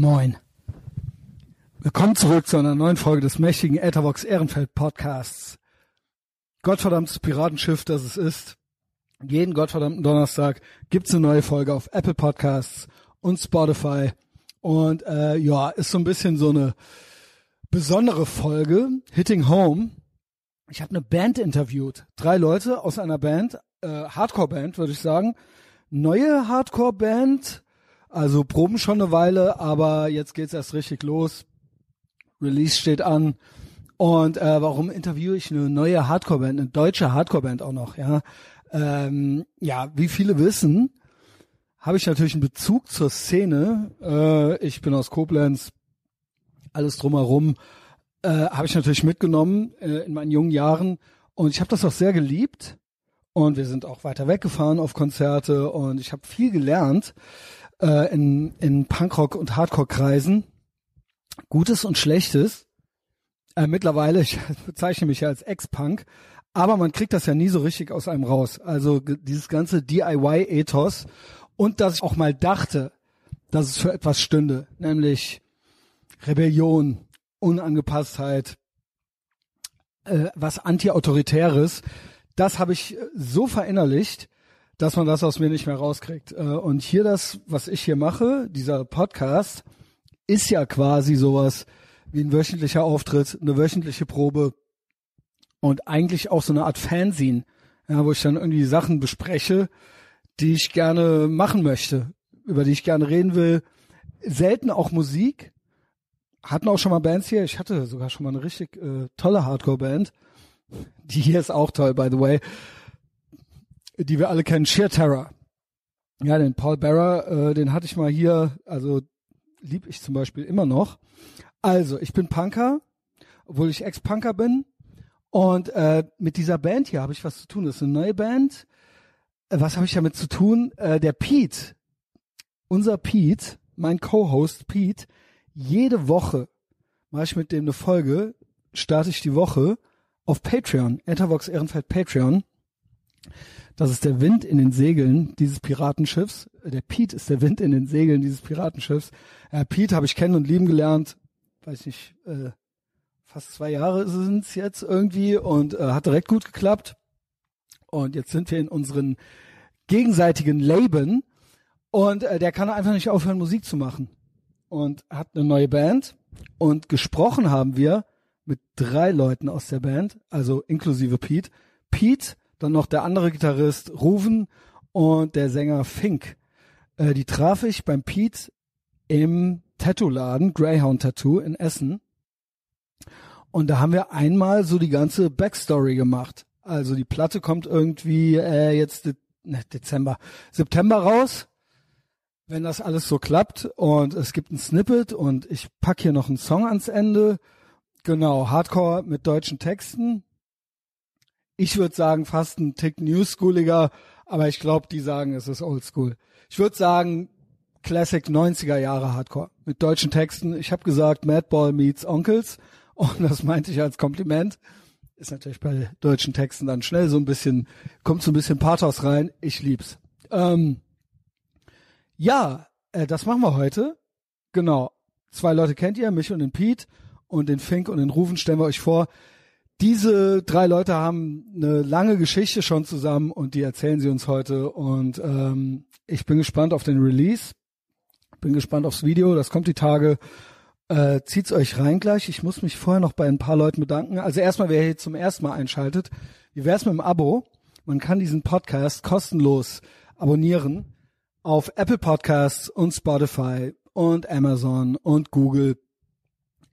Moin. Willkommen zurück zu einer neuen Folge des mächtigen Ethervox Ehrenfeld Podcasts. Gottverdammtes Piratenschiff, das es ist. Jeden gottverdammten Donnerstag gibt's eine neue Folge auf Apple Podcasts und Spotify. Und äh, ja, ist so ein bisschen so eine besondere Folge, Hitting Home. Ich habe eine Band interviewt. Drei Leute aus einer Band, äh, Hardcore-Band, würde ich sagen. Neue Hardcore-Band, also proben schon eine Weile, aber jetzt geht's erst richtig los. Release steht an. Und äh, warum interviewe ich eine neue Hardcore-Band, eine deutsche Hardcore-Band auch noch, ja? Ähm, ja, wie viele wissen, habe ich natürlich einen Bezug zur Szene. Äh, ich bin aus Koblenz, alles drumherum äh, habe ich natürlich mitgenommen äh, in meinen jungen Jahren und ich habe das auch sehr geliebt und wir sind auch weiter weggefahren auf Konzerte und ich habe viel gelernt äh, in, in Punkrock und Hardcore-Kreisen, Gutes und Schlechtes. Äh, mittlerweile, ich bezeichne mich ja als Ex-Punk, aber man kriegt das ja nie so richtig aus einem raus. Also dieses ganze DIY-Ethos und dass ich auch mal dachte, dass es für etwas stünde, nämlich Rebellion, Unangepasstheit, äh, was Anti-Autoritäres, das habe ich so verinnerlicht, dass man das aus mir nicht mehr rauskriegt. Äh, und hier das, was ich hier mache, dieser Podcast, ist ja quasi sowas wie ein wöchentlicher Auftritt, eine wöchentliche Probe und eigentlich auch so eine Art Fanzine, ja, wo ich dann irgendwie Sachen bespreche, die ich gerne machen möchte, über die ich gerne reden will. Selten auch Musik. Hatten auch schon mal Bands hier. Ich hatte sogar schon mal eine richtig äh, tolle Hardcore-Band. Die hier ist auch toll, by the way. Die wir alle kennen, Sheer Terror. Ja, den Paul Barra, äh, den hatte ich mal hier, also lieb ich zum Beispiel immer noch. Also, ich bin Punker, obwohl ich Ex-Punker bin. Und äh, mit dieser Band hier habe ich was zu tun. Das ist eine neue Band. Äh, was habe ich damit zu tun? Äh, der Pete, unser Pete, mein Co-Host Pete, jede Woche mache ich mit dem eine Folge, starte ich die Woche auf Patreon, Ethervox Ehrenfeld Patreon. Das ist der Wind in den Segeln dieses Piratenschiffs. Äh, der Pete ist der Wind in den Segeln dieses Piratenschiffs. Äh, Pete habe ich kennen und lieben gelernt. Weiß nicht, äh, fast zwei Jahre sind es jetzt irgendwie und äh, hat direkt gut geklappt. Und jetzt sind wir in unseren gegenseitigen Leben und äh, der kann einfach nicht aufhören, Musik zu machen. Und hat eine neue Band und gesprochen haben wir mit drei Leuten aus der Band, also inklusive Pete. Pete, dann noch der andere Gitarrist Ruven und der Sänger Fink. Äh, die traf ich beim Pete im Tattoo-Laden, Greyhound Tattoo in Essen. Und da haben wir einmal so die ganze Backstory gemacht. Also die Platte kommt irgendwie äh, jetzt De ne, Dezember, September raus, wenn das alles so klappt und es gibt ein Snippet und ich pack hier noch einen Song ans Ende. Genau, Hardcore mit deutschen Texten. Ich würde sagen fast ein Tick Newschooliger, aber ich glaube, die sagen, es ist Oldschool. Ich würde sagen Classic 90er Jahre Hardcore mit deutschen Texten. Ich habe gesagt Madball meets Onkels und das meinte ich als Kompliment ist natürlich bei deutschen Texten dann schnell so ein bisschen, kommt so ein bisschen Pathos rein. Ich lieb's. Ähm, ja, äh, das machen wir heute. Genau. Zwei Leute kennt ihr, mich und den Pete und den Fink und den Rufen stellen wir euch vor. Diese drei Leute haben eine lange Geschichte schon zusammen und die erzählen sie uns heute. Und ähm, ich bin gespannt auf den Release. Bin gespannt aufs Video. Das kommt die Tage. Äh, zieht's euch rein gleich. Ich muss mich vorher noch bei ein paar Leuten bedanken. Also erstmal, wer hier zum ersten Mal einschaltet, wie wär's mit dem Abo? Man kann diesen Podcast kostenlos abonnieren auf Apple Podcasts und Spotify und Amazon und Google.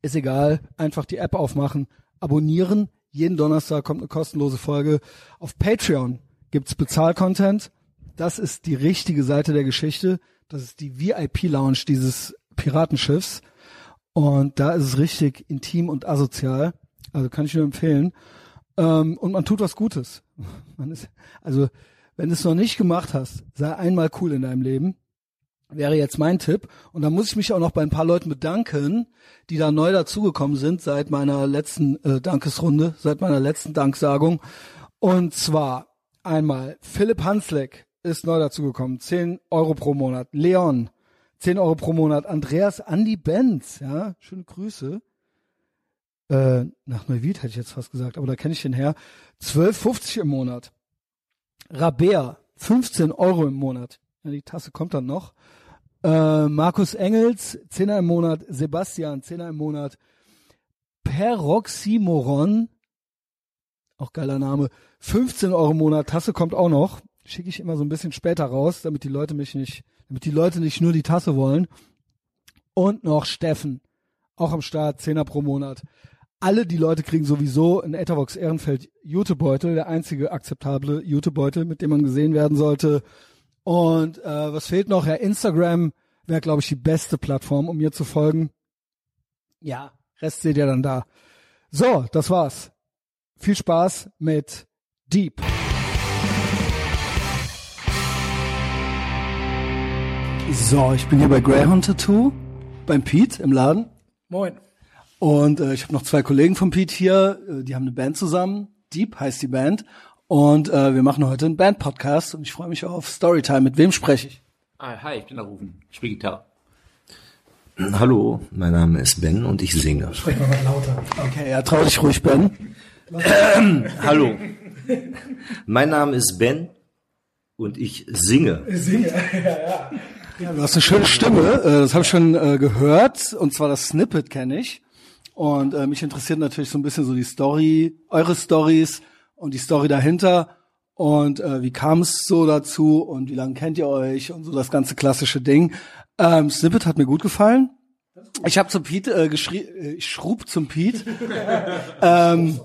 Ist egal, einfach die App aufmachen, abonnieren. Jeden Donnerstag kommt eine kostenlose Folge. Auf Patreon gibt's Bezahlcontent. Das ist die richtige Seite der Geschichte. Das ist die VIP-Lounge dieses Piratenschiffs. Und da ist es richtig intim und asozial. Also kann ich nur empfehlen. Ähm, und man tut was Gutes. Man ist, also, wenn du es noch nicht gemacht hast, sei einmal cool in deinem Leben. Wäre jetzt mein Tipp. Und da muss ich mich auch noch bei ein paar Leuten bedanken, die da neu dazugekommen sind seit meiner letzten äh, Dankesrunde, seit meiner letzten Danksagung. Und zwar einmal Philipp Hansleck ist neu dazugekommen, 10 Euro pro Monat. Leon, 10 Euro pro Monat. Andreas Andi Benz, ja, schöne Grüße. Äh, nach Neuwied hätte ich jetzt fast gesagt, aber da kenne ich den her. 12,50 im Monat. Rabea, 15 Euro im Monat. Ja, die Tasse kommt dann noch. Äh, Markus Engels, 10er im Monat. Sebastian, 10er im Monat. Peroxymoron, auch geiler Name, 15 Euro im Monat. Tasse kommt auch noch. Schicke ich immer so ein bisschen später raus, damit die Leute mich nicht, damit die Leute nicht nur die Tasse wollen. Und noch Steffen, auch am Start, 10er pro Monat. Alle die Leute kriegen sowieso einen Ethervox Ehrenfeld Jutebeutel, der einzige akzeptable Jutebeutel, mit dem man gesehen werden sollte. Und äh, was fehlt noch? Ja, Instagram wäre, glaube ich, die beste Plattform, um mir zu folgen. Ja, Rest seht ihr dann da. So, das war's. Viel Spaß mit Deep. So, ich bin hier bei Greyhound Tattoo, beim Pete im Laden. Moin. Und äh, ich habe noch zwei Kollegen von Pete hier, äh, die haben eine Band zusammen. Deep heißt die Band. Und äh, wir machen heute einen Band-Podcast und ich freue mich auf Storytime. Mit wem spreche ich? Ah, hi, ich bin der Rufen. Ich spiele Gitarre. Hallo, mein Name ist Ben und ich singe. Sprech mal lauter. Okay, ja, trau dich ruhig, Ben. Hallo, mein Name ist Ben und ich singe. Singe. ja, ja. Ja, du hast eine schöne Stimme, äh, das habe ich schon äh, gehört. Und zwar das Snippet kenne ich. Und äh, mich interessiert natürlich so ein bisschen so die Story, eure Stories und die Story dahinter. Und äh, wie kam es so dazu und wie lange kennt ihr euch und so das ganze klassische Ding. Ähm, Snippet hat mir gut gefallen. Ich habe zum Pete äh, geschrieben, äh, ich schrub zum Pete. ähm,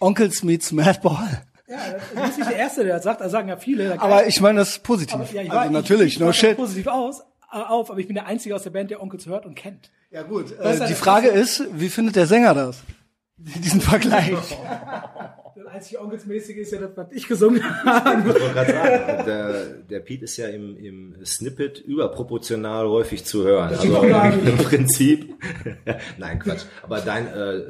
Onkels meets Madball. Ja, du bist nicht der Erste, der das sagt. Das sagen ja viele. Aber ich meine das ist positiv. Aber, ja, ich also weiß, natürlich, ich, no ich das shit. positiv aus, äh, auf, aber ich bin der Einzige aus der Band, der Onkels hört und kennt. Ja gut, äh, ist die das? Frage ist, wie findet der Sänger das? Diesen Vergleich. Das einzige Onkelsmäßige ist ja das, was ich gesungen habe. Ich wollte gerade sagen, der, der Pete ist ja im, im Snippet überproportional häufig zu hören. Das Also nicht. im Prinzip. Nein, Quatsch. Aber dein äh,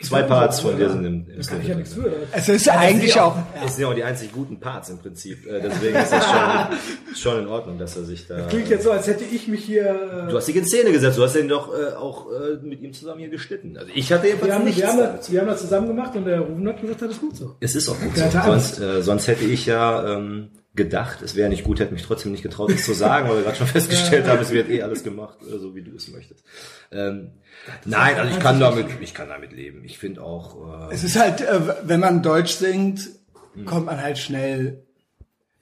zwei Parts von dir sind im, im Da kann ich ja nichts Snippet. für. Es ist eigentlich auch. Es sind ja auch die einzig guten Parts im Prinzip. Äh, Deswegen ist das schon, schon in Ordnung, dass er sich da. Klingt jetzt so, als hätte ich mich hier. Du hast dich in Szene gesetzt, du hast den doch äh, auch äh, mit ihm zusammen hier geschnitten. Also ich hatte Äh, jedenfalls wir, haben, nichts wir, haben damit das, wir haben das zusammen gemacht und der Rufen hat gesagt, das ist gut so. Es ist auch gut so. Sonst, äh, sonst hätte ich ja ähm, gedacht, es wäre nicht gut, hätte mich trotzdem nicht getraut, es zu sagen, weil wir gerade schon festgestellt haben, es wird eh alles gemacht, äh, so wie du es möchtest. Ähm, nein, also ich kann damit, ich kann damit leben. Ich finde auch, äh, Es ist halt, äh, wenn man Deutsch singt, kommt man halt schnell.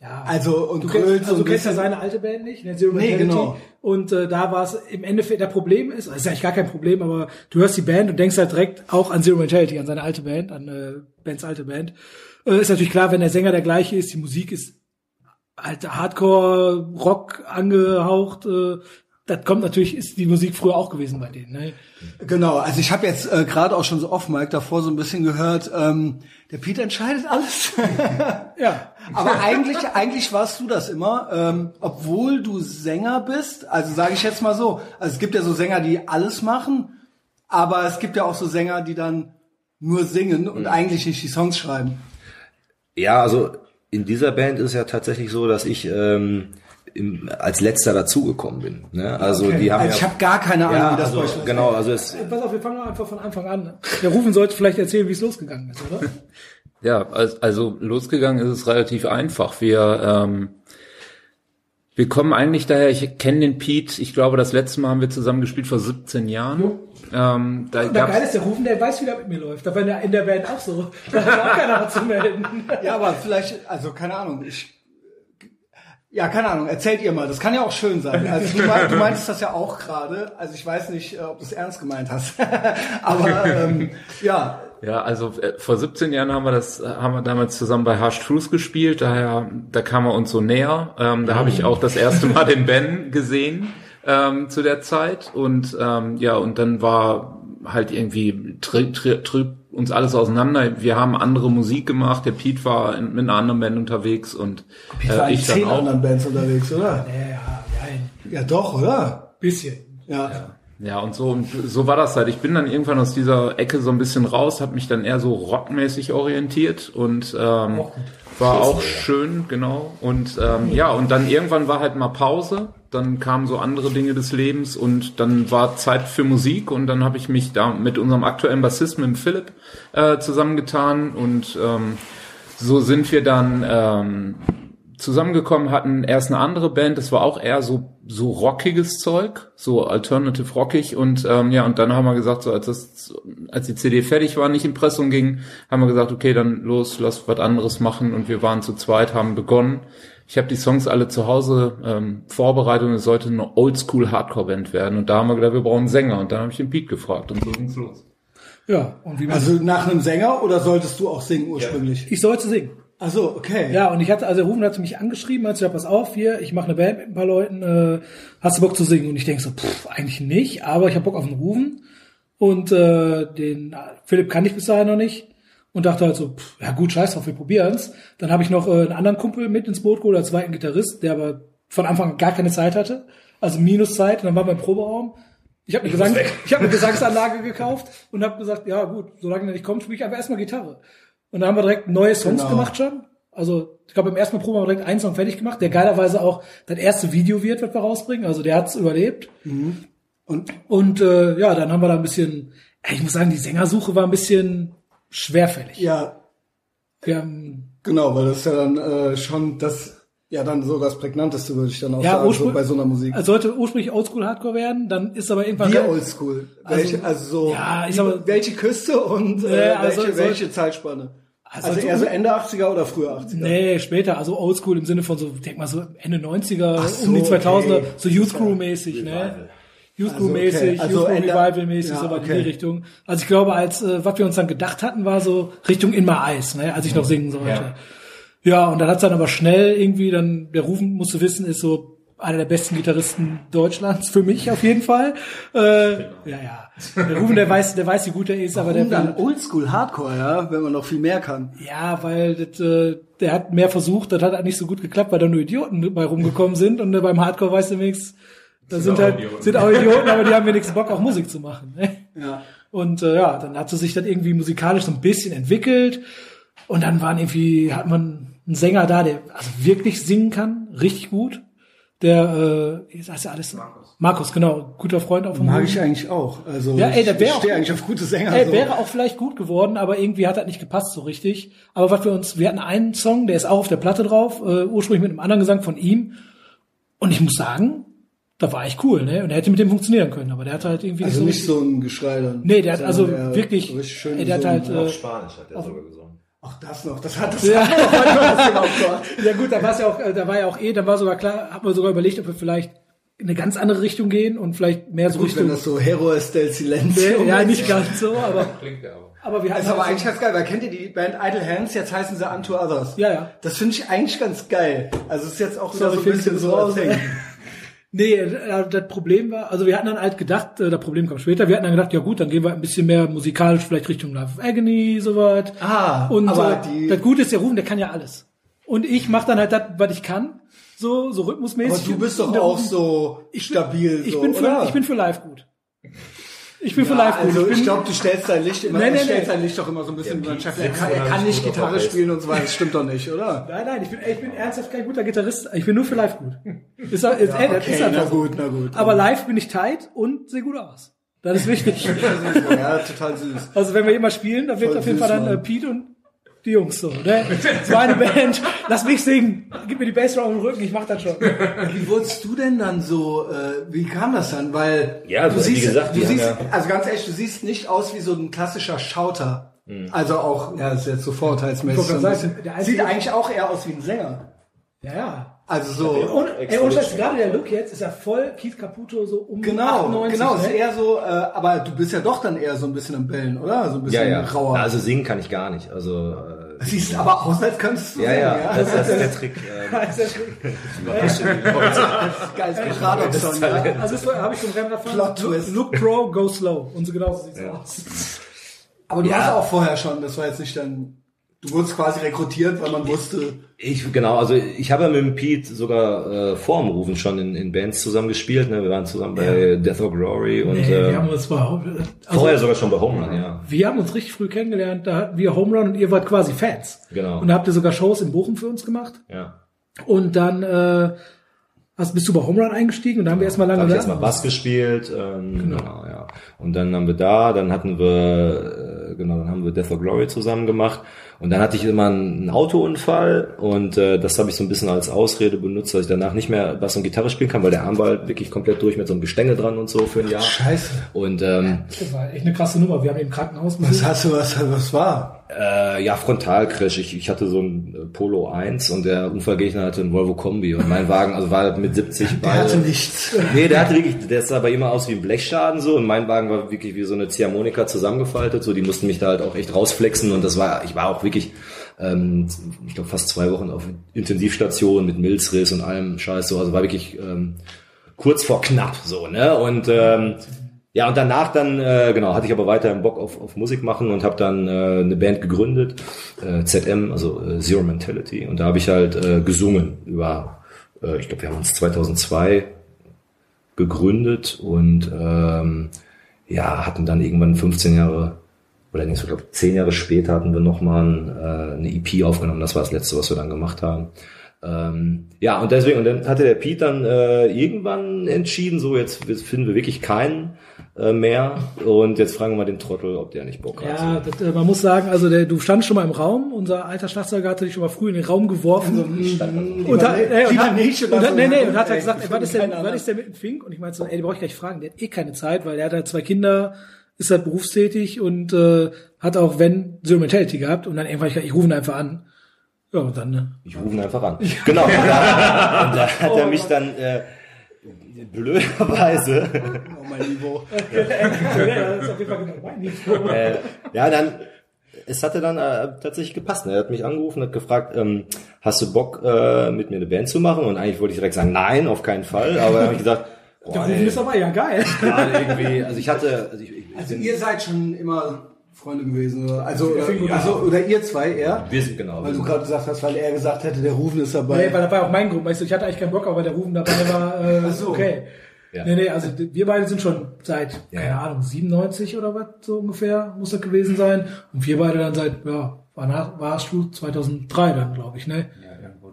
Ja. Also und Du kennst, so also du kennst ja seine alte Band nicht, ne? Zero Nee, Mentality. genau. Und äh, da war es im Endeffekt, der Problem ist, das ist eigentlich gar kein Problem, aber du hörst die Band und denkst halt direkt auch an Zero Mentality, an seine alte Band, an äh, Bands alte Band. Äh, ist natürlich klar, wenn der Sänger der gleiche ist, die Musik ist halt Hardcore, Rock angehaucht, äh, das kommt natürlich, ist die Musik früher auch gewesen bei denen. Ne? Genau, also ich habe jetzt äh, gerade auch schon so off Mike davor so ein bisschen gehört, ähm, der Peter entscheidet alles. Ja. Aber eigentlich, eigentlich warst du das immer, ähm, obwohl du Sänger bist. Also sage ich jetzt mal so, also es gibt ja so Sänger, die alles machen, aber es gibt ja auch so Sänger, die dann nur singen und eigentlich nicht die Songs schreiben. ja, also in dieser Band ist es ja tatsächlich so, dass ich ähm, im, als letzter dazugekommen bin. Ne? Also die haben Also ich ja, habe gar keine Ahnung, ja, wie das also, losgeht. genau, also es, Pass auf, wir fangen einfach von Anfang an. Der Rufen sollte vielleicht erzählen, wie es losgegangen ist, oder? Ja, als- also losgegangen ist es relativ einfach. Wir ähm, wir kommen eigentlich daher, ich kenne den Pete, ich glaube, das letzte Mal haben wir zusammen gespielt vor 17 Jahren. Jo. Ähm, da Und der gab's, Geil ist, der Rufen, der weiß, wie der mit mir läuft. Da war in der, in der Band auch so. Da hat auch keiner zu melden. Ja, aber vielleicht, also keine Ahnung, ich. Ja, keine Ahnung, erzählt ihr mal, das kann ja auch schön sein. Also du, mein, du meintest das ja auch gerade, also ich weiß nicht, äh, ob du es ernst gemeint hast. aber ähm, ja, Ja, also äh, vor 17 Jahren haben wir das, haben wir damals zusammen bei Harsh Truth gespielt, daher, da kam er uns so näher. Ähm, da habe ich auch das erste Mal den Ben gesehen ähm, zu der Zeit und ähm, ja, und dann war halt irgendwie trü trü trüb uns alles auseinander. Wir haben andere Musik gemacht. Der Pete war in, mit einer anderen Band unterwegs und ich war äh, in ich dann zehn auch. anderen Bands unterwegs, oder? Ja, ja, nein. Ja, doch, oder? Bisschen. Ja. Ja, und so, und so war das halt. Ich bin dann irgendwann aus dieser Ecke so ein bisschen raus, habe mich dann eher so rockmäßig orientiert und ähm, gut. War auch schön, genau. Und ähm, ja, und dann irgendwann war halt mal Pause. Dann kamen so andere Dinge des Lebens und dann war Zeit für Musik und dann habe ich mich da mit unserem aktuellen Bassisten, mit Philipp, äh, zusammengetan und ähm, so sind wir dann ähm, zusammengekommen, hatten erst eine andere Band, das war auch eher so so rockiges Zeug, so alternative rockig und ähm, ja und dann haben wir gesagt, so als das als die CD fertig war, nicht in Pressung ging, haben wir gesagt, okay, dann los, lass was anderes machen und wir waren zu zweit, haben begonnen. Ich habe die Songs alle zu Hause ähm, vorbereitet und es sollte eine Oldschool Hardcore Band werden und da haben wir gedacht, wir brauchen einen Sänger und dann habe ich den Pete gefragt und so ging's los. Ja, und wie man Also nach einem Sänger oder solltest du auch singen ursprünglich? ich sollte singen. Ach so, okay. Ja, und ich hatte, also Ruben hatte mich angeschrieben, hat gesagt, pass auf, hier, ich mache eine Band mit ein paar Leuten, äh, hast du Bock zu singen? Und ich denk so, pff, eigentlich nicht, aber ich habe Bock auf den Ruben. Und äh, den Philipp kannte ich bis dahin noch nicht. Und dachte halt so, pff, ja gut, scheiß drauf, wir probieren's. Dann habe ich noch äh, einen anderen Kumpel mit ins Boot geholt, als zweiten Gitarrist, der aber von Anfang an gar keine Zeit hatte. Also Minuszeit. Und dann waren wir im Proberaum. Ich habe eine, Gesang, ich hab eine Gesangsanlage gekauft und habe gesagt, ja gut, solange der nicht kommt, spiele ich einfach erstmal Gitarre. Und dann haben wir direkt neue Songs Genau. gemacht schon. Also ich glaube, im ersten Mal Probe haben wir direkt einen Song fertig gemacht, der geilerweise auch das erste Video wird, was wir rausbringen. Also der hat's überlebt. Und Und äh, ja, dann haben wir da ein bisschen, ich muss sagen, die Sängersuche war ein bisschen schwerfällig. ja, Wir haben, genau, weil das ist ja dann äh, schon das, ja dann so das prägnanteste würde ich dann auch ja, sagen, so bei so einer Musik. es sollte ursprünglich Oldschool Hardcore werden, dann ist aber irgendwann Wie oldschool. Welche, also so, Ja, ist wie- aber- welche Küste und äh, Ja, also welche, welche Zeitspanne? Also Also, so- eher so Ende 80er oder frühe 80er? Nee, später, also Oldschool im Sinne von so, denk mal so Ende 90er, Ach so, um die 2000er, okay. so Youth Crew mäßig, ne? Youth Crew mäßig, Also, okay. Also Youth Crew Revival mäßig, Ja, so weit in okay. die Richtung. Also ich glaube, als äh, was wir uns dann gedacht hatten, war so Richtung In My Eyes, ne, als ich noch singen sollte. Ja, und dann hat's dann aber schnell irgendwie dann, der Rufen, musst du wissen, ist so einer der besten Gitarristen Deutschlands, für mich auf jeden Fall. Äh, ja, ja. Der Rufen, der weiß, der weiß, wie gut er ist, aber der Warum dann Oldschool Hardcore, ja, wenn man noch viel mehr kann. ja, weil das, äh, der hat mehr versucht, das hat halt nicht so gut geklappt, weil da nur Idioten bei rumgekommen sind und äh, beim Hardcore weißt du wenigstens, da sind, auch halt Idioten. sind auch Idioten, aber die haben wenigstens Bock auch Musik zu machen. Ne? Ja. Und äh, ja, dann hat sie sich dann irgendwie musikalisch so ein bisschen entwickelt und dann waren irgendwie hat man einen Sänger da, der also wirklich singen kann, richtig gut. Der, äh, das ist ja alles Markus. Markus, genau, guter Freund auch von Mag ich eigentlich auch. Also Ja, ey, der ich, ich stehe eigentlich auf gute Sänger. Er so. wäre auch vielleicht gut geworden, aber irgendwie hat das nicht gepasst so richtig. Aber was wir uns, wir hatten einen Song, der ist auch auf der Platte drauf, äh, ursprünglich mit einem anderen Gesang von ihm. Und ich muss sagen, da war echt cool, ne? Und er hätte mit dem funktionieren können, aber der hat halt irgendwie also nicht nicht so. so ein Geschrei dann. Nee, der hat also wirklich, richtig schön ey, der hat halt, äh, Auf Spanisch hat er sogar gesungen. Ach, das noch, das hat das Ja. noch ja gut, da war es ja auch, äh, da war ja auch eh, da war sogar klar, hat man sogar überlegt, ob wir vielleicht in eine ganz andere Richtung gehen und vielleicht mehr so Gut, wenn Richtung. das so Heroes del Silencio ja, nicht ganz so, aber, Klingt ja aber. aber wir Das hatten ist aber eigentlich ganz geil, weil kennt ihr die Band Idle Hands? Jetzt heißen sie Unto Others. Ja, ja. Das finde ich eigentlich ganz geil. Also es ist jetzt auch Sorry, so ein bisschen so so als aus, Ding. Nee, äh, das Problem war, also wir hatten dann halt gedacht, äh, das Problem kam später, wir hatten dann gedacht, ja gut, dann gehen wir ein bisschen mehr musikalisch vielleicht Richtung Life of Agony, sowas. Ah, und aber äh, die- das Gute ist, der Rufen, der kann ja alles. Und ich mache dann halt das, was ich kann, so so Aber rhythmusmäßig. du bist doch auch Rufen- so stabil. ich so, bin für, oder? ich bin für live gut. Ich bin für ja, live gut. also ich bin, ich glaube, du stellst dein Licht immer, nee, du stellst dein Licht doch immer so ein bisschen über den Chef. Er kann, er kann nicht gut Gitarre spielen und so weiter. Das stimmt doch nicht, oder? nein, nein, ich bin, ich bin ernsthaft kein guter Gitarrist. Ich bin nur für live gut. Ist, ist, ey, das ist Okay, einfach na so. gut, na gut. Aber live bin ich tight und sehe gut aus. Das ist wichtig. ja, total süß. Also wenn wir immer spielen, dann wird Voll auf jeden süß, Fall dann äh. Pete und die Jungs so, ne? Das war eine Band. Lass mich singen. Gib mir die Bassdrum im Rücken, ich mach das schon. Wie wurdest du denn dann so, äh, wie kam das dann? Weil Ja, also, du wie siehst, gesagt, du siehst, ja- also ganz ehrlich, du siehst nicht aus wie so ein klassischer Schauter. Hm. Also auch, ja, das ist jetzt so einzige- Sieht eigentlich auch eher aus wie ein Sänger. Ja, ja. Also so. Und, ey, und Scheiß, lustig. gerade der Look jetzt ist ja voll Keith Caputo so um Genau, 98, genau, ist ne? eher so, äh, aber du bist ja doch dann eher so ein bisschen am Bellen, oder? So ein bisschen Ja, ja. rauer. Also singen kann ich gar nicht. Also äh, Siehst aber aus, als könntest du ja, singen, ja, das, das ist der Trick. Ähm, Geiles Paradoxon, ja. Also das habe ich vom Rennrad von Plot Twist. Look Pro, Go Slow. Und so genau so sieht's aus. Aber du Ja. hast auch vorher schon, das war jetzt nicht dein, Du wurdest quasi rekrutiert, weil man wusste. Ich, genau, also ich habe ja mit dem Pete sogar äh, vor dem Rufen schon in, in Bands zusammen gespielt. Ne? Wir waren zusammen bei Death or Glory und Nee, äh, wir haben uns mal, also, vorher sogar schon bei Homeland, ja. wir haben uns richtig früh kennengelernt. Da hatten wir Home Run und ihr wart quasi Fans. Genau. Und da habt ihr sogar Shows in Bochum für uns gemacht. ja. Und dann äh, hast, bist du bei Home Run eingestiegen und da haben wir erstmal Da lange habe ich da- erstmal Bass gespielt, ähm, genau. ja. Und dann haben wir da, dann hatten wir, äh, genau, dann haben wir Death or Glory zusammen gemacht. Und dann hatte ich immer einen Autounfall und äh, das habe ich so ein bisschen als Ausrede benutzt, dass ich danach nicht mehr Bass und Gitarre spielen kann, weil der Arm war halt wirklich komplett durch mit so einem Gestänge dran und so für ein Jahr. Scheiße. Und ähm, Das war echt eine krasse Nummer. Wir haben im Krankenhaus Was hast du, was, was war? Äh, ja, Frontalcrash. Ich, ich hatte so ein äh, Polo 1 und der Unfallgegner hatte einen Volvo Kombi und mein Wagen, also war halt mit 70 Der hatte nichts. Nee, der hatte wirklich, der sah bei ihm aus wie ein Blechschaden so und mein Wagen war wirklich wie so eine Ziehharmonika zusammengefaltet, so die mussten mich da halt auch echt rausflexen und das war, ich war auch wirklich, ähm, ich glaube fast zwei Wochen auf Intensivstation mit Milzriss und allem Scheiß so, also war wirklich ähm, kurz vor knapp so, ne? Und ähm, ja, und danach dann, äh, genau, hatte ich aber weiterhin Bock auf, auf Musik machen und habe dann äh, eine Band gegründet, äh, ZM, also äh, Zero Mentality. Und da habe ich halt äh, gesungen über, äh, ich glaube, wir haben uns 2002 gegründet und ähm, ja, hatten dann irgendwann 15 Jahre oder nicht, ich glaube 10 Jahre später hatten wir nochmal ein, äh, eine EP aufgenommen. Das war das letzte, was wir dann gemacht haben. Ähm, ja, und deswegen, und dann hatte der Pete dann äh, irgendwann entschieden, so jetzt finden wir wirklich keinen äh, mehr und jetzt fragen wir mal den Trottel, ob der nicht Bock hat. Ja, das, äh, man muss sagen, also der, du standst schon mal im Raum. Unser alter Schlagzeuger hatte dich schon mal früh in den Raum geworfen. Und, hat, und, hat, nicht, und, hat, nee, nee, und hat Ey, halt gesagt, ey, was ist denn, was ist denn mit dem Fink? Und ich meinte so, ey, die brauche ich gleich fragen. Der hat eh keine Zeit, weil der hat halt zwei Kinder, ist halt berufstätig und äh, hat auch, wenn, Zero Mentality gehabt. Und dann irgendwann, ich, ich rufe ihn einfach an. Ja, und dann, ne? Ich rufe ihn einfach an. Genau. Und da, und da hat er mich dann äh, blöderweise Oh mein Niveau. genau äh, ja, dann, es hatte dann äh, tatsächlich gepasst. Ne? Er hat mich angerufen, hat gefragt, ähm, hast du Bock, äh, mit mir eine Band zu machen? Und eigentlich wollte ich direkt sagen, nein, auf keinen Fall. Aber dann habe ich gesagt, Der boah, Rufen ist aber ja geil. gerade irgendwie, also ich hatte, also ich, ich, Also ihr seid schon immer Freunde gewesen, oder? Also, Ja, äh, also oder ihr zwei eher? wir sind genau. Weil du gerade gesagt hast, weil er gesagt hätte, der Rufen ist dabei. Nee, weil das war auch mein Grund. Weißt du, ich hatte eigentlich keinen Bock, aber der Rufen dabei war äh, Ach so. okay. Ja. Nee, nee, also wir beide sind schon seit, Ja, keine. Ahnung, 97 oder was so ungefähr muss das gewesen sein. Und wir beide dann seit, ja, war nach, warst du 2003 dann, glaube ich, ne?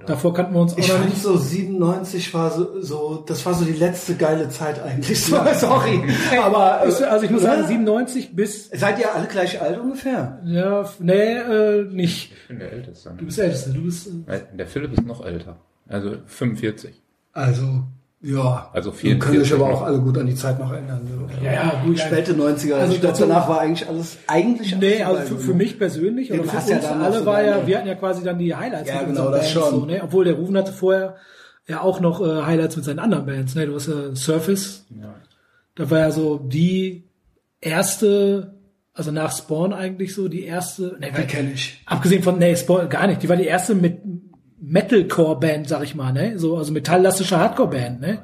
Davor kannten wir uns auch ich noch fand nicht. so 97 war so, so, das war so die letzte geile Zeit eigentlich. So, sorry. Aber Ich- äh, Also ich muss oder? sagen, 97 bis, seid ihr alle gleich alt ungefähr? ja, nee, äh, nicht. Ich bin der Älteste. Du bist der Älteste, du bist, äh, Der Philipp ist noch älter. Also 45. Also, ja. Also Wir können 44 sich aber auch alle gut an die Zeit noch erinnern. So. ja, ja, gut. Späte 90er. Also Also ich glaube, dazu- danach war eigentlich alles, eigentlich Nee, also für, für mich persönlich Ja, oder für ja uns dann noch alle so war ja, deine- wir hatten ja quasi dann die Highlights Ja, mit genau, das Bands, schon. So, ne? Obwohl der Rufen hatte vorher ja auch noch äh, Highlights mit seinen anderen Bands. Ne? Du hast ja Surface, Ja. da war ja so die erste, also nach Spawn eigentlich so die erste, ne, Die kenne ich. abgesehen von, nee, Spawn gar nicht, die war die erste mit Metalcore-Band, sag ich mal, ne? So, also metalllastische Hardcore-Band, ne?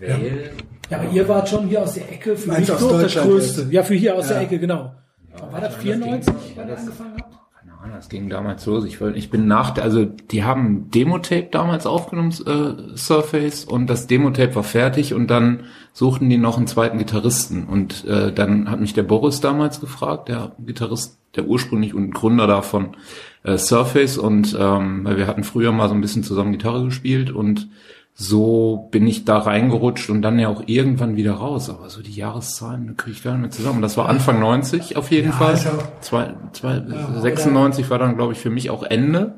Well. Ja, aber ihr wart schon hier aus der Ecke, für Meinst mich aus das Größte. Ja, für hier aus Ja. der Ecke, genau. war das 94, wann ihr angefangen habt? Das ging damals los. Ich, ich bin nach, also die haben Demo-Tape damals aufgenommen, äh, Surface, und das Demo-Tape war fertig und dann suchten die noch einen zweiten Gitarristen. Und äh, dann hat mich der Boris damals gefragt, der Gitarrist, der ursprünglich und Gründer davon äh, Surface, und ähm, weil wir hatten früher mal so ein bisschen zusammen Gitarre gespielt und so bin ich da reingerutscht und dann ja auch irgendwann wieder raus. Aber so die Jahreszahlen kriege ich gar nicht mehr zusammen. Das war Anfang 90 auf jeden Fall. also- Zwei, zwei, 96 war dann, glaube ich, für mich auch Ende.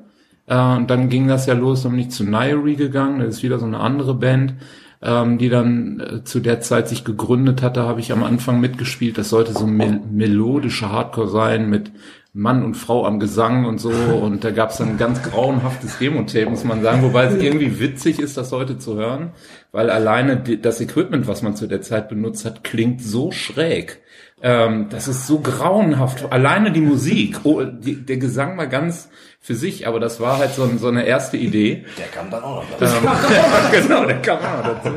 Äh, und dann ging das ja los, dann bin ich zu Nairi gegangen. Das ist wieder so eine andere Band, ähm, die dann äh, zu der Zeit sich gegründet hatte, habe ich am Anfang mitgespielt. Das sollte so mel melodische Hardcore sein mit Mann und Frau am Gesang und so. Und da gab es dann ein ganz grauenhaftes Demo-Tape, muss man sagen. Wobei es irgendwie witzig ist, das heute zu hören, weil alleine das Equipment, was man zu der Zeit benutzt hat, klingt so schräg. Ähm, das ist so grauenhaft. Alleine die Musik, oh, die, der Gesang war ganz für sich, aber das war halt so, so eine erste Idee. Der kam dann auch noch dazu. Ähm, genau, der kam auch noch dazu.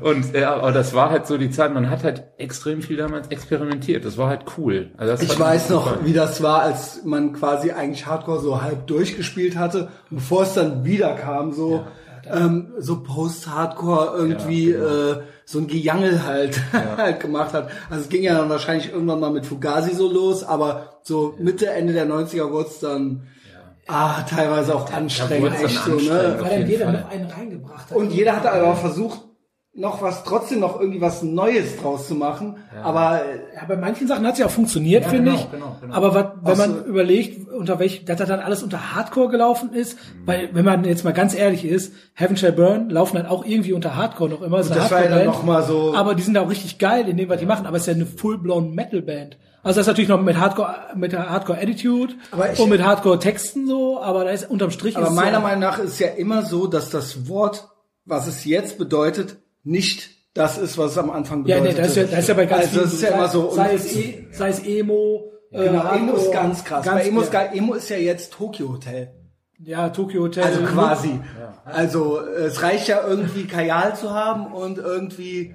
Und ja, aber das war halt so die Zeit, man hat halt extrem viel damals experimentiert. Das war halt cool. Also das Ich weiß noch, gefallen. wie das war, als man quasi eigentlich Hardcore so halb durchgespielt hatte, bevor es dann wieder kam, so ähm, so Post-Hardcore irgendwie äh, so ein Gejangel halt halt gemacht hat. Also es ging ja dann wahrscheinlich irgendwann mal mit Fugazi so los, aber so Mitte Ende der 90er wurde es dann ah teilweise auch anstrengend, echt so, anstrengend. ne? Weil dann jeder Fall. noch einen reingebracht hat. Und jeder hat aber versucht, noch was, trotzdem noch irgendwie was Neues draus zu machen. Aber äh, Ja, bei manchen Sachen hat es ja auch funktioniert, Ja, finde genau, ich. genau, genau. Aber was, wenn Ach man so. überlegt, unter welch, dass das dann alles unter Hardcore gelaufen ist, Mhm. weil, wenn man jetzt mal ganz ehrlich ist, Heaven Shall Burn laufen dann auch irgendwie unter Hardcore noch immer. Das war ja dann noch mal so. Aber die sind auch richtig geil in dem, was die machen. Aber es ist ja eine full-blown Metal-Band. Also das ist natürlich noch mit Hardcore, mit der Hardcore-Attitude Aber ich- und mit Hardcore-Texten so, aber da ist unterm Strich Aber ist es meiner ja, Meinung nach ist ja immer so, dass das Wort, was es jetzt bedeutet, nicht das ist, was es am Anfang ja, bedeutet. nee, das ist ja, das ist ja bei ganz Also das ist ja immer so. sei, es, e, sei es Emo, äh, Genau, Emo ist ganz krass. Ganz, Bei Emo ist, ja. Emo ist ja jetzt Tokyo Hotel. ja, Tokyo Hotel. Also quasi. Also äh, es reicht ja irgendwie Kajal zu haben und irgendwie,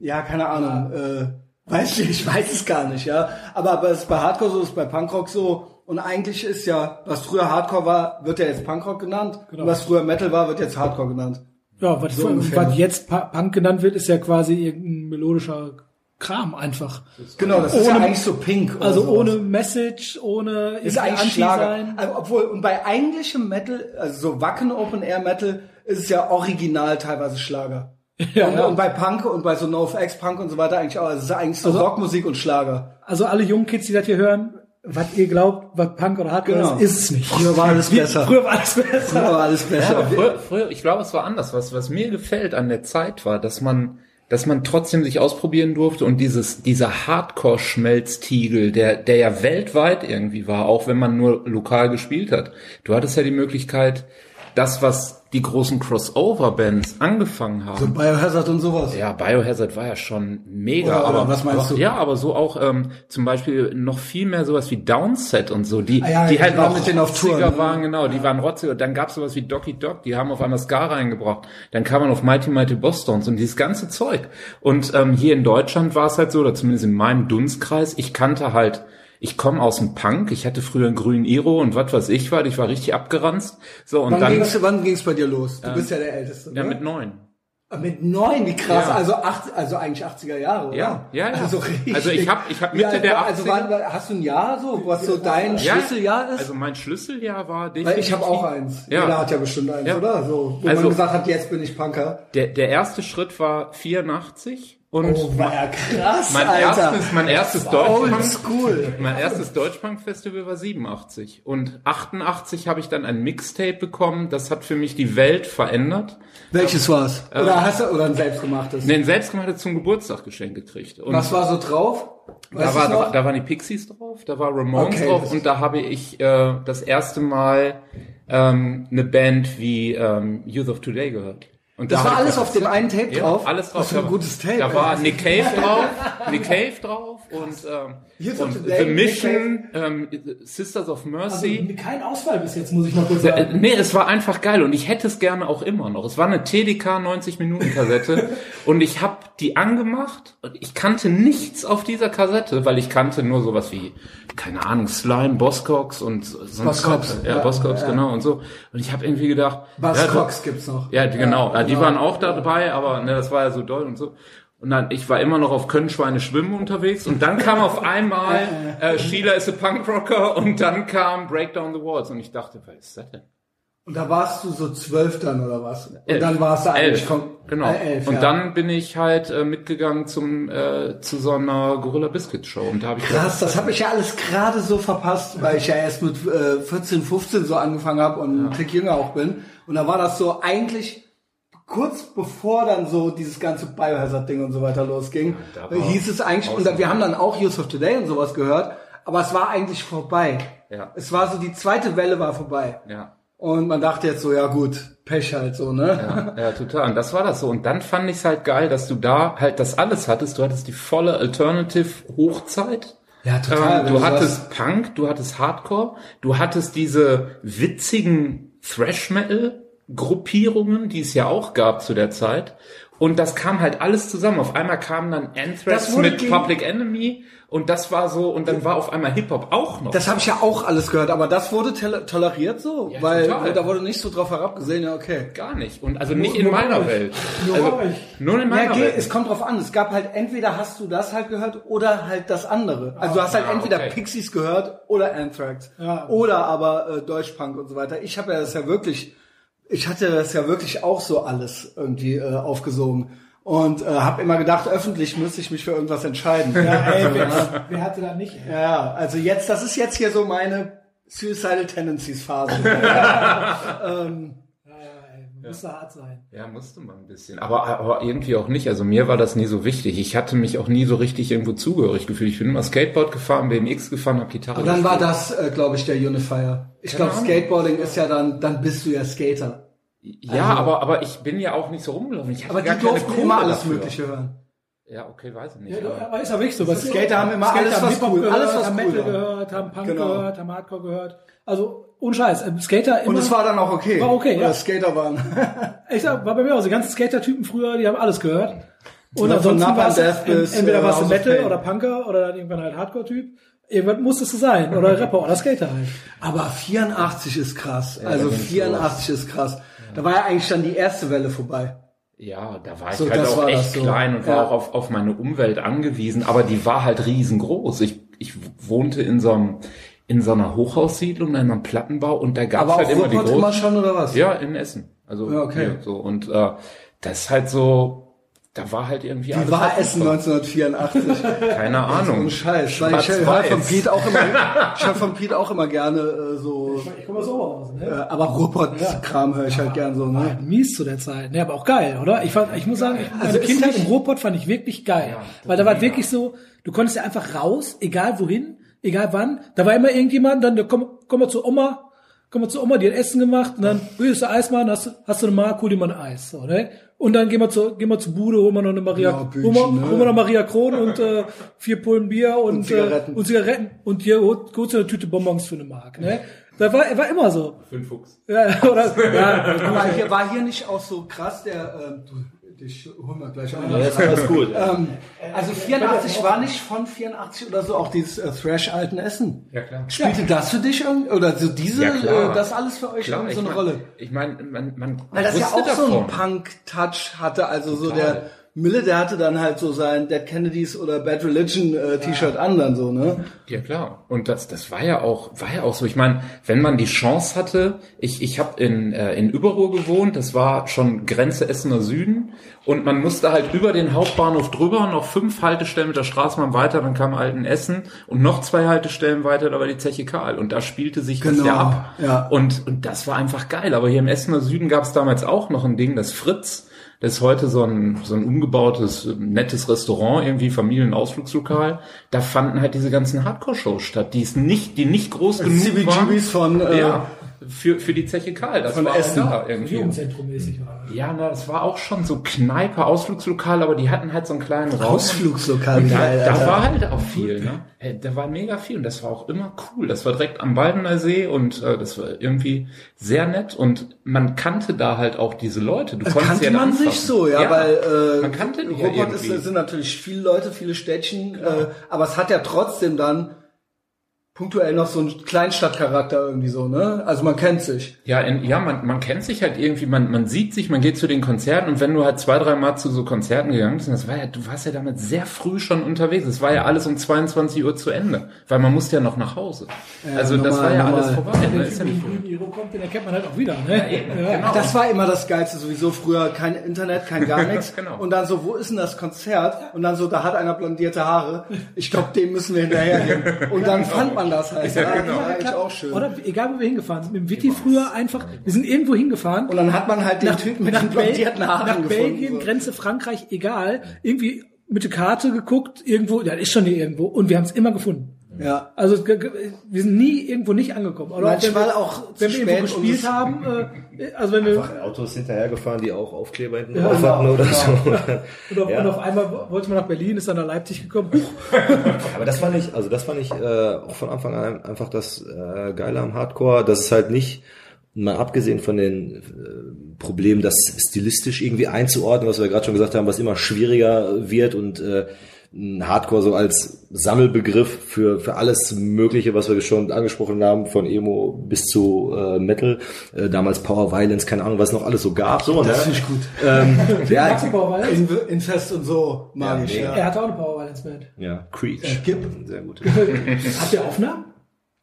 ja, keine Ahnung, äh, weiß ich, ich weiß es gar nicht, ja. Aber, aber es ist bei Hardcore so, es ist bei Punkrock so. Und eigentlich ist ja, was früher Hardcore war, wird ja jetzt Punkrock genannt. Genau. Und was früher Metal war, wird jetzt Hardcore genannt. Ja, was, So was jetzt Punk genannt wird, ist ja quasi irgendein melodischer Kram einfach. Genau, das ist Ohne- ja eigentlich so Pink. Also sowas. ohne Message, ohne ist eigentlich Anti Schlager. sein. Also, obwohl, und bei eigentlichem Metal, also so Wacken Open Air Metal, ist es ja original teilweise Schlager. Ja, und, ja. und bei Punk und bei so NoFX Punk und so weiter eigentlich auch. Also es ist eigentlich so Also- Rockmusik und Schlager. Also alle jungen Kids, die das hier hören, was ihr glaubt, was Punk oder Hardcore Genau. ist, ist es nicht. Früher war alles besser. Früher war alles besser. Früher war alles Ja, besser. aber früher, früher, ich glaube, es war anders. Was, was mir gefällt an der Zeit war, dass man, dass man trotzdem sich ausprobieren durfte und dieses, dieser Hardcore-Schmelztiegel, der, der ja weltweit irgendwie war, auch wenn man nur lokal gespielt hat. Du hattest ja die Möglichkeit, das, was die großen Crossover-Bands angefangen haben. So Biohazard und sowas. Ja, Biohazard war ja schon mega. Oder- oder aber was meinst aber, du? Ja, aber so auch ähm, zum Beispiel noch viel mehr sowas wie Downset und so, die, Ah ja, die die halt noch mit denen auf Tour, rotziger ne? waren, genau, die waren rotziger. Dann gab's sowas wie Docky Dog, die haben auf einmal Ska reingebracht. Dann kam man auf Mighty Mighty Boston's und dieses ganze Zeug. Und ähm, hier in Deutschland war es halt so, oder zumindest in meinem Dunstkreis, ich kannte halt ich komme aus dem Punk, ich hatte früher einen grünen Iro und was weiß ich war, ich war richtig abgeranzt. So und Wann dann ging's, wann ging's bei dir los? Du bist ja der Älteste. ja ne? mit neun. Ah, mit neun, wie krass. Ja. Also acht, also eigentlich 80er Jahre, oder? Ja, ja, ja. Also, richtig. Also ich hab- ich hab Mitte alt der war- Also 80er wann, hast du ein Jahr so, was so dein Ja, Schlüsseljahr ist? Also mein Schlüsseljahr war Weil definitiv. ich habe auch eins. Ja. Jeder hat ja bestimmt eins, Ja. oder? So, wo Also- man gesagt hat, jetzt bin ich Punker. Der, der erste Schritt war 84 und Oh, war ja krass, mein Alter. erstes, mein erstes Deutschpunk, school. mein erstes Deutschpunk-Festival war 87 und 88 habe ich dann ein Mixtape bekommen. Das hat für mich die Welt verändert. Welches war's? Oder hast du, oder ein selbstgemachtes? Nee, ein selbstgemachtes zum Geburtstag geschenkt gekriegt. Und Was war so drauf? da, Weißt war, du's noch? da waren die Pixies drauf, da war Ramones Okay, drauf und da habe ich äh, das erste Mal ähm, eine Band wie ähm, Youth of Today gehört. Und das da war alles auf dem einen Tape Ja, drauf? alles drauf. Was für ein Da- gutes Tape. Da war. Nick Cave drauf, Nick Cave drauf und, ähm, of und The Mission, ähm, Sisters of Also, Mercy. kein Ausfall bis jetzt, muss ich mal kurz Äh, sagen. nee, es war einfach geil und ich hätte es gerne auch immer noch. Es war eine TDK 90 Minuten Kassette und ich habe die angemacht und ich kannte nichts auf dieser Kassette, weil ich kannte nur sowas wie keine Ahnung Slime, Bosscocks und sonst Bosscocks, ja, ja, Bosscocks ja. genau und so und ich habe irgendwie gedacht, Was ja, gibt's noch? ja, genau. Ja, die genau. waren auch dabei, aber ne, das war ja so doll und so. Und dann, ich war immer noch auf Können Schweine schwimmen unterwegs und dann kam auf einmal äh, Sheila is a Punkrocker und dann kam Break Down the Walls und ich dachte, was ist das denn? Und da warst du so zwölf dann, oder was? Und Elf. dann warst du eigentlich Elf, genau. Äh, elf, und ja. dann bin ich halt äh, mitgegangen zum äh, zu so einer Gorilla Biscuit Show und da habe ich Krass, das habe ich ja alles gerade so verpasst, weil ich ja erst mit äh, 14, 15 so angefangen habe und ein Tick jünger auch bin. Und da war das so eigentlich kurz bevor dann so dieses ganze Biohazard-Ding und so weiter losging, war hieß es eigentlich, und wir haben dann auch Use of Today und sowas gehört, aber es war eigentlich vorbei. Ja. Es war so, die zweite Welle war vorbei. ja. Und man dachte jetzt so, ja gut, Pech halt so, ne? Ja, ja, total. Und das war das so. Und dann fand ich es halt geil, dass du da halt das alles hattest. Du hattest die volle Alternative-Hochzeit. Ja, total. Ähm, du hattest Punk, du hattest Hardcore, du hattest diese witzigen Thrash-Metal-Gruppierungen, die es ja auch gab zu der Zeit. Und das kam halt alles zusammen. Auf einmal kam dann Anthrax mit gegen- Public Enemy und das war so, und dann war auf einmal Hip-Hop auch noch. Das habe ich ja auch alles gehört, aber das wurde toleriert so, Ja, weil total. da wurde nicht so drauf herabgesehen, ja okay. gar nicht. Und also nicht in nur bei meiner euch. Welt. Nur also. Nur in Ja, meiner geh, Welt. es kommt drauf an. Es gab halt entweder hast du das halt gehört oder halt das andere. Also du hast halt Ah, entweder okay. Pixies gehört oder Anthrax Ja. oder aber äh, Deutschpunk und so weiter. Ich habe ja das ja wirklich, ich hatte das ja wirklich auch so alles irgendwie äh, aufgesogen und äh, habe immer gedacht, öffentlich müsste ich mich für irgendwas entscheiden. Ja, ey, wer, wer hatte da nicht? Ey? Ja, also jetzt, das ist jetzt hier so meine Suicidal Tendencies Phase. ähm, Ja, musste hart sein. Ja, musste man ein bisschen. Aber, aber irgendwie auch nicht. Also mir war das nie so wichtig. Ich hatte mich auch nie so richtig irgendwo zugehörig gefühlt. Ich bin immer Skateboard gefahren, BMX gefahren, hab Gitarre und dann war gespielt. das, äh, glaube ich, der Unifier. Ich glaube. Skateboarding ist ja dann, dann bist du ja Skater. Ja, aber, aber ich bin ja auch nicht so rumgelaufen. Ich Aber die durften immer alles dafür. Mögliche hören. Ja, okay, weiß ich nicht. Ja, aber aber ist ja wirklich so. Was Skater haben immer alles, haben was cool- gehört, alles, was haben cool Metal war. gehört, haben Punk Genau. gehört, haben Hardcore gehört. Also, ohne Scheiß. ähm, Skater immer. Und es war dann auch okay. War okay, Oder ja. Skater waren. Ich sag, war bei mir auch so. Die ganzen Skater-Typen früher, die haben alles gehört. Und Ja, von ansonsten bis, en- entweder äh, warst du Metal oder Punker oder dann irgendwann halt Hardcore-Typ. Irgendwann musstest du sein. Oder Rapper oder Skater halt. Aber 84 ist krass. also da ging's 84 ist krass. Da war ja eigentlich dann die erste Welle vorbei. Ja, da war ich So, halt auch war echt so. klein und war Ja. auch auf, auf meine Umwelt angewiesen, aber die war halt riesengroß. Ich, ich wohnte in so einem, in so einer Hochhaussiedlung, in einem Plattenbau und da gab es Aber halt auch immer die großen. immer schon oder was? Ja, in Essen. Also Ja, okay. hier, so und äh, das ist halt so, da war halt irgendwie Wie alles war halt Essen super. 1984? Keine Ahnung. Ohne Scheiß. Weil ich höre von Pete auch immer, ich höre von Pete auch immer gerne äh, so, Ich komme aus Oberhausen, äh, ne? aber Ruhrpott-Kram höre ich halt gern so, ne? Mies zu der Zeit. Ne, aber auch geil, oder? Ich, fand, ich muss sagen, ich, meine Also ist Kindheit im Ruhrpott fand ich wirklich geil. weil da war wirklich so, du konntest ja einfach raus, egal wohin, egal wann. Da war immer irgendjemand, dann, da komm, komm mal zu Oma, komm mal zu Oma, die hat Essen gemacht, und dann, willst du Eis machen, hast, du- hast du eine Mark, hol dir mal ein Eis, so, ne? Und dann gehen wir zu, gehen wir zur Bude, holen wir noch eine Maria, Ja, holen, Bütchen, wir, ne? holen wir noch Maria Kron und, äh, vier Pullen Bier und, Zigaretten. Äh, und Zigaretten. Und hier holt, holst du eine Tüte Bonbons für eine Mark, ne? Da war, war immer so. Für einen Fuchs. Ja, oder, ja, Aber hier war hier nicht auch so krass der, ähm, du, dich holen wir gleich an. Ja, ist alles gut. Ähm, also 84 war nicht von 84 oder so auch dieses äh, Thrash-alten Essen. Ja, klar. Spielte das für dich irgendwie, oder so diese, Ja, äh, das alles für euch Klar, so eine mein, Rolle? Ich meine, man, man Weil das ja auch so davon. einen Punk-Touch hatte, also so Total. der Mille, der hatte dann halt so sein Dead Kennedys oder Bad Religion äh, T-Shirt an dann so, ne? Ja klar. Und das, das war ja auch, war ja auch so. Ich meine, wenn man die Chance hatte, ich, ich habe in, äh, in Überruhr gewohnt, das war schon Grenze Essener Süden und man musste halt über den Hauptbahnhof drüber, noch fünf Haltestellen mit der Straßenbahn weiter, dann kam Altenessen und noch zwei Haltestellen weiter, da war die Zeche Karl und da spielte sich das Genau, ja ab. ja. Und, und das war einfach geil. Aber hier im Essener Süden gab es damals auch noch ein Ding, das Fritz. Das ist heute so ein, so ein umgebautes, nettes Restaurant, irgendwie Familienausflugslokal. Da fanden halt diese ganzen Hardcore-Shows statt, die es nicht, die nicht groß genug waren. CBGBs von, äh, ja, für, für die Zeche Karl. Das von war Essen. da irgendwie. Jugendzentrum mäßig war. Ja, na, das war auch schon so Kneipe, Ausflugslokal, aber die hatten halt so einen kleinen Raum. Ausflugslokal, wie Da, da war halt auch viel, ne? Hey, Da war mega viel und das war auch immer cool. Das war direkt am Baldener See und äh, das war irgendwie sehr nett und man kannte da halt auch diese Leute. Du konntest kannte ja man anfassen. sich so, ja, weil äh, man kannte die ja Ruhrpott ist, sind natürlich viele Leute, viele Städtchen, äh, aber es hat ja trotzdem dann punktuell noch so einen Kleinstadtcharakter irgendwie so, ne? Also man kennt sich. Ja, in, ja, man, man kennt sich halt irgendwie, man, man sieht sich, man geht zu den Konzerten und wenn du halt zwei, drei Mal zu so Konzerten gegangen bist, und das war ja, du warst ja damit sehr früh schon unterwegs. Es war ja alles um 22 Uhr zu Ende, weil man musste ja noch nach Hause. also das normal, war ja normal. alles vorbei. Wenn Ne? Ist ja nicht kommt, den erkennt man halt auch wieder, ne? Ja, genau. Das war immer das Geilste sowieso früher, kein Internet, kein gar nichts. Genau. Und dann so, wo ist denn das Konzert? Und dann so, da hat einer blondierte Haare. Ich glaube, dem müssen wir hinterhergehen. Und dann fand man das halt. Ja, genau. das war eigentlich auch schön. Oder egal, wo wir hingefahren sind. Mit dem Witti früher einfach, wir sind irgendwo hingefahren. Und dann hat man halt den Typen mit den Bel- blondierten Haaren nach gefunden. Belgien, so. Grenze Frankreich, egal. Irgendwie mit der Karte geguckt, irgendwo, ja, ist schon hier irgendwo. Und wir haben es immer gefunden. Ja. Also wir sind nie irgendwo nicht angekommen. Oder Manchmal auch auch wenn zu wir, wenn wir irgendwo gespielt und haben, äh, also wenn wir Autos hinterhergefahren, die auch Aufkleber hinten Ja, drauf genau, hatten oder so. und auf, Ja. und auf einmal wollte man nach Berlin, ist dann nach Leipzig gekommen. Aber das fand ich, also das fand ich äh, auch von Anfang an einfach das äh, Geile am Hardcore, dass es halt nicht, mal abgesehen von den äh, Problemen, das stilistisch irgendwie einzuordnen, was wir gerade schon gesagt haben, was immer schwieriger wird und äh, Hardcore so als Sammelbegriff für, für alles Mögliche, was wir schon angesprochen haben, von Emo bis zu äh, Metal, äh, damals Power Violence, keine Ahnung, was noch alles so gab. So, ne? Das finde ich gut. Ähm, ja, Maxi Power Violence. In, Infest und so mag Ja, ja. Er hatte auch eine Power Violence Band. ja, Creech. Äh, Gib. Sehr gut. Habt ihr Aufnahmen?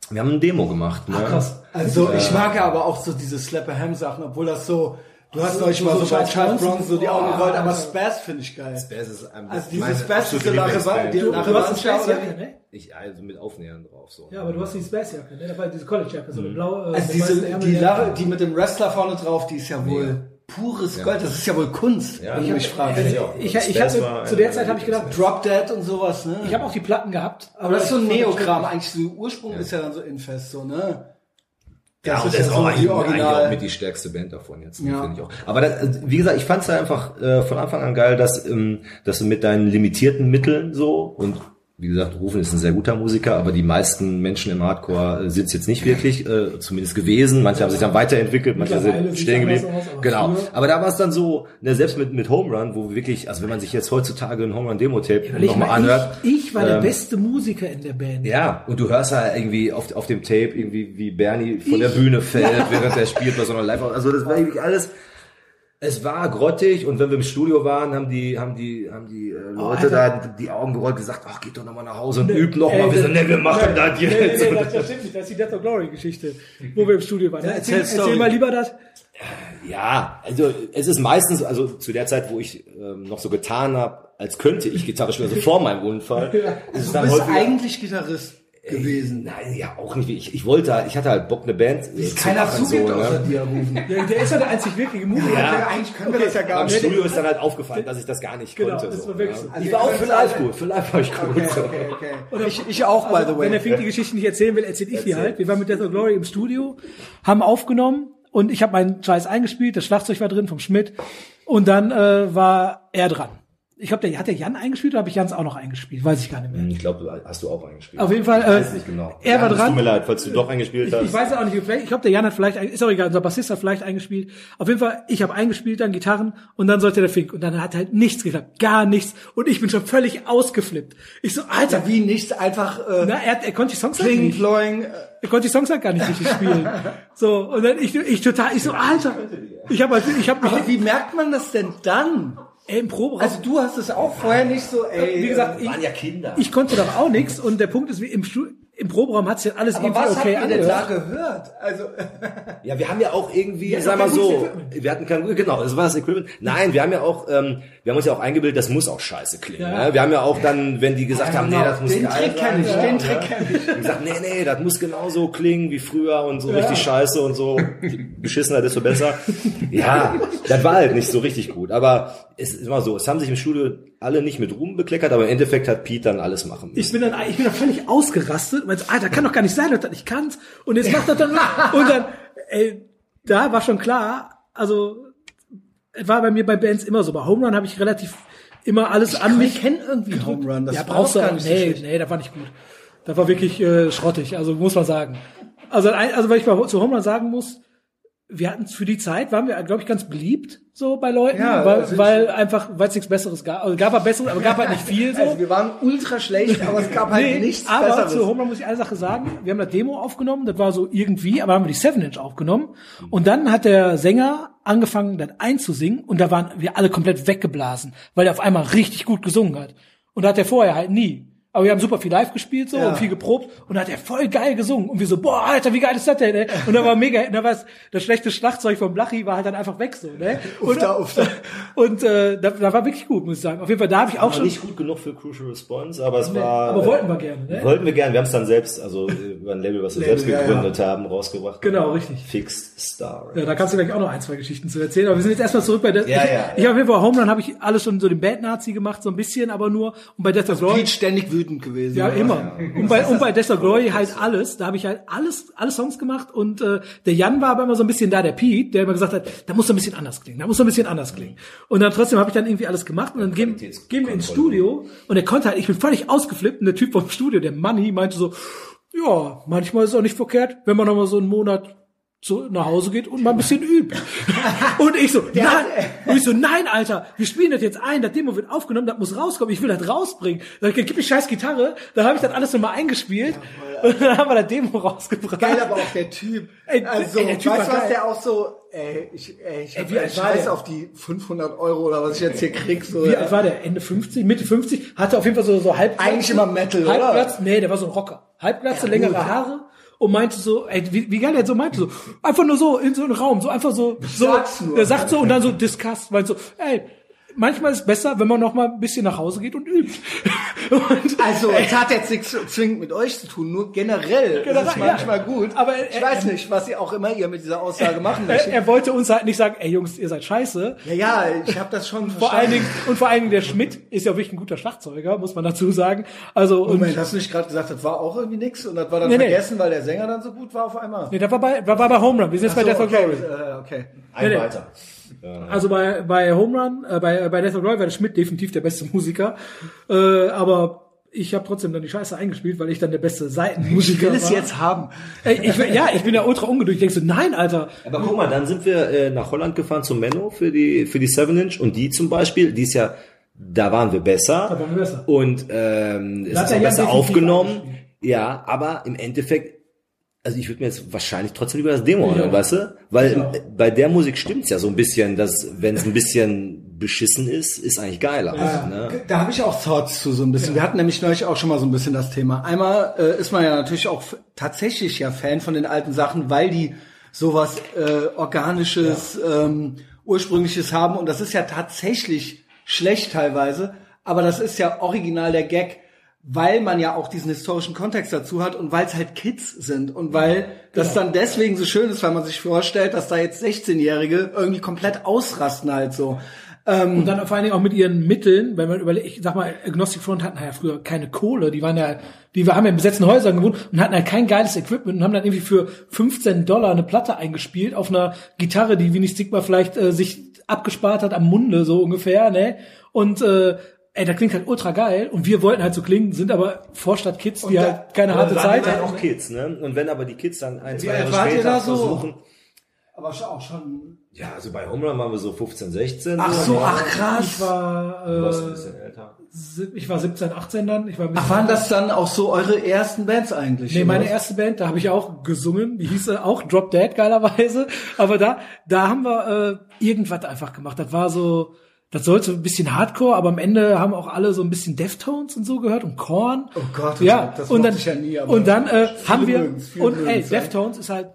Wir haben eine Demo gemacht. Ne? Krass. Also ich mag ja aber auch so diese Slapper Ham Sachen, obwohl das so, du hast euch mal so so bei Charles Bronson. So die Augen gerollt, aber Spaz finde ich geil. Spaz ist ein- Also diese Spaz, diese Lache, Lieblingsband. die Du, Lache du hast die Wandschau, Space-Jacke, ne? Ich also mit Aufnähern drauf so. Ja, aber du hast die Space-Jacke, ne? Da war diese College-Jacke, so eine blaue, äh, Also diese, die. Lache, die mit dem Wrestler vorne drauf, die ist ja wohl pures Gold, das ist ja wohl Kunst, Ja, wenn ich mich ja. ich, ich, ich hatte, war zu der eine Zeit habe ich gedacht, Drop Dead und sowas, ne? ich habe auch die Platten gehabt, aber das ist so ein Neokram, eigentlich so Ursprung ist ja dann so Infest, so, ne? Ja, Das und ist das ja ist auch eigentlich, eigentlich auch mit die stärkste Band davon jetzt, Ja. finde ich auch. Aber das, wie gesagt, ich fand es einfach äh, von Anfang an geil, dass, ähm, dass du mit deinen limitierten Mitteln so und wie gesagt, Rufen ist ein sehr guter Musiker, aber die meisten Menschen im Hardcore äh, sind es jetzt nicht wirklich, äh, zumindest gewesen. Manche haben sich dann weiterentwickelt, manche sind stehen geblieben. aus, genau. Aber da war es dann so, ne, selbst mit, mit Home Run, wo wirklich, also wenn man sich jetzt heutzutage ein Home Run Demo-Tape nochmal mal, anhört. Ich, ich war der ähm, beste Musiker in der Band. Ja, und du hörst halt irgendwie auf, auf dem Tape irgendwie, wie Bernie von der Bühne fällt, während er spielt bei so einer live Also das war irgendwie alles, es war grottig und wenn wir im Studio waren, haben die, haben die, haben die äh, Leute Alter. da die Augen gerollt gesagt, ach, geht doch nochmal nach Hause und übt noch Ey, mal. Wir so, das- ne, wir machen das Nee, jetzt. nee, nee, das, das stimmt nicht. Das ist die Death of Glory Geschichte, wo wir im Studio waren. Ja, erzähl, erzähl erzähl mal lieber das. Ja, also es ist meistens, also zu der Zeit, wo ich ähm, noch so getan habe, als könnte ich Gitarre spielen, also vor meinem Unfall, ist es Du dann bist häufiger, eigentlich Gitarrist gewesen. Nein, ja, auch nicht. Ich, ich wollte halt, ich hatte halt Bock, eine Band äh, zu Keiner zugibt so, außer ne? dir, Rufen. Der, der ist ja der einzig wirkliche Musiker. Ja. eigentlich können wir das ja gar Am nicht. Studio ist dann halt aufgefallen, dass ich das gar nicht Genau, konnte. das war wirklich ja. so. Also Ich war auch für live gut, für live war ich gut. Okay, okay, okay. Oder- Ich, ich auch, by the way. Wenn der Fink die Geschichte nicht erzählen will, erzähl ich die halt. Wir waren mit Death of Glory im Studio, haben aufgenommen und ich habe meinen Scheiß eingespielt, das Schlagzeug war drin vom Schmidt und dann äh, war er dran. Ich glaube, der hat der Jan eingespielt oder habe ich Jans auch noch eingespielt? Weiß ich gar nicht mehr. Ich glaube, hast du auch eingespielt. Auf jeden Fall, Ich äh, weiß nicht genau. er war es dran. Tut mir leid, falls du doch eingespielt Ich, hast. ich weiß ja auch nicht, vielleicht- ich glaube, der Jan hat vielleicht, ist auch egal, unser Bassist hat vielleicht eingespielt. Auf jeden Fall, ich habe eingespielt, dann Gitarren und dann sollte der Fink und dann hat halt nichts geklappt, gar nichts und ich bin schon völlig ausgeflippt. Ich so, Alter, Ja, wie nichts, einfach äh, na, er, er konnte die Songs halt nicht. Ploing. äh, Er konnte die Songs halt gar nicht richtig spielen. So, und dann ich, ich total, ich so, Alter, ich habe halt, ich habe mich, Aber wie merkt man das denn dann? Ey, im Proberaum, Also du hast es auch vorher nicht so, ey. wie gesagt, ich, waren ja Kinder. ich konnte doch auch nichts und der Punkt ist, wie im, im Proberaum hat sich ja alles aber irgendwie was okay habt ihr denn da angehört. gehört? Also, Ja, wir haben ja auch irgendwie, hatten sag mal so, Equipment. wir hatten kein, genau, das war das Equipment. Nein, wir haben ja auch, ähm, wir haben uns ja auch eingebildet, das muss auch scheiße klingen. Ja. Ne? Wir haben ja auch dann, wenn die gesagt haben, nee, das muss den Trick sein, kenn ich, ja, den? Trick kenn ich. Und gesagt, nee, nee, das muss genauso klingen wie früher und so richtig scheiße und so. Beschissener, desto besser. Ja, das war halt nicht so richtig gut. Aber es ist immer so, es haben sich im Studio alle nicht mit Ruhm bekleckert, aber im Endeffekt hat Pete dann alles machen müssen. Ich bin dann, ich bin dann völlig ausgerastet und meinte, Alter, kann doch gar nicht sein, dass das nicht kannst. Und jetzt macht das dann, und dann, ey, da war schon klar, also, war bei mir bei Bands immer so. Bei Home Run habe ich relativ immer alles an mich. Ich kenne irgendwie Home Run, das ja, brauchst auch du, gar nicht so nee, schlecht. nee, das war nicht gut. Das war wirklich äh, schrottig, also muss man sagen. Also, also weil ich bei, zu Home Run sagen muss, wir hatten für die Zeit, waren wir, glaube ich, ganz beliebt, so bei Leuten, Ja, weil, also weil einfach, weil es nichts Besseres gab. Also gab halt besseres, aber gab halt nicht viel so. Also wir waren ultra schlecht, aber es gab halt nichts aber Besseres. zu Home Run muss ich eine Sache sagen. Wir haben das Demo aufgenommen, das war so irgendwie, aber haben wir die 7-Inch aufgenommen. Und dann hat der Sänger angefangen, das einzusingen und da waren wir alle komplett weggeblasen, weil er auf einmal richtig gut gesungen hat. Und da hat er vorher halt nie. Aber wir haben super viel live gespielt so Ja. und viel geprobt und da hat er voll geil gesungen und wir so boah Alter wie geil ist das denn ey? und da war mega da war das, das schlechte Schlagzeug von Blachi war halt dann einfach weg so ne und, da, uff da. und äh, da, da war wirklich gut muss ich sagen auf jeden Fall da habe ich auch War schon nicht gut genug für Crucial Response, aber es war. aber wollten wir gerne ne Wollten wir gern, wir haben es dann selbst, also äh, über ein Label, was wir Label, selbst ja, gegründet haben, rausgebracht. Genau, richtig. Fixed Star. Ja, da kannst du gleich auch noch ein, zwei Geschichten zu erzählen. Aber wir sind jetzt erstmal zurück bei Death. Ja, ich ja, ich habe auf jeden Fall Home Run habe ich alles schon so den Bad Nazi gemacht, so ein bisschen, aber nur. Und bei Death of Glory. Pete ständig wütend wütend gewesen. Ja, immer. Und bei, und bei Desert Glory halt alles. Da habe ich halt alles, alle Songs gemacht und äh, der Jan war aber immer so ein bisschen da, der Pete, der immer gesagt hat, da muss er ein bisschen anders klingen, da muss er ein bisschen anders klingen. Und dann trotzdem habe ich dann irgendwie alles gemacht und dann gehen, gehen wir ins Studio und er konnte halt, ich bin völlig ausgeflippt und der Typ vom Studio, der Money, meinte so, ja, manchmal ist es auch nicht verkehrt, wenn man noch mal so einen Monat so nach Hause geht und mal ein bisschen übt. und ich so, nein, und ich so, nein, Alter, wir spielen das jetzt ein, das Demo wird aufgenommen, das muss rauskommen, ich will das rausbringen. Dann ich, gib mir scheiß Gitarre, dann habe ich das alles nochmal eingespielt und dann haben wir das Demo rausgebracht. Geil, aber auch der Typ. Ey, also, ey, der Typ weißt du war was, geil. der auch so, ey, ich, ey, ich Ey, hab wie Scheiß der? auf die 500 Euro oder was ich jetzt hier krieg, so. Wie ja. alt war der? Ende 50, Mitte 50? Hatte auf jeden Fall so, so halb. Eigentlich immer Metal, oder? Halbglatz, nee, der war so ein Rocker. Halbglatze, längere gut. Haare. Und meinte so, ey, wie, wie geil der so meinte, so, einfach nur so, in so einem Raum, so einfach so, so, der sagt so, und dann so Disgust, meinte so, ey, manchmal ist es besser, wenn man noch mal ein bisschen nach Hause geht und übt. Und, Also, es hat jetzt nichts zwingend mit euch zu tun, nur generell. Generell, das ist manchmal ja. gut. Aber, ich äh, weiß äh, nicht, was ihr auch immer ihr mit dieser Aussage machen er, möchtet. er wollte uns halt nicht sagen, ey Jungs, ihr seid scheiße. Ja, ja, ich habe das schon Vor allen Dingen, und vor allen Dingen der Schmidt ist ja wirklich ein guter Schlagzeuger, muss man dazu sagen. Also, und, Moment, hast du nicht gerade gesagt, das war auch irgendwie nix und das war dann Nee, nee. vergessen, weil der Sänger dann so gut war auf einmal? nee, das war bei, war, war bei Home Run. Wir sind jetzt bei So, Death okay, Glory. äh, okay. Ein Nee, nee. Also bei, bei Home Run, äh, bei, bei Death Glory war der Schmidt definitiv der beste Musiker. Äh, aber ich habe trotzdem dann die Scheiße eingespielt, weil ich dann der beste Seitenmusiker Ich will es war. jetzt haben. Ey, ich, ja, ich bin ja ultra ungeduldig. Ich denk so, nein, Alter. Aber guck mal, dann sind wir äh, nach Holland gefahren zu Menno für die für die 7 Inch und die zum Beispiel, die ist ja, da waren wir besser. Da waren wir besser. Und ähm, es ist auch ja besser aufgenommen. Ja, aber im Endeffekt, also ich würde mir jetzt wahrscheinlich trotzdem lieber das Demo Ja. anhören, weißt du? Weil Ja. bei der Musik stimmt's ja so ein bisschen, dass wenn es ein bisschen beschissen ist, ist eigentlich geiler. Ne? Da habe ich auch Thoughts zu so ein bisschen. Wir hatten nämlich neulich auch schon mal so ein bisschen das Thema. Einmal äh, ist man ja natürlich auch tatsächlich ja Fan von den alten Sachen, weil die sowas äh, organisches, ähm, ursprüngliches haben und das ist ja tatsächlich schlecht teilweise, aber das ist ja original der Gag, weil man ja auch diesen historischen Kontext dazu hat und weil es halt Kids sind und weil das dann deswegen so schön ist, weil man sich vorstellt, dass da jetzt 16-Jährige irgendwie komplett ausrasten halt so. Und dann vor allen Dingen auch mit ihren Mitteln, wenn man überlegt, ich sag mal, Agnostic Front hatten ja früher keine Kohle, die waren ja, die haben ja in besetzten Häusern gewohnt und hatten halt kein geiles Equipment und haben dann irgendwie für 15 Dollar eine Platte eingespielt auf einer Gitarre, die Winnie Stigma vielleicht äh, sich abgespart hat am Munde, so ungefähr, ne? Und äh, ey, das klingt halt ultra geil und wir wollten halt so klingen, sind aber Vorstadt-Kids, die da- halt keine harte Dann Zeit waren haben. auch Kids, ne? Und wenn aber die Kids dann ein, zwei Jahre später da so? versuchen, Aber auch schon. ja, also bei Home Run waren wir so 15, 16. Ach so, ach Ich krass. war, Du warst ein äh, bisschen älter. ich war 17, 18 dann. Ich war Ach, waren das dann auch so eure ersten Bands eigentlich? Nee, meine was? erste Band, da habe ich auch gesungen, die hieß äh, auch Drop Dead geilerweise, aber da da haben wir äh, irgendwas einfach gemacht. Das war so das sollte ein bisschen Hardcore, aber am Ende haben auch alle so ein bisschen Deftones und so gehört und Korn. Oh Gott, das- ja, das und dann ich ja nie, und dann äh, haben wir und ey, mögen's, ja. Deftones ist halt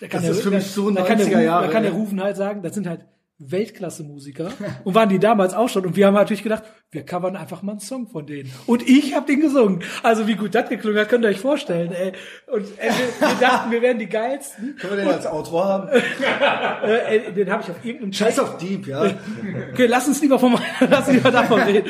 da kann Das ist für mich so da kann der 90er Rufen, Jahre, da kann der. Rufen halt sagen, das sind halt Weltklasse-Musiker und waren die damals auch schon und wir haben natürlich gedacht, wir covern einfach mal einen Song von denen und ich habe den gesungen. Also wie gut das geklungen hat, könnt ihr euch vorstellen. Ey. Und ey, wir, wir dachten, wir wären die geilsten. Können wir den als Outro haben? Äh, den habe ich auf irgendeinem Scheiß auf Deep, ja. Okay, lass uns lieber von lass uns lieber davon reden.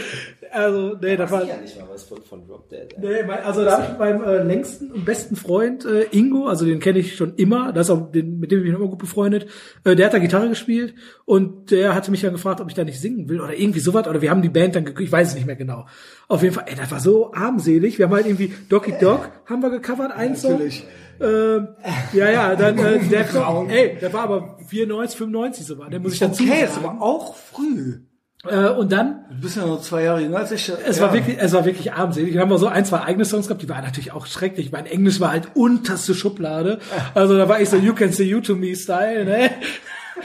Also nee, das war Ja, nicht mal was von, von Drop Dead. ey. Nee, mein, also da habe ich beim äh, längsten und besten Freund äh, Ingo, also den kenne ich schon immer, das ist auch den, mit dem bin ich immer gut befreundet, äh, der hat da Gitarre gespielt und der hatte mich dann gefragt, ob ich da nicht singen will oder irgendwie sowas oder wir haben die Band dann, ge- ich weiß es nicht mehr genau. Auf jeden Fall, ey, das war so armselig. Wir haben halt irgendwie Doggy Dog haben wir gecovert, ein Song. Natürlich. Ähm, ja, ja, dann äh, der ey, der war aber 94, 95 so war, der muss ich dazu Okay, ist sagen. aber auch früh. Äh, und dann Du bist ja noch zwei Jahre jünger als ich. es war wirklich, es war wirklich armselig. Wir haben auch so ein, zwei eigene Songs gehabt, die waren natürlich auch schrecklich. Mein Englisch war halt unterste Schublade. Also da war ich so You Can Say You to Me Style, ne?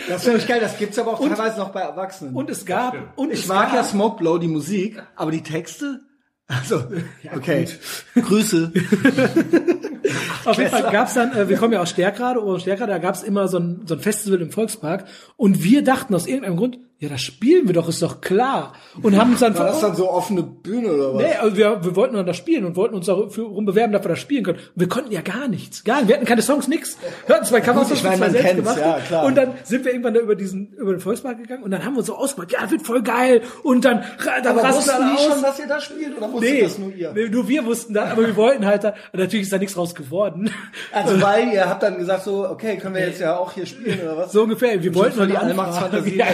Das finde ich geil, das gibt's aber auch teilweise noch bei Erwachsenen. Und es gab, und ich es mag gab, ja Smoke Blow, die Musik, aber die Texte? Also, okay. Grüße. Auf jeden Fall gab's dann, äh, wir kommen ja aus Stärkrade, oder Stärkrade, da gab's immer so ein, so ein Festival im Volkspark und wir dachten aus irgendeinem Grund, ja, das spielen wir doch, ist doch klar. Und haben uns dann War das dann so offene Bühne oder was? Nee, also wir, wir wollten dann das spielen und wollten uns darum bewerben, dass wir das spielen können. Und wir konnten ja gar nichts. Gar nicht. Wir hatten keine Songs, nix. Wir hatten zwei Covers, ich meine, zwei selbst gemacht. ja, klar. Und dann sind wir irgendwann da über diesen, über den Volkspark gegangen und dann haben wir uns so ausgemacht, ja, wird voll geil. Und dann, dann Aber rasten wussten alle aus. schon, dass ihr da spielt oder wusstet Nee, das nur ihr? nee, nur wir wussten das, aber wir wollten halt da, und natürlich ist da nichts raus geworden. Also weil ihr habt dann gesagt so, okay, können wir jetzt ja auch hier spielen oder was? So ungefähr. Wir wollten nur die Allmachtsfantasie ja,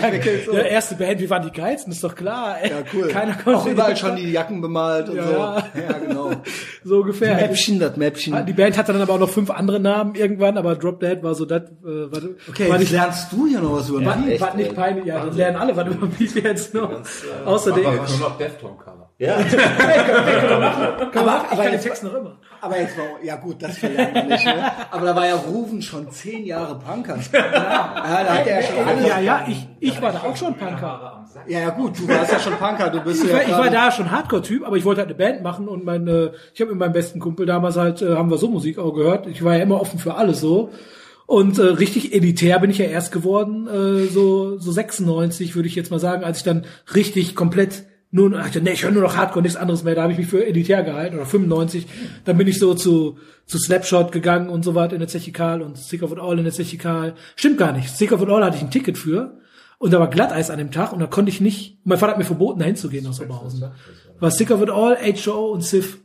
so. Ja, erste Band, wir waren die geilsten, ist doch klar. Ey. Ja, cool. Keiner konnte auch überall schon die Jacken bemalt und Ja, so. ja. ja genau. so ungefähr. Mäppchen, das Mäppchen. Die Band hatte dann aber auch noch fünf andere Namen irgendwann, aber Drop Dead war so das, äh, war, Okay, war nicht, lernst du hier noch was über war, mich. echt, war nicht ey. peinlich. Ja, das lernen alle, was über mich jetzt noch. Außerdem, Aber nur noch Defton-Cover. Ja, kann man machen. ich aber kann den jetzt- Text noch immer. Aber jetzt mal, ja gut, das verlernt man nicht, ne? Aber da war ja Ruven schon zehn Jahre Punker. Ja, da hat er ja schon alles. Ja, ja, ich, ich war da auch schon Punker. Ja, ja gut, du warst ja schon Punker, du bist Ich ja war, ich war da schon Hardcore-Typ, aber ich wollte halt eine Band machen und mein, äh, ich habe mit meinem besten Kumpel damals halt, äh, haben wir so Musik auch gehört. Ich war ja immer offen für alles so. Und äh, richtig elitär bin ich ja erst geworden, äh, so, so 96 würde ich jetzt mal sagen, als ich dann richtig komplett nur, dachte, nee, ich höre nur noch Hardcore, nichts anderes mehr, da habe ich mich für elitär gehalten, oder 95. Dann bin ich so zu, zu Slapshot gegangen und so weiter in der Zechikal und Sick of It All in der Zechikal. Stimmt gar nicht. Sick of It All hatte ich ein Ticket für. Und da war Glatteis an dem Tag und da konnte ich nicht, mein Vater hat mir verboten, da hinzugehen aus Oberhausen. War Sick of It All, H.O. und Sif.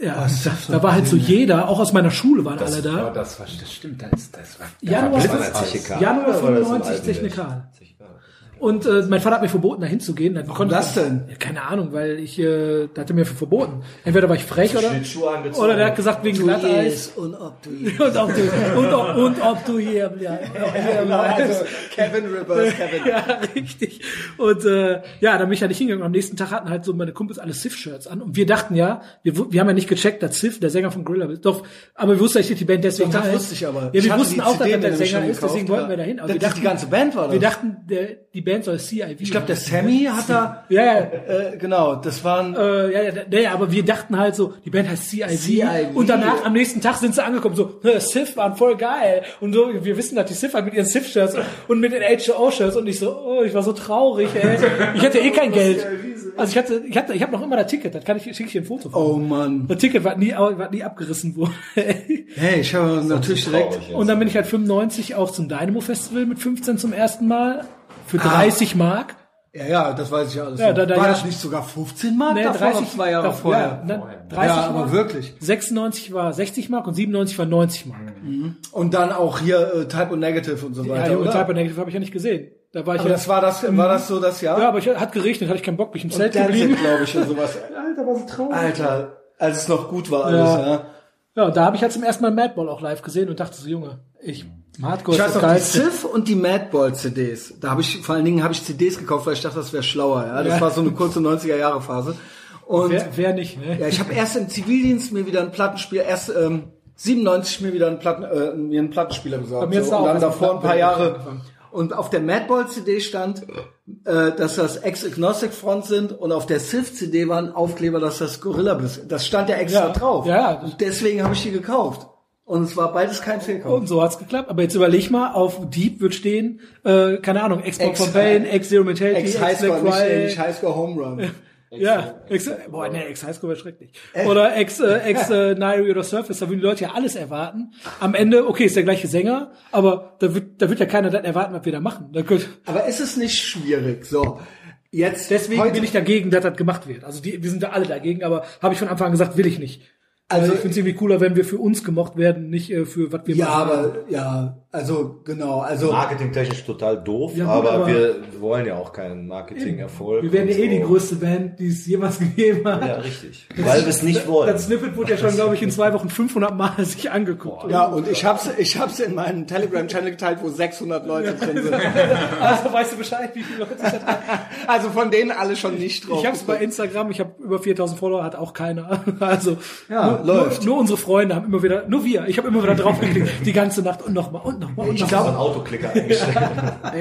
Ja, da, da war halt so jeder, auch aus meiner Schule waren alle Ja, da. das, war, das stimmt, das, das war Januar, Zechikal. Januar war das im 95 Altenwelt? Technikal. Und äh, mein Vater hat mir verboten, da hinzugehen. Dann konnte das denn? Ja, keine Ahnung, weil ich, äh, da hat er mir verboten. Entweder war ich frech oder, oder der hat gesagt, wegen Glatteis. und ob du hier. Und ob du, und ob, und ob du hier, ja, hier bleibst. Also, Kevin Rivers, Kevin. Ja, richtig. Und äh, ja, da bin ich ja nicht hingegangen. Am nächsten Tag hatten halt so meine Kumpels alle Sif-Shirts an. Und wir dachten ja, wir, wir haben ja nicht gecheckt, dass Sif der Sänger von Gorilla ist. Doch, aber wir wussten, dass die Band deswegen Doch, das heißt. wusste ich aber. Ja, wir wussten die auch, dass er der Sänger ist, deswegen wollten wir dahin. Aber Das- wir die dachten, ganze Band war das. Wir dachten, der, die Band soll CIV. Ich glaube, der Sammy hat da, Ja, ja. äh, genau, das waren, Äh, ja, ja, ja, ja, aber wir dachten halt so, die Band heißt CIV. CIV. Und danach, am nächsten Tag sind sie angekommen, so, "Hä, Sif waren voll geil. Und so, wir wissen, dass die Sif halt mit ihren Sif-Shirts und mit den HO-Shirts und ich so, oh, ich war so traurig, ey. Ich hatte eh kein Geld. Also ich hatte, ich hatte, ich habe noch immer das Ticket, das kann ich, schicke ich dir ein Foto von. oh Mann. Das Ticket war nie, war nie abgerissen worden. Hey, ich habe natürlich direkt, und dann bin ich halt 95 auch zum Dynamo Festival mit 15 zum ersten Mal. Für 30 Mark. ja, ja, das weiß ich ja alles. Ja, da- da- war ja. das nicht sogar 15 Mark Nee, davor, 30 noch zwei Jahre davor, vorher? Ja, ne, 30 Ja, aber Mark. wirklich. 96 war 60 Mark und 97 war 90 Mark. Und dann auch hier äh, Type und Negative und so Ja, weiter, Junge, oder? Type Negative habe ich ja nicht gesehen. Da war ich aber ja, das war das, war das so das Jahr? ja, aber ich hat geregnet, hatte ich keinen Bock, bin ich im Zelt geblieben. glaube ich, und sowas. Alter, war so traurig. Alter, als es noch gut war alles, Ja. ja. Ja, und da habe ich halt zum ersten Mal Madball auch live gesehen und dachte so, Junge, ich Hardcore Ich ist weiß das noch, die. Sif und die Madball CDs. Da habe ich, vor allen Dingen habe ich CDs gekauft, weil ich dachte, das wäre schlauer, ja. Das Ja. war so eine kurze 90er Jahre Phase. Und Wer, wer nicht, ne? ja, ich habe erst im Zivildienst mir wieder ein Plattenspiel, erst ähm, 97 mir wieder einen Platten, äh, mir einen Plattenspieler besorgt. Bei mir so, und dann davor ein paar Jahre. angefangen. Und auf der Madball CD stand, äh, dass das Ex-Agnostic Front sind und auf der Sif CD war ein Aufkleber, dass das Gorilla ist. Das stand ja extra Ja. drauf. Ja, ja. Und deswegen habe ich die gekauft. Und es war beides kein Fehlkauf. Und so hat's geklappt. Aber jetzt überleg mal, auf Deep wird stehen, äh, keine Ahnung, Xbox Ex- von Pain, X Zero Mentality, X Ex-Highscore, Black nicht, äh, nicht Highscore Home Run. Ja, Ex, boah, nee, Ex Highschool wäre schrecklich. Oder Ex, äh, Ex äh, Nairi oder Surface, da würden die Leute ja alles erwarten. Am Ende, okay, ist der gleiche Sänger, aber da wird, da wird ja keiner das erwarten, was wir da machen. Da könnt, Aber ist es nicht schwierig? So, jetzt deswegen bin ich dagegen, dass das gemacht wird. Also die, wir sind da alle dagegen, aber habe ich von Anfang an gesagt, will ich nicht. Also Also- ich finde es irgendwie cooler, wenn wir für uns gemocht werden, nicht äh, für was wir Ja, machen. aber ja, also genau, also Marketingtechnisch total doof, Ja, gut, aber, aber- wir wollen ja auch keinen Marketingerfolg. Wir werden ja eh die so. größte Band, die es jemals gegeben hat. Ja, richtig. Weil wir es nicht wollen. Das Snippet wurde ja schon, glaube ich, in zwei Wochen 500 Mal sich angeguckt. ja, und ich hab's, ich hab's in meinem Telegram-Channel geteilt, wo 600 Leute drin sind. Also weißt du Bescheid, wie viele Leute sich das Also von denen alle schon nicht drauf. Ich habe es bei Instagram, ich habe über 4000 Follower, hat auch keiner. Also Ja, nur, läuft. Nur, nur unsere Freunde haben immer wieder, nur wir, ich habe immer wieder drauf geklickt, die ganze Nacht und nochmal und nochmal und Ich nochmal. habe so einen Autoklicker eingestellt.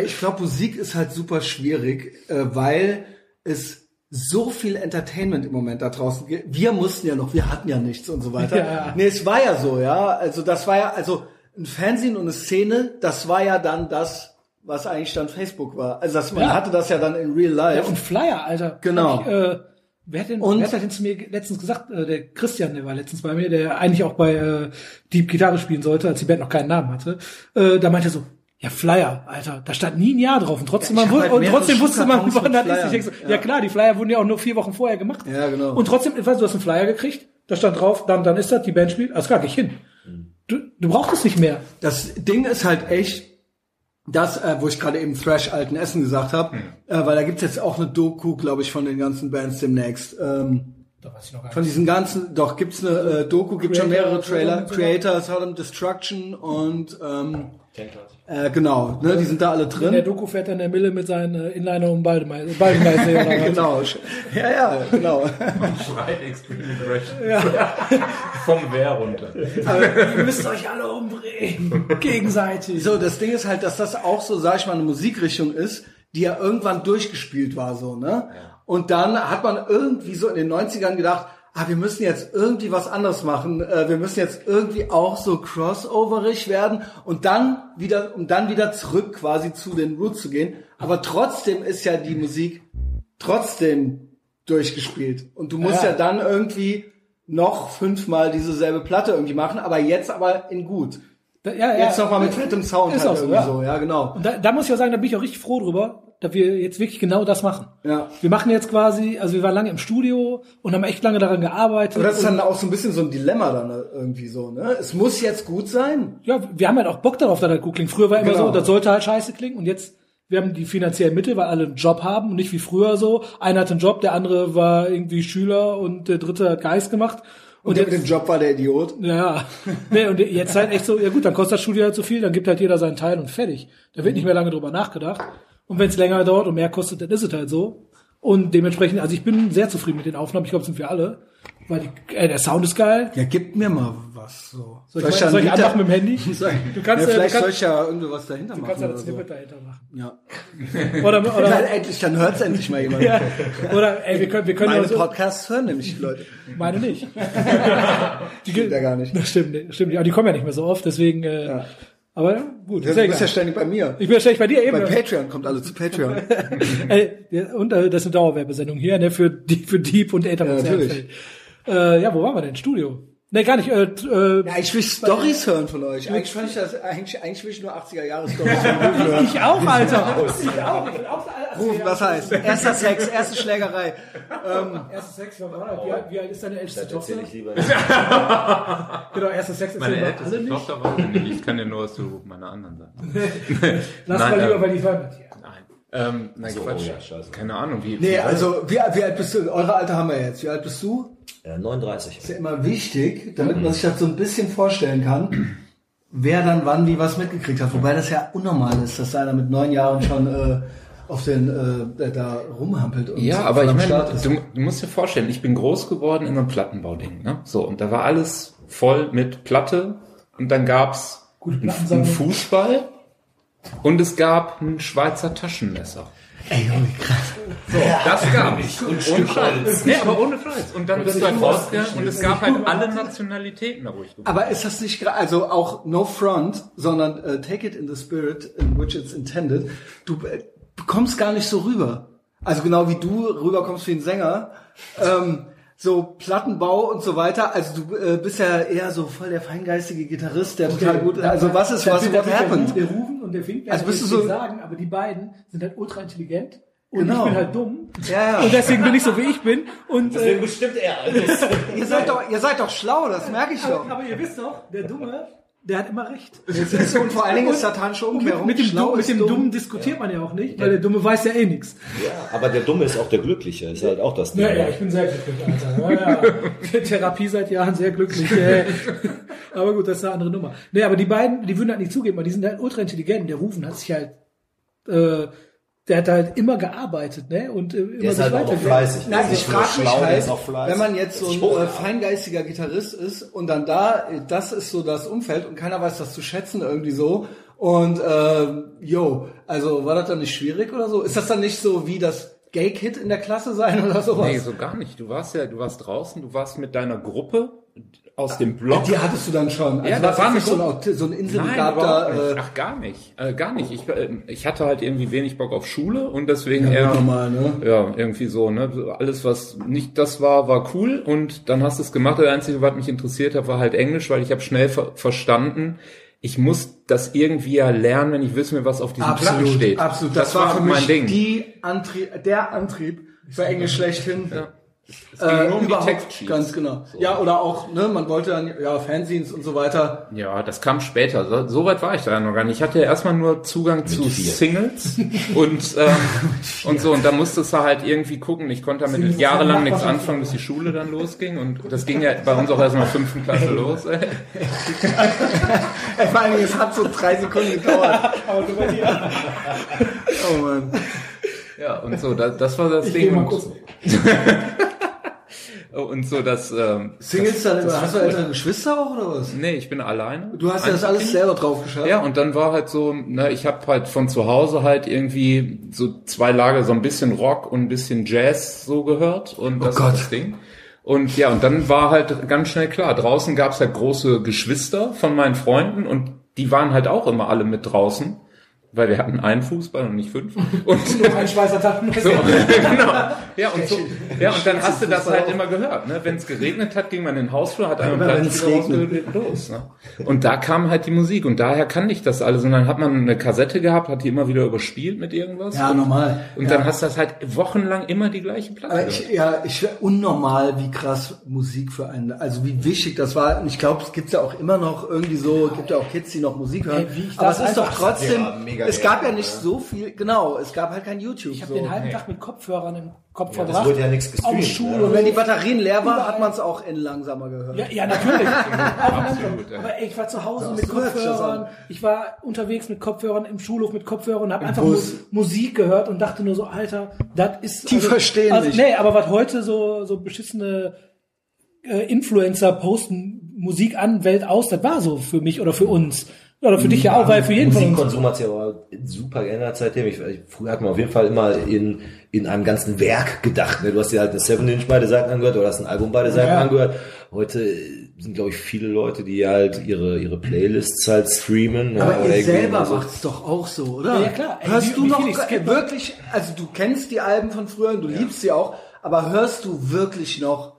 Ich glaube, Musik ist halt super schwierig, äh, weil es so viel Entertainment im Moment da draußen gibt. Wir mussten ja noch, wir hatten ja nichts und so weiter. Ja. Nee, es war ja so, ja. Also das war ja, also ein Fernsehen und eine Szene, das war ja dann das, was eigentlich dann Facebook war. Also das, man Ja. hatte das ja dann in real Ja, life. und Flyer, Alter. Genau. Ich, äh, wer hat denn, Und- wer hat denn zu mir letztens gesagt, äh, der Christian, der war letztens bei mir, der eigentlich auch bei äh, Deep Gitarre spielen sollte, als die Band noch keinen Namen hatte. Äh, da meinte er so, ja, Flyer, Alter, da stand nie ein Jahr drauf und trotzdem, Ja, man, halt und trotzdem wusste man, wann das ist. Ich Flyern. denk so, ja. Ja. klar, die Flyer wurden ja auch nur vier Wochen vorher gemacht. Ja, genau. Und trotzdem, ich weiß, du hast einen Flyer gekriegt, da stand drauf, dann, dann ist das, die Band spielt, alles klar, geh ich hin. Du, du brauchst es nicht mehr. Das Ding ist halt echt, das, äh, wo ich gerade eben Thrash Alten Essen gesagt habe, äh, weil da gibt's jetzt auch eine Doku, glaube ich, von den ganzen Bands demnächst. Ähm, Da weiß ich noch gar von diesen ganzen, doch gibt's eine äh, Doku, gibt schon mehrere Trailer, Creator, Sodom Destruction und ähm, äh, genau, ne, die sind da alle In der drin. Doku fährt dann der Mille mit seinen äh, Inliner um was. genau, ja, ja, genau. Extreme Aggression. Vom Wehr runter. Ihr müsst euch alle umbringen. Gegenseitig. So, das Ding ist halt, dass das auch so, sag ich mal, eine Musikrichtung ist, die ja irgendwann durchgespielt war, so, ne? Und dann hat man irgendwie so in den 90ern gedacht, ah, wir müssen jetzt irgendwie was anderes machen, äh, wir müssen jetzt irgendwie auch so crossoverig werden und dann wieder, um dann wieder zurück quasi zu den Roots zu gehen. Aber trotzdem ist ja die Musik trotzdem durchgespielt. Und du musst ja, Ja. dann irgendwie noch fünfmal diese selbe Platte irgendwie machen, aber jetzt aber in gut. Da, ja, Jetzt nochmal mit fettem Sound Ist halt auch so, irgendwie ja. so, ja genau. Und da, da muss ich auch sagen, da bin ich auch richtig froh drüber, dass wir jetzt wirklich genau das machen. Ja. Wir machen jetzt quasi, also wir waren lange im Studio und haben echt lange daran gearbeitet. Aber das ist dann auch so ein bisschen so ein Dilemma dann irgendwie so, ne? Es muss jetzt gut sein. ja, wir haben halt auch Bock darauf, dass das gut klingt. Früher war immer Genau. so, das sollte halt scheiße klingen und jetzt wir haben die finanziellen Mittel, weil alle einen Job haben und nicht wie früher so. Einer hatte einen Job, der andere war irgendwie Schüler und der dritte hat Geist gemacht. Und der mit dem Job war der Idiot. Ja, ja. Nee, und jetzt halt echt so, ja gut, dann kostet das Studio halt so viel, dann gibt halt jeder seinen Teil und fertig. Da wird nicht mehr lange drüber nachgedacht. Und wenn es länger dauert und mehr kostet, dann ist es halt so. Und dementsprechend, also ich bin sehr zufrieden mit den Aufnahmen, ich glaube, sind wir alle. Weil die, äh, der Sound ist geil. Ja, gib mir mal was so. Soll ich, soll ich anmachen mit dem Handy? Du kannst, ja, vielleicht du kannst- soll ich ja irgendwie was dahinter Du machen. kannst ja das so. Snippet dahinter machen. Ja. Oder, Dann oder, endlich, dann hört's endlich mal jemand. ja, oder ey, wir können, wir können Meine ja so, Podcasts hören nämlich die Leute. meine nicht. Die Stimmt ja gar nicht. Das stimmt, nicht, stimmt. Aber die kommen ja nicht mehr so oft, deswegen, äh, Ja. aber ja, gut. Du ja bist ja ständig bei mir. Ich bin ja ständig bei dir eben. Bei Patreon kommt alle zu Patreon. Und äh, das ist eine Dauerwerbesendung hier, ne, für, die, für Deep und Etherbox. Ja, natürlich. Äh, ja, wo waren wir denn? Studio? Ne, gar nicht. Äh, äh, Ja, ich will Stories hören von euch. Eigentlich fand ich das, eigentlich, eigentlich will ich nur 80er Jahre Stories hören. ich auch, Alter. Ich auch. Ich bin auch Rufen, was heißt? Erster Sex, erste Schlägerei. Sex, wann war das? wie, alt- wie alt ist deine älteste Tochter? Erzähl ich lieber. Genau, erstes Sex Meine erzählen wir alle älteste nicht. Tochter ich nicht. Ich kann dir nur was zu meiner anderen sagen. Lass Nein, mal lieber ähm, bei die hier. Nein. Ähm, nein, So, Quatsch. oh ja, scheiße. Keine Ahnung, wie. Nee, wie- also, wie, wie alt bist du? Eure Alter haben wir jetzt. Wie alt bist du? Äh, 39. ist ja immer wichtig, damit man sich das so ein bisschen vorstellen kann, wer dann wann wie was mitgekriegt hat. Wobei das ja unnormal ist, dass einer mit neun Jahren schon äh, auf den äh, da rumhampelt. Und Ja, aber ich meine, du, du musst dir vorstellen, ich bin groß geworden in einem Plattenbauding. Ne? So, und da war alles voll mit Platte und dann gab's einen. Fußball und es gab ein Schweizer Taschenmesser. Ey, Junge, krass. So, das gab es. Und ohne Scheiß. Nee, aber ohne Scheiß. Und dann bist du halt rausgegangen und es gab halt alle Nationalitäten da, wo ich Aber ist das nicht gra- also auch no front, sondern äh, take it in the spirit in which it's intended. Du äh, du kommst gar nicht so rüber. Also genau wie du rüberkommst wie ein Sänger. Ähm, so Plattenbau und so weiter. Also du äh, bist ja eher so voll der feingeistige Gitarrist, der total gut. Also was ist was? What happened? Der Rufen und der Fink, Also bist du ich so- sagen, aber die beiden sind halt ultra intelligent. Und Genau. ich bin halt dumm. Ja, ja. Und deswegen bin ich so, wie ich bin. Und, äh, bestimmt er alles. Ihr seid doch, ihr seid doch schlau, das merke ich doch. aber, aber ihr wisst doch, der Dumme, der hat immer recht. Das ist so, und vor allen Dingen ist satanische Und mit, Umkehrung. mit dem, Dumm, mit dem dumm. Dummen diskutiert man ja auch nicht, weil der Dumme weiß ja eh nichts. Ja, aber der Dumme ist auch der Glückliche. Ist halt auch das Ding. Ja, ja, ich bin sehr glücklich, Alter. Ja, ja. Therapie seit Jahren sehr glücklich. Aber gut, das ist eine andere Nummer. Nee, aber die beiden, die würden halt nicht zugeben, weil die sind halt ultra intelligent. Der Rufen hat sich halt, äh, der hat halt immer gearbeitet, ne? Und äh, immer Der ist sich halt auch fleißig. Nein, ich frage mich halt, wenn man jetzt so ein äh, feingeistiger Gitarrist ist und dann da, äh, das ist so das Umfeld und keiner weiß das zu schätzen irgendwie so. Und ähm, yo, also war das dann nicht schwierig oder so? Ist das dann nicht so wie das, Gay-Kid in der Klasse sein oder sowas? Nee, so gar nicht. Du warst ja, du warst draußen, du warst mit deiner Gruppe aus dem Block. Die hattest du dann schon. Also Ja, das war nicht so ein, so ein inselbegabter, äh, Ach, gar nicht. Äh, gar nicht. Ich, äh, ich hatte halt irgendwie wenig Bock auf Schule und deswegen Ja, eher, normal, ne? ja, irgendwie so, ne? Alles, was nicht das war, war cool und dann hast du es gemacht. Das Einzige, was mich interessiert hat, war halt Englisch, weil ich habe schnell ver verstanden, ich muss das irgendwie ja lernen, wenn ich wissen will, was auf diesem Platten absolut, steht. absolut. Das, war für mein mich Ding. die Antrieb, der Antrieb für Englisch schlechthin. Ja. Es ging Äh, nur um die überhaupt, Textsheets. ganz genau. Ja, oder auch, ne, man wollte dann, ja, Fanzines und so weiter. Ja, das kam später. So, so weit war ich da ja noch gar nicht. Ich hatte ja erstmal nur Zugang zu vier. Singles und ähm, und so. Und da musstest du halt irgendwie gucken. Ich konnte damit Singles jahrelang nichts anfangen, bis die Schule dann losging. Und das ging ja bei uns auch erst in der fünften Klasse los. Ey. Ey, vor allem, es hat so drei Sekunden gedauert. Aber du bei dir. Oh Mann. Ja, und so. Das, das war das Ich Ding. gehe mal kurz. Und so, das. Ähm, Singles dann immer, hast du ältere Geschwister auch oder was? nee, ich bin alleine. Du hast ja das alles selber drauf geschafft. Ja, und dann war halt so, ne, ich habe halt von zu Hause halt irgendwie so zwei Lager, so ein bisschen Rock und ein bisschen Jazz so gehört und das war Gott. das Ding. Und ja, und dann war halt ganz schnell klar, draußen gab's halt große Geschwister von meinen Freunden und die waren halt auch immer alle mit draußen, weil wir hatten einen Fußball und nicht fünf. Und Nur ein Schweißer Tag. so, genau. Ja, und so, ja, und dann hast du das halt immer gehört, ne? Wenn es geregnet hat, ging man in den Hausflur, hat einmal Immer Platz los, ne? Und da kam halt die Musik und daher kannte ich das alles und dann hat man eine Kassette gehabt, hat die immer wieder überspielt mit irgendwas. Ja, und, normal. Und ja. dann hast du das halt wochenlang immer die gleiche Platte. Ich, ja, ich unnormal, wie krass Musik für einen, also wie wichtig das war. Und ich glaube, es gibt ja auch immer noch irgendwie so, gibt ja auch Kids, die noch Musik hören. Ey, wie ich Aber das es ist doch trotzdem, Ja, mega es gab ja nicht so viel, genau, es gab halt kein YouTube. Ich habe so. den halben Tag mit Kopfhörern im Kopf Ja, das verbracht. wurde ja nichts Auf gestreamt, Schule. ne? Und wenn die Batterien leer war, hat man es auch in langsamer gehört. Ja, ja, natürlich. Absolut, ja. Aber ey, ich war zu Hause mit Kopfhörern, ich war unterwegs mit Kopfhörern im Schulhof mit Kopfhörern und habe einfach Bus. Mu Musik gehört und dachte nur so, Alter, das ist... Die verstehen also, dich. Nee, aber was heute so, so beschissene äh, Influencer posten Musik an, Welt aus, das war so für mich oder für uns. Oder für dich ja auch, weil für jeden von uns. Super geändert seitdem. Ich, ich, früher hat man auf jeden Fall immer in, in einem ganzen Werk gedacht. Ne? Du hast dir halt eine 7-Inch beide Seiten angehört oder hast ein Album beide Seiten Ja. angehört. Heute sind, glaube ich, viele Leute, die halt ihre, ihre Playlists halt streamen. ja, Aber oder ihr selber so. macht's doch auch so, oder? Ja, ja, klar. Ey, Hörst wie- du wie noch wirklich, also du kennst die Alben von früher und du liebst sie auch, aber hörst du wirklich noch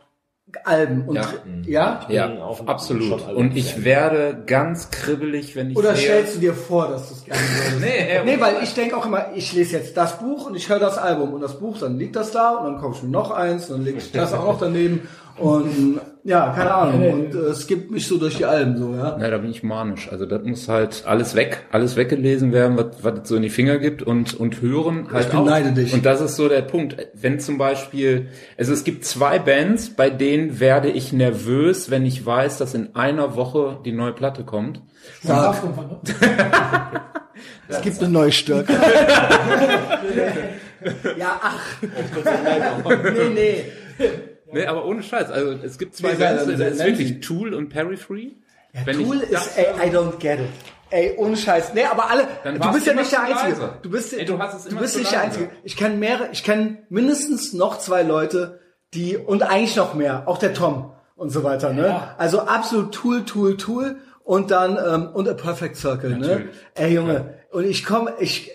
Alben? Und Ja. ja? Ja, auch absolut. Und ich werde ganz kribbelig, wenn ich Oder sehe, stellst du dir vor, dass du es gerne würdest? Nee, äh, nee, weil ich denke auch immer, ich lese jetzt das Buch und ich höre das Album und das Buch, dann liegt das da und dann kaufe ich mir noch eins und dann lege ich das auch noch daneben und ja, keine Ahnung. Und äh, es gibt mich so durch die Alben so, ja. Na, da bin ich manisch. Also das muss halt alles weg, alles weggelesen werden, was, was es so in die Finger gibt und und hören halt auch. beneide dich. Und das ist so der Punkt. Wenn zum Beispiel, also es gibt zwei Bands, bei denen werde ich nervös, wenn ich weiß, dass in einer Woche die neue Platte kommt. Sag, es gibt eine neue Stück. ja, ach. nee, nee. Nee, aber ohne Scheiß. Also es gibt zwei Nee, Bands, das ist wirklich Tool und Perry Free. Wenn Tool ich, ist, ey, I don't get it. Ey, ohne Scheiß. Nee, aber alle, du bist ja nicht der Einzige. leise. Du bist, Ey, du hast es du bist nicht der. Einzige. Ich kenne mehrere, ich kenne mindestens noch zwei Leute, die, und eigentlich noch mehr, auch der Tom und so weiter, ne? Ja. Also absolut Tool, Tool, Tool und dann, ähm, und A Perfect Circle, ne? Natürlich. Ey, Junge. Und ich komme, ich,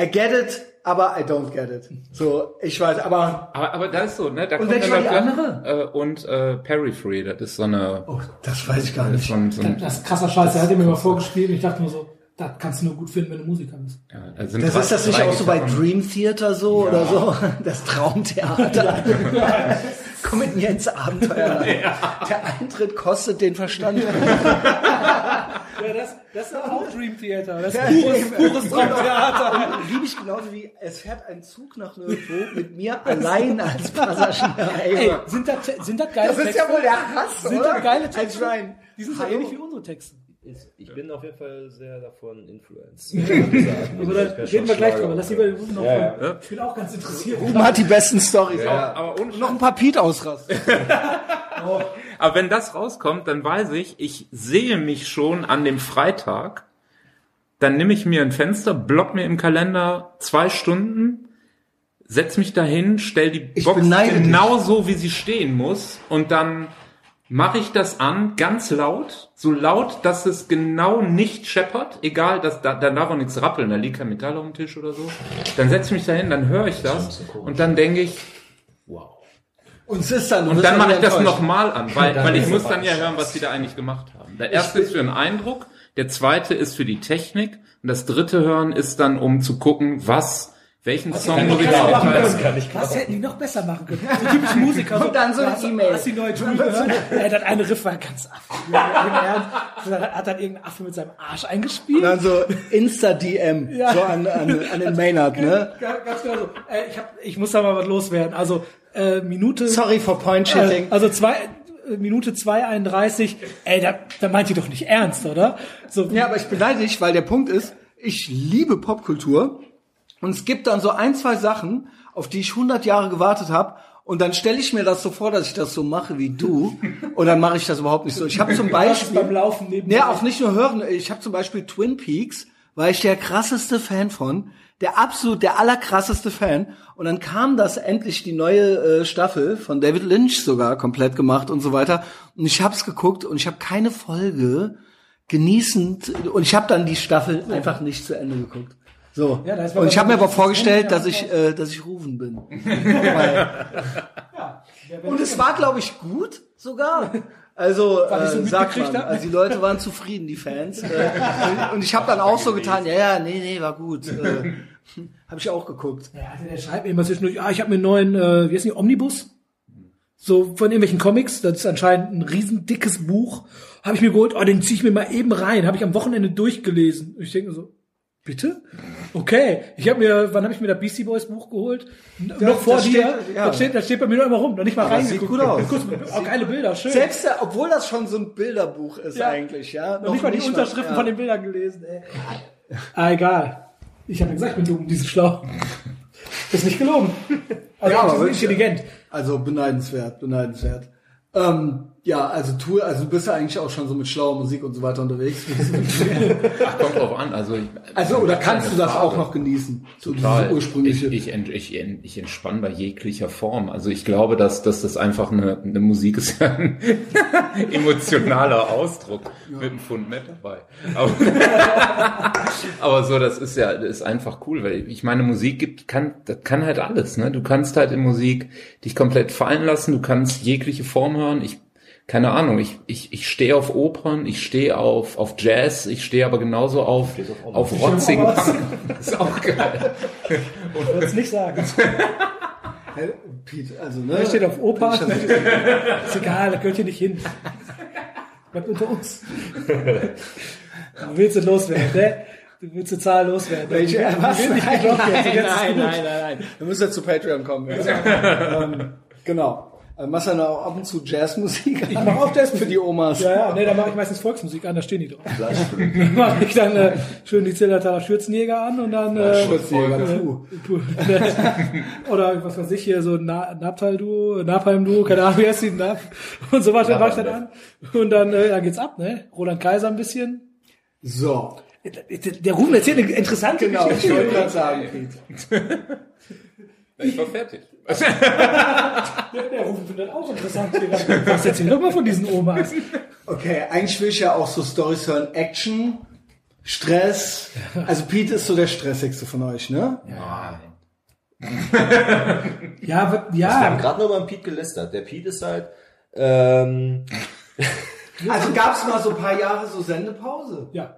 I get it, aber I don't get it. So, ich weiß, aber, aber, aber da ist so, ne? Da Und kommt welche war die andere? Äh, und äh, Perry Free, das ist so eine, oh, das weiß ich gar nicht. so ein, so ein Das ist krasser Scheiß, er hat mir mal vorgespielt und ich dachte nur so, das kannst du nur gut finden, wenn du Musiker bist. ja, das sind Das ist das nicht auch so bei. Dream Theater so oder so? Das Traumtheater. Komm mit mir ins Abenteuer. Der Eintritt kostet den Verstand. Ja, das, das ist auch Dream Theater. Das ist Ja, pures, eben. pures Traumtheater. Liebe ich genauso wie, es fährt ein Zug nach nirgendwo mit mir allein als Passagier. Ey, sind das, sind das geile das ist Texte? ja wohl der Hass, Sind oder? das geile Texte? Die sind so ähnlich wie unsere Texte. Ist- Ich bin auf jeden Fall sehr davon influenced. Also da reden wir gleich drüber. Lass lieber den Rufen noch Ja, ja. Ich bin auch ganz interessiert. Ruben hat die besten Storys. Aber ohne Noch ein paar Piet ausrasten. Aber wenn das rauskommt, dann weiß ich, ich sehe mich schon an dem Freitag. Dann nehme ich mir ein Fenster, block mir im Kalender zwei Stunden, setz mich dahin, stell die Ich Box beneide dich. genau so, wie sie stehen muss und dann mache ich das an, ganz laut, so laut, dass es genau nicht scheppert, egal, dass da, da darf auch nichts rappeln, da liegt kein Metall auf dem Tisch oder so. Dann setz ich mich dahin, dann höre ich das und dann denke ich, wow. Und es ist dann, du Und dann mache ich das nochmal an, weil, Dann weil ich muss dann ja hören, was die da eigentlich gemacht haben. Der erste ist für den Eindruck, der zweite ist für die Technik und das dritte Hören ist dann, um zu gucken, was, welchen Song muss ich machen. Was hätten die noch besser machen können? So typisch Musiker. Und dann so eine hast du- E-Mail. Hast die neue Tool gehört? Ja, das eine Riff war ganz affig. Hat dann irgendein Affe mit seinem Arsch eingespielt? Dann so Insta-DM, Ja. so an, an, an den Maynard, ne? Ja, ganz genau so. Äh, ich, hab, ich muss da mal was loswerden. Also äh, Minute. Sorry for point-shitting. Äh, also zwei, äh, Minute 2,31. Ey, da, da meint ihr doch nicht ernst, oder? So, Ja, aber ich beneide dich, weil der Punkt ist, ich liebe Popkultur und es gibt dann so ein, zwei Sachen, auf die ich 100 Jahre gewartet habe und dann stelle ich mir das so vor, dass ich das so mache wie du. Und dann mache ich das überhaupt nicht so. Ich habe zum ist beim Beispiel, Laufen neben ja auch nicht nur hören, ich habe zum Beispiel Twin Peaks, war ich der krasseste Fan von, der absolut, der allerkrasseste Fan. Und dann kam das endlich die neue äh, Staffel von David Lynch sogar komplett gemacht und so weiter. Und ich habe es geguckt und ich habe keine Folge genießend und ich habe dann die Staffel einfach nicht zu Ende geguckt. So. Ja, da ist man und ich habe mir aber vorgestellt, dass ich äh, dass ich Rufen bin. Und es war glaube ich gut sogar. Also äh, sagt man, also die Leute waren zufrieden, die Fans. Äh, und, ich habe dann auch so getan, ja, ja, nee, nee, war gut. Äh, habe ich auch geguckt. Ja, der schreibt mir immer zwischendurch, ah, ich habe mir einen neuen, äh, wie heißt die, Omnibus? So von irgendwelchen Comics, das ist anscheinend ein riesen dickes Buch. Habe ich mir geholt, oh, den zieh ich mir mal eben rein. Habe ich am Wochenende durchgelesen. Ich denke mir so, bitte? Okay. Ich habe mir, wann habe ich mir das Beastie Boys Buch geholt? N noch vor das dir. steht- ja. Das, steht, das steht bei mir noch immer rum. Noch nicht mal reingeguckt. sieht gut aus. Kurz, auch geile Bilder, schön. Selbst, obwohl das schon so ein Bilderbuch ist Ja. eigentlich, ja. noch nicht mal die Unterschriften ja. von den Bildern gelesen. Ey. Ah, egal. Ich habe ja gesagt, ich bin dumm, die sind schlau. Ist nicht gelogen. Also Ja, aber intelligent. Also beneidenswert, beneidenswert. Ähm, ja, also tu, also du bist ja eigentlich auch schon so mit schlauer Musik und so weiter unterwegs. Kommt drauf an, also ich, Also oder kannst du das Frage. auch noch genießen? So Total. diese ursprüngliche. Ich, ich, ich, ich entspanne bei jeglicher Form. Also ich glaube, dass, dass das einfach eine, eine Musik ist, ja ein emotionaler Ausdruck mit einem Pfund Met dabei. Aber, aber so, das ist ja, das ist einfach cool, weil ich meine, Musik gibt, kann, das kann halt alles, ne? Du kannst halt in Musik dich komplett fallen lassen, du kannst jegliche Form hören. Ich, keine Ahnung, ich, ich, ich stehe auf Opern, ich stehe auf, auf Jazz, ich stehe aber genauso auf, auf rotzigen Punk. Das ist auch geil. Würdest nicht sagen. Hey, Pete, also ne? Er steht auf. Ich hab- Ist egal, das gehört hier nicht hin. Bleibt unter uns. Du willst du loswerden, ne? Du willst eine Zahl loswerden. Welche? Du Was? Nein, nein, nein, nein, nein, nein. Wir müssen jetzt zu Patreon kommen. Ja. ähm, genau. Also machst du dann auch ab und zu Jazzmusik? Ich mach auch Jazzmusik. Für die Omas. Ja, ja, nee, da mache ich meistens Volksmusik an, da stehen die drauf. Dann mache ich dann äh, schön die Zillertaler Schürzenjäger an und dann äh, Schützenjäger, puh. Puh. oder was weiß ich hier, so Na Naptal-Duo, Napalm-Duo, keine Ahnung, wie heißt die, Nap und so weiter, mach ich dann an. Und dann, äh, dann geht's ab, ne? Roland Kaiser ein bisschen. So. Der, Ruben erzählt eine interessante Genau, ich Geschichte. wollte gerade sagen, Pete. Ich war fertig. Der Rufen findet auch interessant. Was erzähl doch mal von diesen Omas. Okay, eigentlich will ich ja auch so Storys hören. Action, Stress. Also Pete ist so der stressigste von euch, ne? Ja. Ja, wa- Wir haben ja. gerade nur beim Pete gelästert. Der Pete ist halt, ähm, Also gab's mal so ein paar Jahre so Sendepause. Ja.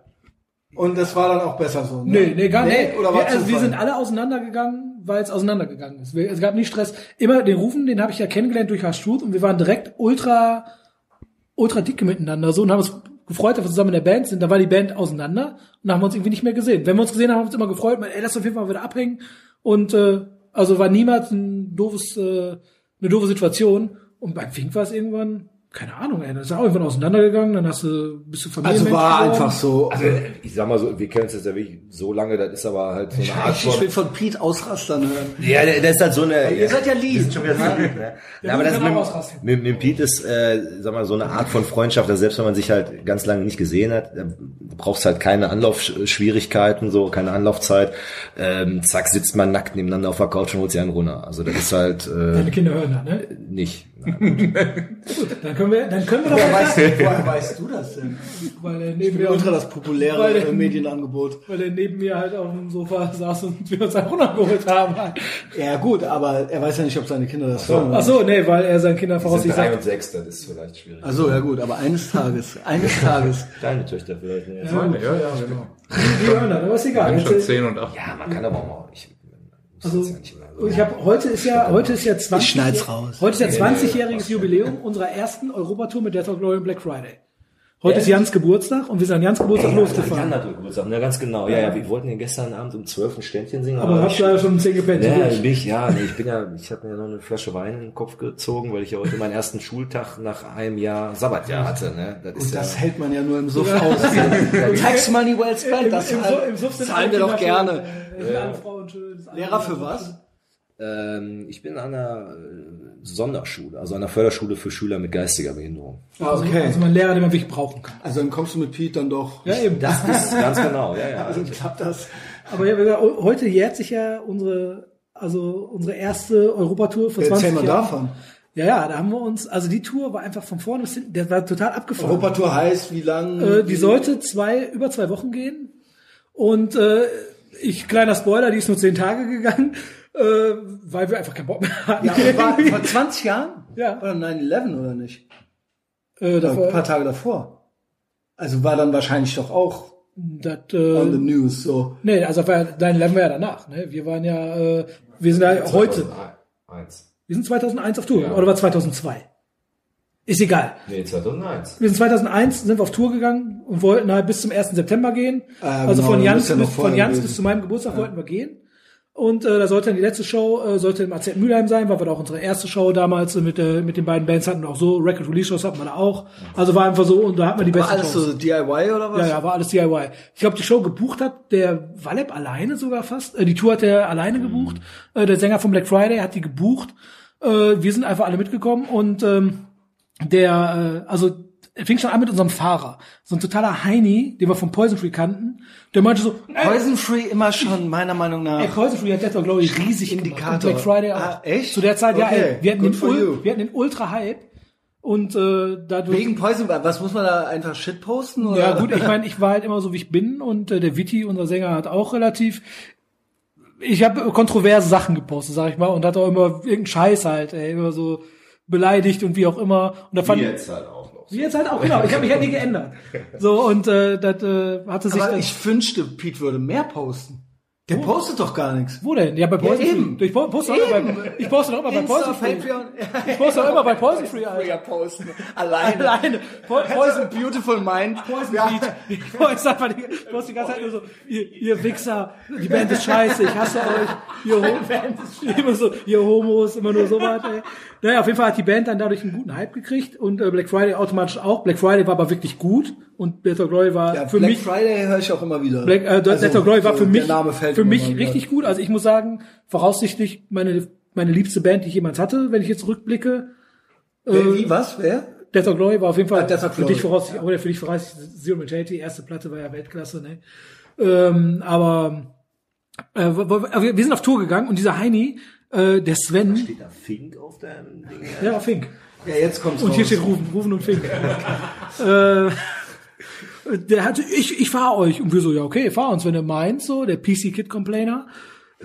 Und das war dann auch besser so. Ne? Nee, nee, gar nicht. Oder war wir, also wir sind alle auseinandergegangen, weil es auseinandergegangen ist. Es gab nie Stress. Immer den Rufen, den habe ich ja kennengelernt durch Harsh und wir waren direkt ultra, ultra dicke miteinander so und haben uns gefreut, dass wir zusammen in der Band sind. Da war die Band auseinander und haben wir uns irgendwie nicht mehr gesehen. Wenn wir uns gesehen haben, haben wir uns immer gefreut, ey, lass auf jeden Fall wieder abhängen. Und äh, also war niemals ein doofes, äh, eine doofe Situation. Und beim Fink war es irgendwann, keine Ahnung, ey, das ist auch irgendwann auseinandergegangen, dann hast du, bist du Familienmensch Also war geworden. einfach so. Also ich sag mal so, wir kennen uns jetzt ja wirklich so lange, das ist aber halt so eine Art ich will von... von Pete ausrastern hören. Ja, der- das ist halt so eine... ihr seid ja lieb. Schon wieder so lieb, ne? Ja, aber das mit, mit, mit Pete ist, äh, sag mal, so eine Art von Freundschaft, dass selbst wenn man sich halt ganz lange nicht gesehen hat, da brauchst halt keine Anlaufschwierigkeiten, so keine Anlaufzeit. Ähm, zack, sitzt man nackt nebeneinander auf der Couch und holt sich einen runter. Also das ist halt Deine äh, Kinder hören da, ne? nicht. Dann können wir, dann können wir doch Woher mal weißt, du, woher weißt du das denn? weil er Ich neben bin mir, ultra auf, das populäre Weil- äh, Medienangebot. weil er neben mir halt auf dem Sofa saß und wir uns einen runtergeholt haben. Ja gut, aber er weiß ja nicht, ob seine Kinder das hören. Ach so, nee, weil er seinen Kindern voraussichtlich drei sagt, und sechs, das ist vielleicht schwierig. Also ja gut, aber eines Tages, eines Tages. Deine Töchter vielleicht. Ja. Meine, ja, ja, genau. die hören das, aber ist egal. Bin schon 10 und 8. ja, man kann aber auch mal... Ich, Also, ja immer- ich habe heute ist ja heute ist ja 20 Ich schneid's raus. Heute ist ja 20-jähriges Jubiläum unserer ersten Europatour mit Death of Glory und Black Friday. Heute ist Jans Geburtstag und wir sind an Jans Geburtstag Jan losgefahren. hat Geburtstag, ne, ganz genau. Ja, ja, wir wollten den gestern Abend um 12 ein Ständchen singen. Aber habt ich, ihr ja schon 10 gepennt. ja, bin ich, ja, nee, ich bin ja, ich habe mir ja noch eine Flasche Wein in den Kopf gezogen, weil ich ja heute meinen ersten Schultag nach einem Jahr Sabbatjahr hatte, ne. Das ist Und das ja, hält man ja nur im Suff aus. Tax Money well spent, das Im, im, zahlen- im Suff sind zahlen wir doch gerne. äh, Lehrer für was? ähm, ich bin an einer äh, Sonderschule, also einer Förderschule für Schüler mit geistiger Behinderung. Also, Okay. also mein Lehrer, den man wirklich brauchen kann. Also dann kommst du mit Pete dann doch. Ja, eben. Das ist ganz genau, ja, ja. Also klappt das. Aber ja, wie gesagt, heute jährt sich ja unsere, also unsre erste Europatour vor 20 Erzähl mal Jahren. davon. Ja, ja, da haben wir uns, also die Tour war einfach von vorne bis hinten, der war total abgefahren. Europatour heißt, wie lang? Äh, die sollte zwei, über zwei Wochen gehen. Und äh, ich, kleiner Spoiler, die ist nur zehn Tage gegangen, äh, weil wir einfach keinen Bock mehr hatten. Ja, war vor 20 Jahren? Ja. Oder 9-11 oder nicht? äh, Oder davor, ein paar Tage davor. Also war dann wahrscheinlich doch auch das, on the äh, news so. nee, also war, dein Leben war ja danach. Ne? Wir waren ja, äh, wir sind ja heute, 2001. wir sind 2001 auf Tour, Ja. oder war 2002? Ist egal. Nee, 2001. Wir sind 2001 sind wir auf Tour gegangen und wollten halt bis zum 1. September gehen. Ah, also von Jans, ja bis, von Jans bis zu meinem Geburtstag wollten wir gehen. Und äh, da sollte dann die letzte Show, äh, sollte im AZ Mülheim sein, weil wir da auch unsere erste Show damals äh, mit, äh, mit den beiden Bands hatten. Auch so Record Release Shows hatten wir da auch. Also war einfach so, und da hat man die War besten alles Shows. so DIY oder was? Ja, ja, war alles DIY. Ich glaube, die Show gebucht hat der Waleb alleine sogar fast. Äh, die Tour hat er alleine gebucht. Äh, der Sänger von Black Friday hat die gebucht. Äh, wir sind einfach alle mitgekommen und ähm, der, äh, also fing schon an mit unserem Fahrer. So ein totaler Heini, den wir vom Poison Free kannten. Der meinte so, ey, Poison Free immer schon meiner Meinung nach. ey Poison Free hat Death or Glory riesig Indikator. gemacht. Und Black Friday auch. Ah, echt? Zu der Zeit, ja, Okay, ey, wir hatten, good den. Ul wir hatten den Ultra-Hype. Und äh, dadurch... Wegen Poison, was muss man da einfach Shit posten? Oder? Ja gut, ich meine, ich war halt immer so, wie ich bin und äh, der Vitti, unser Sänger, hat auch relativ ich habe kontroverse Sachen gepostet, sag ich mal, und hat auch immer irgendeinen Scheiß halt, ey, immer so beleidigt und wie auch immer. Und da fand Wie jetzt halt auch. Wie jetzt halt auch, genau, ich habe mich halt nie geändert. So, und äh, das äh, hatte sich Aber ich wünschte, Pete würde mehr posten. Der postet doch gar nichts. wo denn? Ja, bei Poison eben. Free. Ich po- poste auch immer bei, ich poste auch immer bei Poison Free. Ich poste auch immer bei Poison Free, Alter. posten. Alleine. Alleine. Po Poison Beautiful Mind. Poison Ja. Beat. Ich poste einfach die, ich poste die ganze Zeit nur so, ihr, ihr Wichser, die Band ist scheiße, ich hasse euch, ihr, Hom immer so, ihr Homos, immer nur so was, ey. Naja, auf jeden Fall hat die Band dann dadurch einen guten Hype gekriegt und äh, Black Friday automatisch auch. Black Friday war aber wirklich gut und Better Glory war Ja, für Black mich Friday höre ich auch immer wieder. Black, äh, Also, Better Glory war so für mich, für mich mal richtig gut. Also ich muss sagen, voraussichtlich meine, meine liebste Band, die ich jemals hatte, wenn ich jetzt rückblicke. Wer, wie, was? Wer? Death or Glory war auf jeden Fall Ah, für dich voraussichtlich, oder für dich voraussichtlich Zero Mentality, erste Platte war ja Weltklasse, ne? Ähm, aber äh, wo- wir sind auf Tour gegangen und dieser Heini, äh, der Sven, Steht da Fink auf deinem Ding? ja, Fink. Ja, jetzt kommt's Und raus. hier steht Rufen, Rufen und Fink. äh, der hatte, ich, ich fahr euch. Und wir so, ja, okay, fahr uns, wenn du meinst, so, der PC Kid Complainer.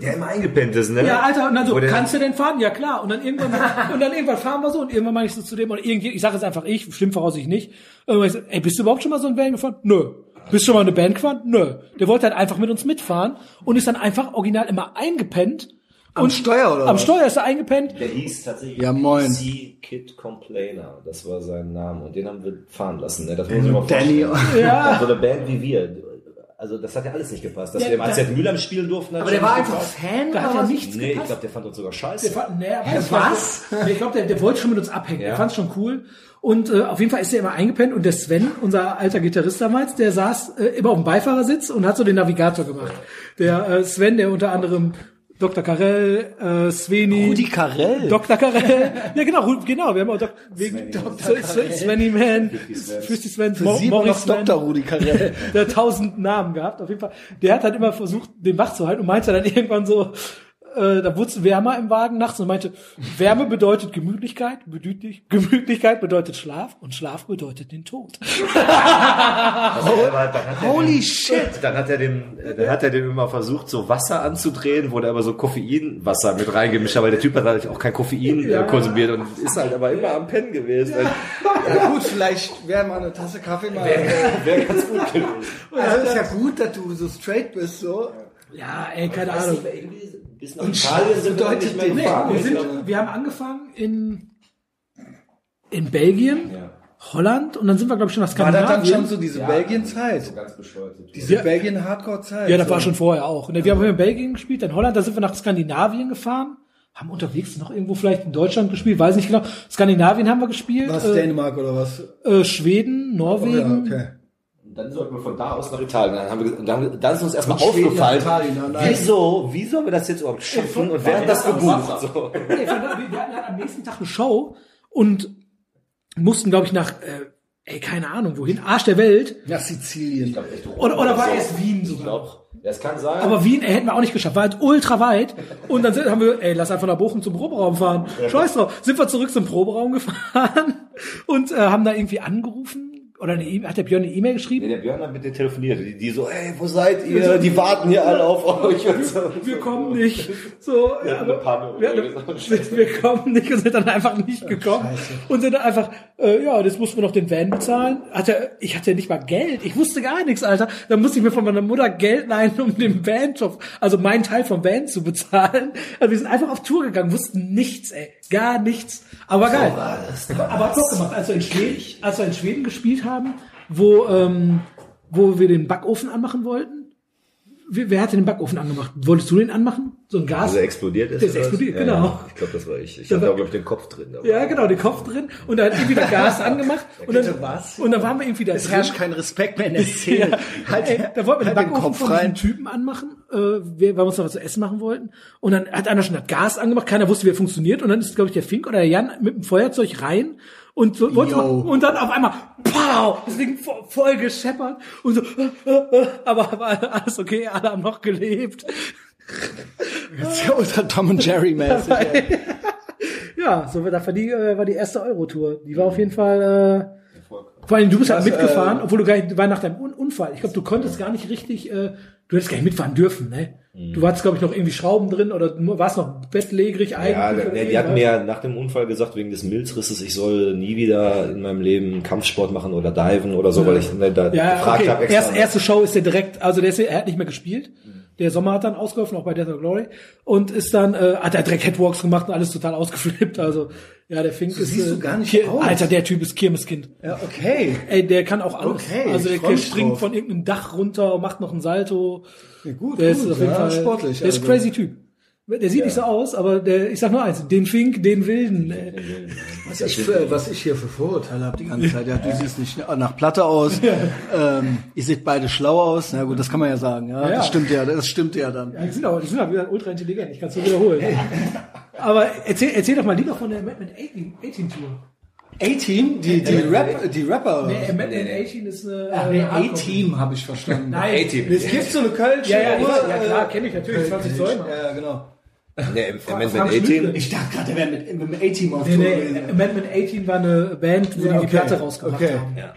Der immer eingepennt ist, ne? Ja, Alter, und dann so, Wo kannst du denn fahren? Ja, klar. Und dann irgendwann, und dann irgendwann fahren wir so und irgendwann meine ich so zu dem, und irgendwie, ich sage jetzt einfach ich, stimmt voraussichtlich nicht. Irgendwann ich so, ey, bist du überhaupt schon mal so ein Van gefahren? Nö. Bist du schon mal eine Band gefahren? Nö. Der wollte halt einfach mit uns mitfahren und ist dann einfach original immer eingepennt. Am und Steuer, oder Am was? Steuer ist er eingepennt. Der hieß tatsächlich Ja, moin. C Kid Complainer. Das war sein Name. Und den haben wir fahren lassen. Ne? Das muss ich mal Danny. Ja. So eine Band wie wir. also das hat ja alles nicht gepasst. Dass Ja, wir im AZ Mülheim spielen durften. Aber der war nicht einfach gepasst. Fan Da hat ja was? nichts Nee, ich gepasst. glaube, der fand uns sogar Der scheiße. fand, nee, war- was? Nee, ich glaube, der, der wollte schon mit uns abhängen. Ja. Der fand schon cool. Und äh, auf jeden Fall ist er immer eingepennt und der Sven, unser alter Gitarrist damals, der saß äh, immer auf dem Beifahrersitz und hat so den Navigator gemacht. Der äh, Sven, der unter anderem Dr. Karel, äh, Sveni, Rudi Carell. Dr. Karel, ja genau, genau, wir haben auch Dok wegen Dr. Svenny Man, 50 Sven, Mo- Morris Sven. Dr. Rudi Carell. der hat tausend Namen gehabt, auf jeden Fall. Der hat halt immer versucht, den wach zu halten und meinte dann irgendwann so, äh, da wurde es wärmer im Wagen nachts und meinte, Wärme bedeutet Gemütlichkeit, bedeutet, Gemütlichkeit bedeutet Schlaf und Schlaf bedeutet den Tod. Holy shit! Dann hat er den, dann hat er den immer versucht, so Wasser anzudrehen, wo der aber so Koffeinwasser mit reingemischt hat, weil der Typ hat halt auch kein Koffein äh, konsumiert und ist halt aber immer am Pennen gewesen. Ja gut, vielleicht wäre mal eine Tasse Kaffee mal. Wäre ganz gut gewesen. Also ist ja gut, dass du so straight bist, so. Ja, ey, keine Ahnung. Bis nach Italien sind wir nicht mehr Nee, gefahren. wir, sind, wir haben angefangen in, in Belgien, Holland und dann sind wir, glaube ich, schon nach War das Skandinavien. dann schon so diese Belgien-Zeit? Ganz bescheuert. Diese Ja. Belgien-Hardcore-Zeit? Ja, das so. war schon vorher auch. Und wir haben in Belgien gespielt, dann Holland, da sind wir nach Skandinavien gefahren, haben unterwegs noch irgendwo vielleicht in Deutschland gespielt, weiß nicht genau. Skandinavien haben wir gespielt, Was, äh, Dänemark oder was? äh, Schweden, Oh, Norwegen. ja, okay. Dann sollten wir von da aus nach Italien. Dann, haben wir, dann, dann ist uns erstmal aufgefallen, Italien, nein, nein. wieso, wie sollen wir das jetzt überhaupt schaffen und wer hat das gebucht? So. Nee, wir hatten hatten am nächsten Tag eine Show und mussten, glaube ich, nach, äh, ey, keine Ahnung, wohin, Arsch der Welt. Nach Sizilien. Oder, oder war erst Wien sogar. glaub, das kann sein. Aber Wien ey, hätten wir auch nicht geschafft, war halt ultra weit. Und dann sind, haben wir, ey, lass einfach nach Bochum zum Proberaum fahren. Scheiß drauf. Sind wir zurück zum Proberaum gefahren und äh, haben da irgendwie angerufen. Oder eine e hat der Björn eine E-Mail geschrieben? Ja, der Björn hat mit denen telefoniert. Die, die so, ey, wo seid ihr? Die warten hier alle auf euch. Und so. Wir kommen nicht. So, Wir hatten eine Panne. wir, wir, wir kommen nicht und sind dann einfach nicht gekommen. Und sind dann einfach, äh, ja, das mussten wir noch den Van bezahlen. Hatte, ich hatte nicht mal Geld. Ich wusste gar nichts, Alter. Dann musste ich mir von meiner Mutter Geld leihen, um den Van-Job, also meinen Teil vom Van zu bezahlen. Also wir sind einfach auf Tour gegangen, wussten nichts, ey. Gar nichts. Aber geil. Aber hat Bock gemacht, als wir in Schweden, als wir in Schweden gespielt haben, wo, ähm, wo wir den Backofen anmachen wollten. Wer, wer hat denn den Backofen angemacht? Wolltest du den anmachen? So ein Gas? Also explodiert ist Der ist explodiert, Ja, genau. ja. Ich glaube, das war ich. Ich Da hatte auch, glaube ich, den Kopf drin. aber- Ja, genau, den Kopf drin und dann irgendwie das Gas angemacht und dann, was? und dann waren wir irgendwie da Es herrscht kein Respekt mehr in der Szene. Ja, Halt, ey, da wollten wir den halt den Backofen Kopf von diesem rein. Typen anmachen, äh, weil wir uns noch was zu essen machen wollten. Und dann hat einer schon das Gas angemacht, keiner wusste, wie er funktioniert. Und dann ist, glaube ich, der Fink oder der Jan mit dem Feuerzeug rein und so, wollte Yo. mal, und dann auf einmal, pow, das Ding voll, voll gescheppert und so, äh, äh, äh, aber, aber alles okay, alle haben noch gelebt. Das ist ja ultra Tom und Jerry mäßig. ey. Ja, so war, das war die, war die erste Eurotour. Die war auf jeden Fall, äh, vor allem du bist halt Was, mitgefahren, äh, obwohl du gar nicht, war nach deinem Un Unfall. Ich glaube, du konntest gar nicht richtig, äh, du hättest gar nicht mitfahren dürfen, ne? Du warst, glaube ich, noch irgendwie Schrauben drin oder warst noch bettlägerig eigentlich. Ja, der, die hatten mir ja nach dem Unfall gesagt, wegen des Milzrisses, ich soll nie wieder in meinem Leben Kampfsport machen oder diven oder so, weil ich ne, da ja, gefragt okay. habe extra. Erst, erste Show ist der direkt, also der ist, er hat nicht mehr gespielt. Der Sommer hat dann ausgeholfen, auch bei Death or Glory. Und ist dann, äh, hat er direkt Headwalks gemacht und alles total ausgeflippt. Also, ja, der Fink ist, siehst du äh, gar nicht Kir- aus. Alter, der Typ ist Kirmeskind. Ja, okay. Ey, der kann auch alles. Okay, also der, der springt drauf. von irgendeinem Dach runter macht noch einen Salto. Ja, gut, Der gut, ist auf jeden ja, Fall sportlich. Der ist also. crazy Typ. Der sieht nicht so aus, aber der, ich sag nur eins, den Fink, den Wilden. Äh, Was ich, für, was ich hier für Vorurteile habe die ganze Zeit. Ja, du siehst nicht nach Platte aus. ähm, ihr seht beide schlau aus. Na gut, das kann man ja sagen. Ja, Ja, ja. das stimmt ja. Das stimmt ja dann. Ja, die sind aber, die sind aber wieder ultra intelligent, ich kann es nur wiederholen. aber erzähl, erzähl doch mal lieber von der Madman 18, 18 Tour. A-Team, die, die, Rap, die Rapper. oder Nee, was? Madman 18 ist eine. Ach, äh, nee, Hardcore- A-Team habe ich verstanden. Nein, A-Team. Es gibt so eine Kölsche. Ja, ja, ja, äh, klar, kenne ich natürlich, 20 Zoll. Ja, genau. Nee, Amendment Schlüter. 18. Ich dachte gerade, der wäre mit, dem A-Team auf Nee, Tour nee. Madman 18 war eine Band, wo Ja, die die okay. Platte rausgebracht Okay. haben. Ja.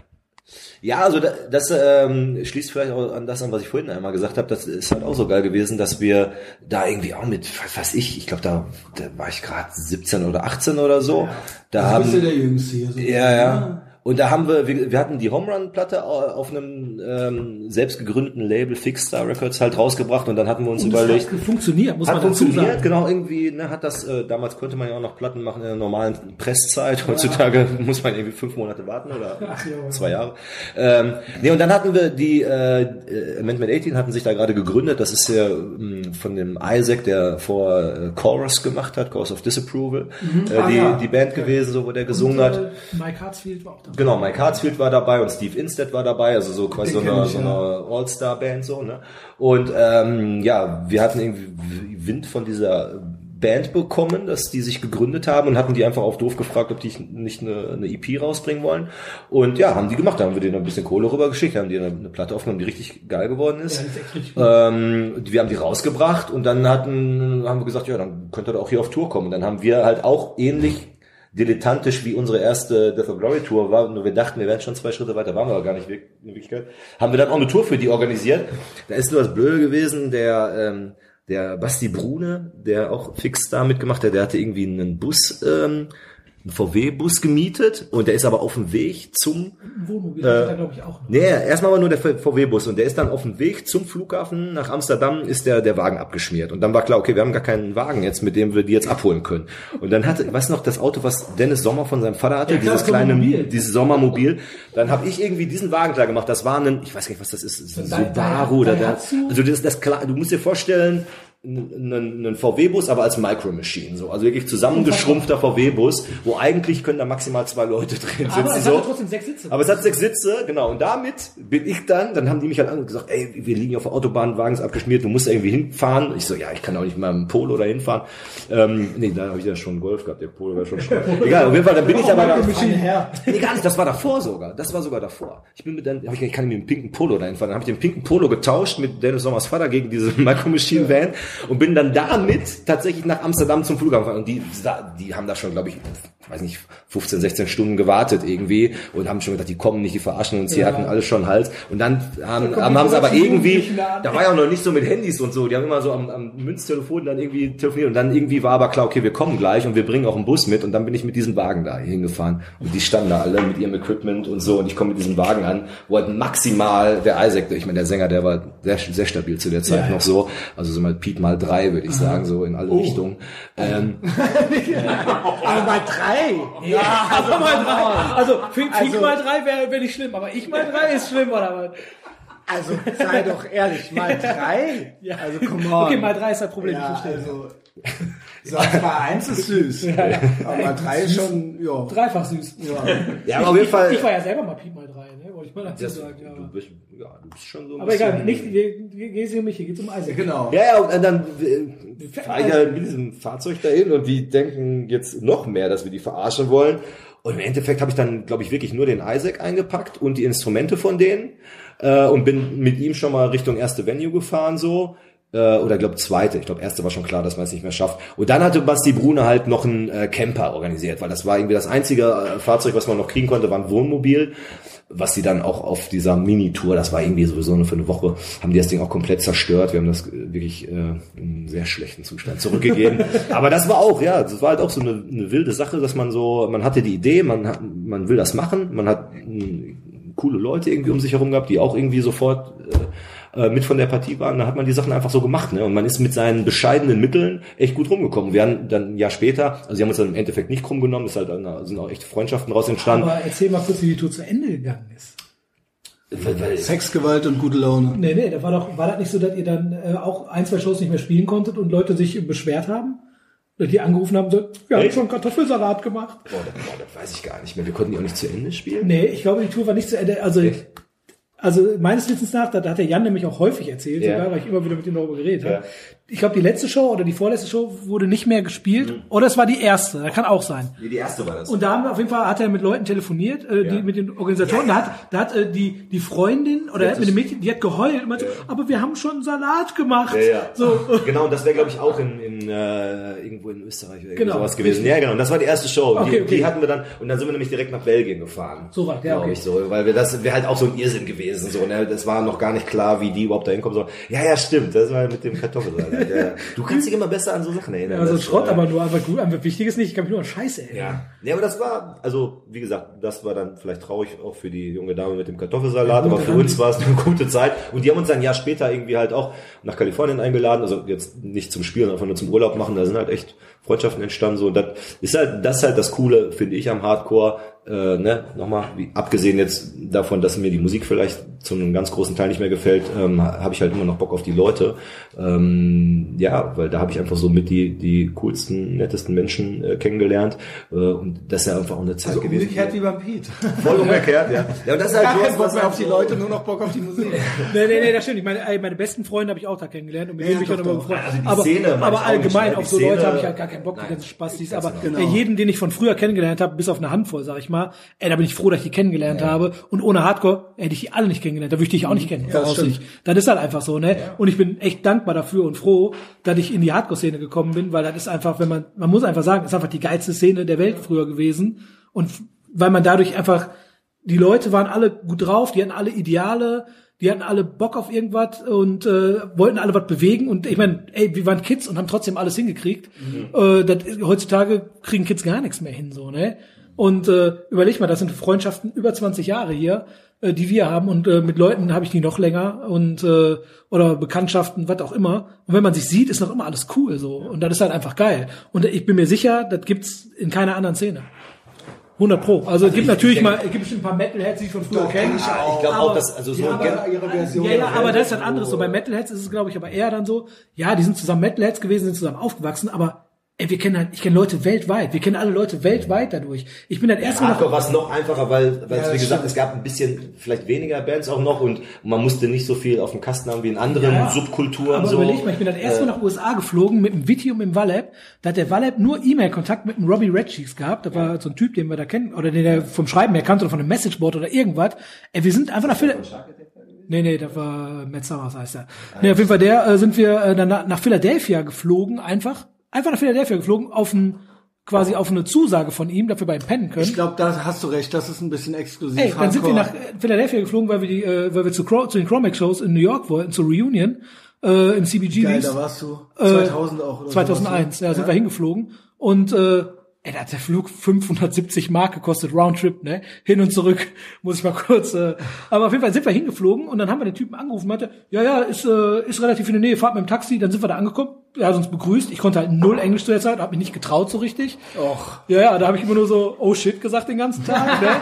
Ja, also da- das ähm, schließt vielleicht auch an das an, was ich vorhin einmal gesagt habe. Das ist halt auch so geil gewesen, dass wir da irgendwie auch mit, was weiß ich, ich glaube, da, da war ich gerade 17 oder 18 oder so. Da Du bist ja haben der Jüngste hier. So. ja, ja. Und da haben wir, wir, wir hatten die Home Run Platte auf einem ähm, selbst gegründeten Label Fixstar Records halt rausgebracht und dann hatten wir uns Und überlegt, das hat funktioniert, muss hat man dazu funktioniert, sagen. genau, irgendwie, ne, hat das, äh, damals konnte man ja auch noch Platten machen in der normalen Presszeit. Heutzutage muss man irgendwie fünf Monate warten oder Ach, ja. zwei Jahre. Ähm, nee, und dann hatten wir die, äh, äh, Amendment 18 hatten sich da gerade gegründet. Das ist ja ähm, von dem Isaac, der vor äh, Chorus gemacht hat, Chorus of Disapproval, äh, Ah, die, ja. die Band gewesen, so wo der gesungen Und, hat. äh, Mike Hartsfield war auch dabei. Genau, Mike Hartsfield war dabei und Steve Instead war dabei, also so quasi so Den eine, kenn ich, so ja. eine All-Star-Band so, ne? Und ähm, ja, wir hatten irgendwie Wind von dieser Band bekommen, dass die sich gegründet haben und hatten die einfach auf doof gefragt, ob die nicht eine, eine EP rausbringen wollen. Und ja, haben die gemacht, da haben wir denen ein bisschen Kohle rübergeschickt, haben die eine, Platte aufgenommen, die richtig geil geworden ist. Ja. Ähm, wir haben die rausgebracht und dann hatten, haben wir gesagt, ja, dann könnt ihr doch hier auf Tour kommen. Und dann haben wir halt auch ähnlich dilettantisch wie unsere erste Death of Glory Tour war, nur wir dachten, wir wären schon zwei Schritte weiter, waren wir aber gar nicht in Wirklichkeit, haben wir dann auch eine Tour für die organisiert. Da ist nur das Blöde gewesen, der, ähm, der Basti Brune, der auch fix da mitgemacht hat, der hatte irgendwie einen Bus, ähm, einen VW-Bus gemietet und der ist aber auf dem Weg zum Wohnmobil, äh, glaube ich, auch noch. Nee, erstmal war nur der VW-Bus und der ist dann auf dem Weg zum Flughafen nach Amsterdam ist der, der Wagen abgeschmiert. Und dann war klar, okay, wir haben gar keinen Wagen jetzt, mit dem wir die jetzt abholen können. Und dann hatte, weißt du noch, das Auto, was Dennis Sommer von seinem Vater hatte, Ja, klar, dieses kleine, dieses Sommermobil, dann habe ich irgendwie diesen Wagen klar gemacht. Das war ein, ich weiß gar nicht, was das ist, so Subaru oder da. Also das, das klar, du musst dir vorstellen, einen, einen VW-Bus, aber als Micro Machine, so. Also wirklich zusammengeschrumpfter VW-Bus, wo eigentlich können da maximal zwei Leute drin sitzen, Aber es so. hatte trotzdem sechs Sitze. Aber es hat sechs Sitze, genau. Und damit bin ich dann, dann haben die mich halt an und gesagt, ey, wir liegen auf der Autobahn, Wagen ist abgeschmiert, du musst irgendwie hinfahren. Ich so, ja, ich kann auch nicht mal mit dem Polo da hinfahren. Ähm, nee, da habe ich ja schon einen Golf gehabt, der Polo war schon schlimm. Egal, auf jeden Fall, dann bin ich aber her. Nee, gar nicht, das war davor sogar. Das war sogar davor. Ich bin mit dann, hab ich, ich kann mit dem pinken Polo da hinfahren. Dann habe ich den pinken Polo getauscht mit Dennis Sommers Vater gegen diese Micro Machine Van und bin dann damit tatsächlich nach Amsterdam zum Flughafen gefahren. Und die, die haben da schon, glaube ich, weiß nicht, 15, 16 Stunden gewartet irgendwie und haben schon gedacht, die kommen nicht, die verarschen uns, die Ja. hatten alles schon Hals. Und dann haben, kommen haben, haben sie aber irgendwie, da da war ja auch noch nicht so mit Handys und so, die haben immer so am, am Münztelefon dann irgendwie telefoniert und dann irgendwie war aber klar, okay, wir kommen gleich und wir bringen auch einen Bus mit und dann bin ich mit diesem Wagen da hingefahren und die standen da alle mit ihrem Equipment und so und ich komme mit diesem Wagen an, wo halt maximal der Isaac, ich meine, der Sänger, der war sehr, sehr stabil zu der Zeit Ja, ja. noch so, also so mal Pete mal drei, würde ich sagen, so in alle Richtungen. Ähm, Aber mal drei. Ja, also mal drei. Also, Fink, Fink Also- mal drei wäre wär nicht schlimm, aber ich mal drei ist schlimm, oder was? Also sei doch ehrlich, mal drei. Ja. Also come on. Okay, mal drei ist das Problem, ja, ich verstehe. also Satz mal eins ist süß. Aber mal drei ist schon, ja. Dreifach süß. ja, aber auf jeden Fall. Ich war ja selber mal Piep mal drei, ich mal dazu das, sagen. Ja, du, aber, bist, ja, du bist schon so ein aber egal, nicht, wir, geht um mich, hier geht's um Isaac. Genau. Ja, ja, und dann äh, fahre ich halt mit diesem Fahrzeug dahin und die denken jetzt noch mehr, dass wir die verarschen wollen. Und im Endeffekt habe ich dann, glaube ich, wirklich nur den Isaac eingepackt und die Instrumente von denen äh, und bin mit ihm schon mal Richtung erste Venue gefahren so. Äh, oder glaube zweite. Ich glaube, erste war schon klar, dass man es nicht mehr schafft. Und dann hatte Basti Brune halt noch einen äh, Camper organisiert, weil das war irgendwie das einzige äh, Fahrzeug, was man noch kriegen konnte, war ein Wohnmobil was die dann auch auf dieser Mini-Tour, das war irgendwie sowieso nur für eine Woche, haben die das Ding auch komplett zerstört. Wir haben das äh, wirklich äh, in einem sehr schlechten Zustand zurückgegeben. Aber das war auch, ja, das war halt auch so eine, eine wilde Sache, dass man so, man hatte die Idee, man hat, man will das machen, man hat mh, coole Leute irgendwie um sich herum gehabt, die auch irgendwie sofort äh, äh, mit von der Partie waren, dann hat man die Sachen einfach so gemacht, ne? Und man ist mit seinen bescheidenen Mitteln echt gut rumgekommen. Wir haben dann ein Jahr später, also sie haben uns dann im Endeffekt nicht krumm genommen, ist halt dann, sind auch echte Freundschaften raus entstanden. Aber erzähl mal kurz, wie die Tour zu Ende gegangen ist. Sex, Gewalt und gute Laune. Nee, nee, da war doch, war das nicht so, dass ihr dann äh, auch ein, zwei Shows nicht mehr spielen konntet und Leute sich beschwert haben? Oder die angerufen haben, so, wir haben schon Kartoffelsalat gemacht. Boah, das, boah, das weiß ich gar nicht mehr. Wir konnten die auch nicht zu Ende spielen. Nee, ich glaube, die Tour war nicht zu Ende. Also, Echt? Also meines Wissens nach, da, da hat der Jan nämlich auch häufig erzählt, Ja. sogar, weil ich immer wieder mit ihm darüber geredet Ja. habe. Ich glaube, die letzte Show oder die vorletzte Show wurde nicht mehr gespielt. Oder es war die erste, das kann auch sein. Nee, die erste war das. Und da haben wir auf jeden Fall hat er mit Leuten telefoniert, äh, die Ja. mit den Organisatoren. Da hat, da hat äh, die die Freundin oder er hat mit dem Mädchen, die hat geheult und meinte, aber wir haben schon Salat gemacht. Ja, ja. So. Genau, und das wäre, glaube ich, auch in, in äh, irgendwo in Österreich oder Genau, sowas gewesen. Ja, genau. Und das war die erste Show. Okay, die, okay. die hatten wir dann, und dann sind wir nämlich direkt nach Belgien gefahren. So weit, ja, okay. ich so, weil wir das wäre halt auch so ein Irrsinn gewesen. So, ne? Das war noch gar nicht klar, wie die überhaupt da hinkommen sollen. Ja, ja, stimmt. Das war mit dem Kartoffelsalat. Du kannst dich immer besser an so Sachen erinnern. Also Das, Schrott, äh, aber nur einfach gut, einfach Wichtiges nicht. Ich kann mich nur an Scheiße erinnern. Ja. ja, aber das war, also wie gesagt, das war dann vielleicht traurig auch für die junge Dame mit dem Kartoffelsalat, aber für uns war es eine gute Zeit. Und die haben uns dann ein Jahr später irgendwie halt auch nach Kalifornien eingeladen, also jetzt nicht zum Spielen, einfach nur zum Urlaub machen. Da sind halt echt Freundschaften entstanden. So, und das ist halt, das ist halt das Coole, finde ich, am Hardcore. Äh, ne, nochmal, wie, abgesehen jetzt davon, dass mir die Musik vielleicht zu einem ganz großen Teil nicht mehr gefällt, ähm, habe ich halt immer noch Bock auf die Leute. Ähm, ja, weil da habe ich einfach so mit die die coolsten, nettesten Menschen äh, kennengelernt. Äh, und das ist ja einfach auch eine Zeit Also gewesen. umgekehrt wie beim Pete. Voll umgekehrt, ja. Ja, und das ist halt Gar keinen Bock mehr auf die so- Leute, nur noch Bock auf die Musik. Nee, nee, nee, das stimmt. Ich meine, ey, meine besten Freunde habe ich auch da kennengelernt und mit Ja, denen bin ich auch immer befreundet. Also die aber Szene aber nicht, allgemein auf Die so Leute Szene- habe ich halt gar keinen Bock, die Nein, ganzen Spastis. Aber genau. jeden, den ich von früher kennengelernt habe, bis auf eine Handvoll, sag ich mal, ey, da bin ich froh, dass ich die kennengelernt habe. Und ohne Hardcore hätte ich die alle nicht kennengelernt. Da würde ich dich auch nicht kennen. das voraussichtlich. Das ist halt einfach so, ne? Und ich bin echt dankbar dafür und froh, dass ich in die Hardcore-Szene gekommen bin, weil das ist einfach, wenn man, man muss einfach sagen, ist einfach die geilste Szene der Welt früher gewesen. Und weil man dadurch einfach, die Leute waren alle gut drauf, die hatten alle Ideale, die hatten alle Bock auf irgendwas und äh, wollten alle was bewegen. Und ich meine, ey, wir waren Kids und haben trotzdem alles hingekriegt. Äh, das, heutzutage kriegen Kids gar nichts mehr hin, so, ne? Und äh, überleg mal, das sind Freundschaften über 20 Jahre hier, äh, die wir haben und äh, mit Leuten habe ich die noch länger und äh, oder Bekanntschaften, was auch immer. Und wenn man sich sieht, ist noch immer alles cool so und das ist halt einfach geil. Und ich bin mir sicher, das gibt's in keiner anderen Szene. 100 pro. Also, es gibt natürlich denke- mal, es gibt bestimmt ein paar Metalheads, die ich von früher kenne. ich auch. Ich glaube auch, dass also so ja ihre Version. Ja, ja, aber das ist halt anderes. So bei Metalheads ist es, glaube ich, aber eher dann so, ja, die sind zusammen Metalheads gewesen, sind zusammen aufgewachsen, aber ey, wir kennen halt, ich kenne Leute weltweit. Wir kennen alle Leute weltweit dadurch. Ich bin dann erst mal Hardcore nach, war es noch einfacher, weil, weil Ja, wie das gesagt, stimmt. es gab ein bisschen, vielleicht weniger Bands auch noch und man musste nicht so viel auf dem Kasten haben wie in anderen Ja, Subkulturen. aber so. überleg mal, ich bin dann erst Äh, mal nach USA geflogen mit dem Vitium im Wallab. Da hat der Wallab nur E-Mail-Kontakt mit dem Robbie Redcheeks gehabt. Da war so ein Typ, den wir da kennen, oder den er vom Schreiben her kannte oder von einem Messageboard oder irgendwas. Ey, wir sind einfach nach Phil Nee, nee, das war Matt Summers heißt er. Nee, auf jeden Fall der äh, sind wir äh, dann nach Philadelphia geflogen, einfach. Einfach nach Philadelphia geflogen, auf ein, quasi auf eine Zusage von ihm, dafür bei ihm pennen können. Ich glaube, da hast du recht, das ist ein bisschen exklusiv. Ey, dann sind wir nach äh, Philadelphia geflogen, weil wir die, äh, weil wir zu, zu den Chromax-Shows in New York wollten, zur Reunion, äh, im CBG. Geil, da warst du. Äh, 2000 auch. Oder 2001, sowas, ja, sind wir hingeflogen. Und äh, ey, da hat der Flug 570 Mark gekostet, Roundtrip, ne? Hin und zurück, muss ich mal kurz. Äh, aber auf jeden Fall sind wir hingeflogen und dann haben wir den Typen angerufen, meinte, ja, ja, ist, äh, ist relativ in der Nähe, fahrt mit dem Taxi, dann sind wir da angekommen. Er hat uns begrüßt. Ich konnte halt null Englisch zu der Zeit, habe mich nicht getraut so richtig. Och. Ja, ja, da habe ich immer nur so, oh shit gesagt den ganzen Tag. Ne?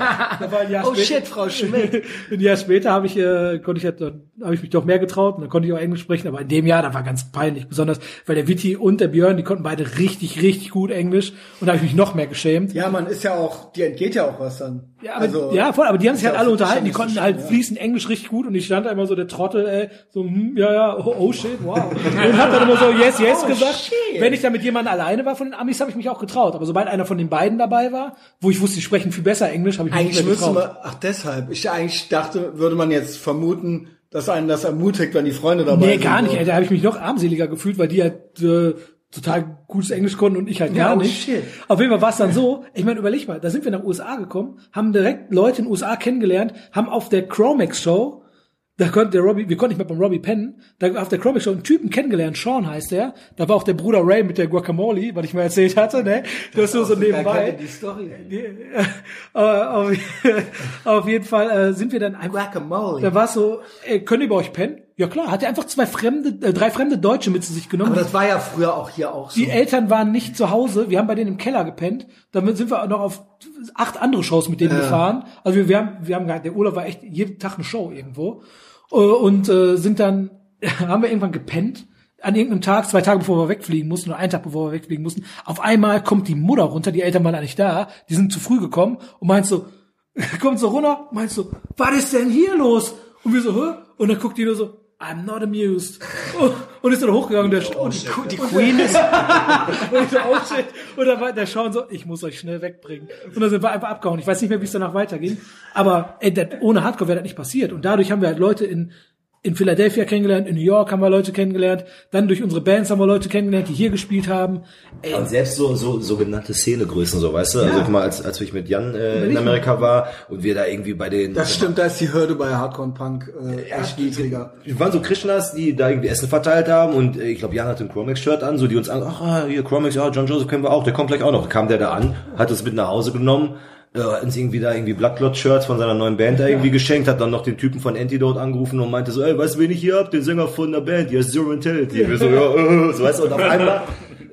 Oh später- shit, Frau Schmidt. ein Jahr später habe ich, äh, konnte ich halt, habe ich mich doch mehr getraut und dann konnte ich auch Englisch sprechen, aber in dem Jahr, da war ganz peinlich, besonders weil der Vitti und der Björn, die konnten beide richtig, richtig gut Englisch und da habe ich mich noch mehr geschämt. Ja, man ist ja auch, die entgeht ja auch was dann. Ja, aber, ja, voll, aber die haben sich halt ja alle unterhalten, die konnten halt ja. fließend Englisch richtig gut und ich stand da immer so der Trottel, ey, so, hm, ja, ja, oh, oh shit, wow. Und hab dann immer so yes, yes Oh, gesagt. shit. Wenn ich dann mit jemandem alleine war von den Amis, habe ich mich auch getraut. Aber sobald einer von den beiden dabei war, wo ich wusste, die sprechen viel besser Englisch, habe ich mich Eigentlich nicht mehr getraut. man, ach deshalb, ich eigentlich dachte, würde man jetzt vermuten, dass einen das ermutigt, wenn die Freunde dabei Nee, sind. gar nicht. Ey, da habe ich mich noch armseliger gefühlt, weil die halt äh, total gutes Englisch konnten und ich halt gar oh nicht. shit. Auf jeden Fall war es dann so, ich meine, überleg mal, da sind wir nach USA gekommen, haben direkt Leute in den USA kennengelernt, haben auf der Chromex Show, da konnte der Robbie, wir konnten nicht mehr beim Robbie pennen, da auf der Chromex Show einen Typen kennengelernt, Sean heißt der, da war auch der Bruder Ray mit der Guacamole, was ich mal erzählt hatte, ne? Das nur so nebenbei. Die Story. Die- äh, auf, auf jeden Fall äh, sind wir dann einfach Guacamole. da war so, ey, könnt ihr bei euch pennen? Ja klar, hat er einfach zwei fremde, äh, drei fremde Deutsche mit zu sich genommen. Aber das war ja früher auch hier auch so. die Eltern waren nicht zu Hause, wir haben bei denen im Keller gepennt. Damit sind wir auch noch auf acht andere Shows mit denen gefahren. Also wir, wir haben, wir haben der Urlaub war echt jeden Tag eine Show irgendwo. Äh, Und äh, sind dann, haben wir irgendwann gepennt. An irgendeinem Tag, zwei Tage bevor wir wegfliegen mussten, oder einen Tag bevor wir wegfliegen mussten, auf einmal kommt die Mutter runter, die Eltern waren eigentlich da, die sind zu früh gekommen und meint so, kommt so runter, meint so, was ist denn hier los? Und wir so, hä? Und dann guckt die nur so, I'm not amused. Und ist dann hochgegangen, der, und die, die Queen ist, und ich so, oh shit. Und dann war der Sean so, ich muss euch schnell wegbringen. Und dann sind wir einfach abgehauen. Ich weiß nicht mehr, wie es danach weiterging. Aber ey, das, ohne Hardcore wäre das nicht passiert. Und dadurch haben wir halt Leute in in Philadelphia kennengelernt, in New York haben wir Leute kennengelernt, dann durch unsere Bands haben wir Leute kennengelernt, die hier gespielt haben. Ey, Und selbst so, so sogenannte Szenegrößen, so, weißt du? Also guck mal, als, als ich mit Jan äh, in Amerika war und wir da irgendwie bei den... Das stimmt, da ist die Hürde bei Hardcore und Punk äh, echt niedriger. Wir waren so Krishnas, die da irgendwie Essen verteilt haben und äh, ich glaube, Jan hatte ein Chromex-Shirt an, so die uns an, ach, hier Chromex, ja, John Joseph kennen wir auch, der kommt gleich auch noch. Da kam der da an, hat uns mit nach Hause genommen, äh, hat uns irgendwie da irgendwie Bloodclot-Shirts von seiner neuen Band da irgendwie geschenkt, hat dann noch den Typen von Antidote angerufen und meinte so, ey, weißt du, wen ich hier hab? Den Sänger von der Band, die heißt Zero Mentality. Wir so, ja, äh, so weißt du, und auf einmal,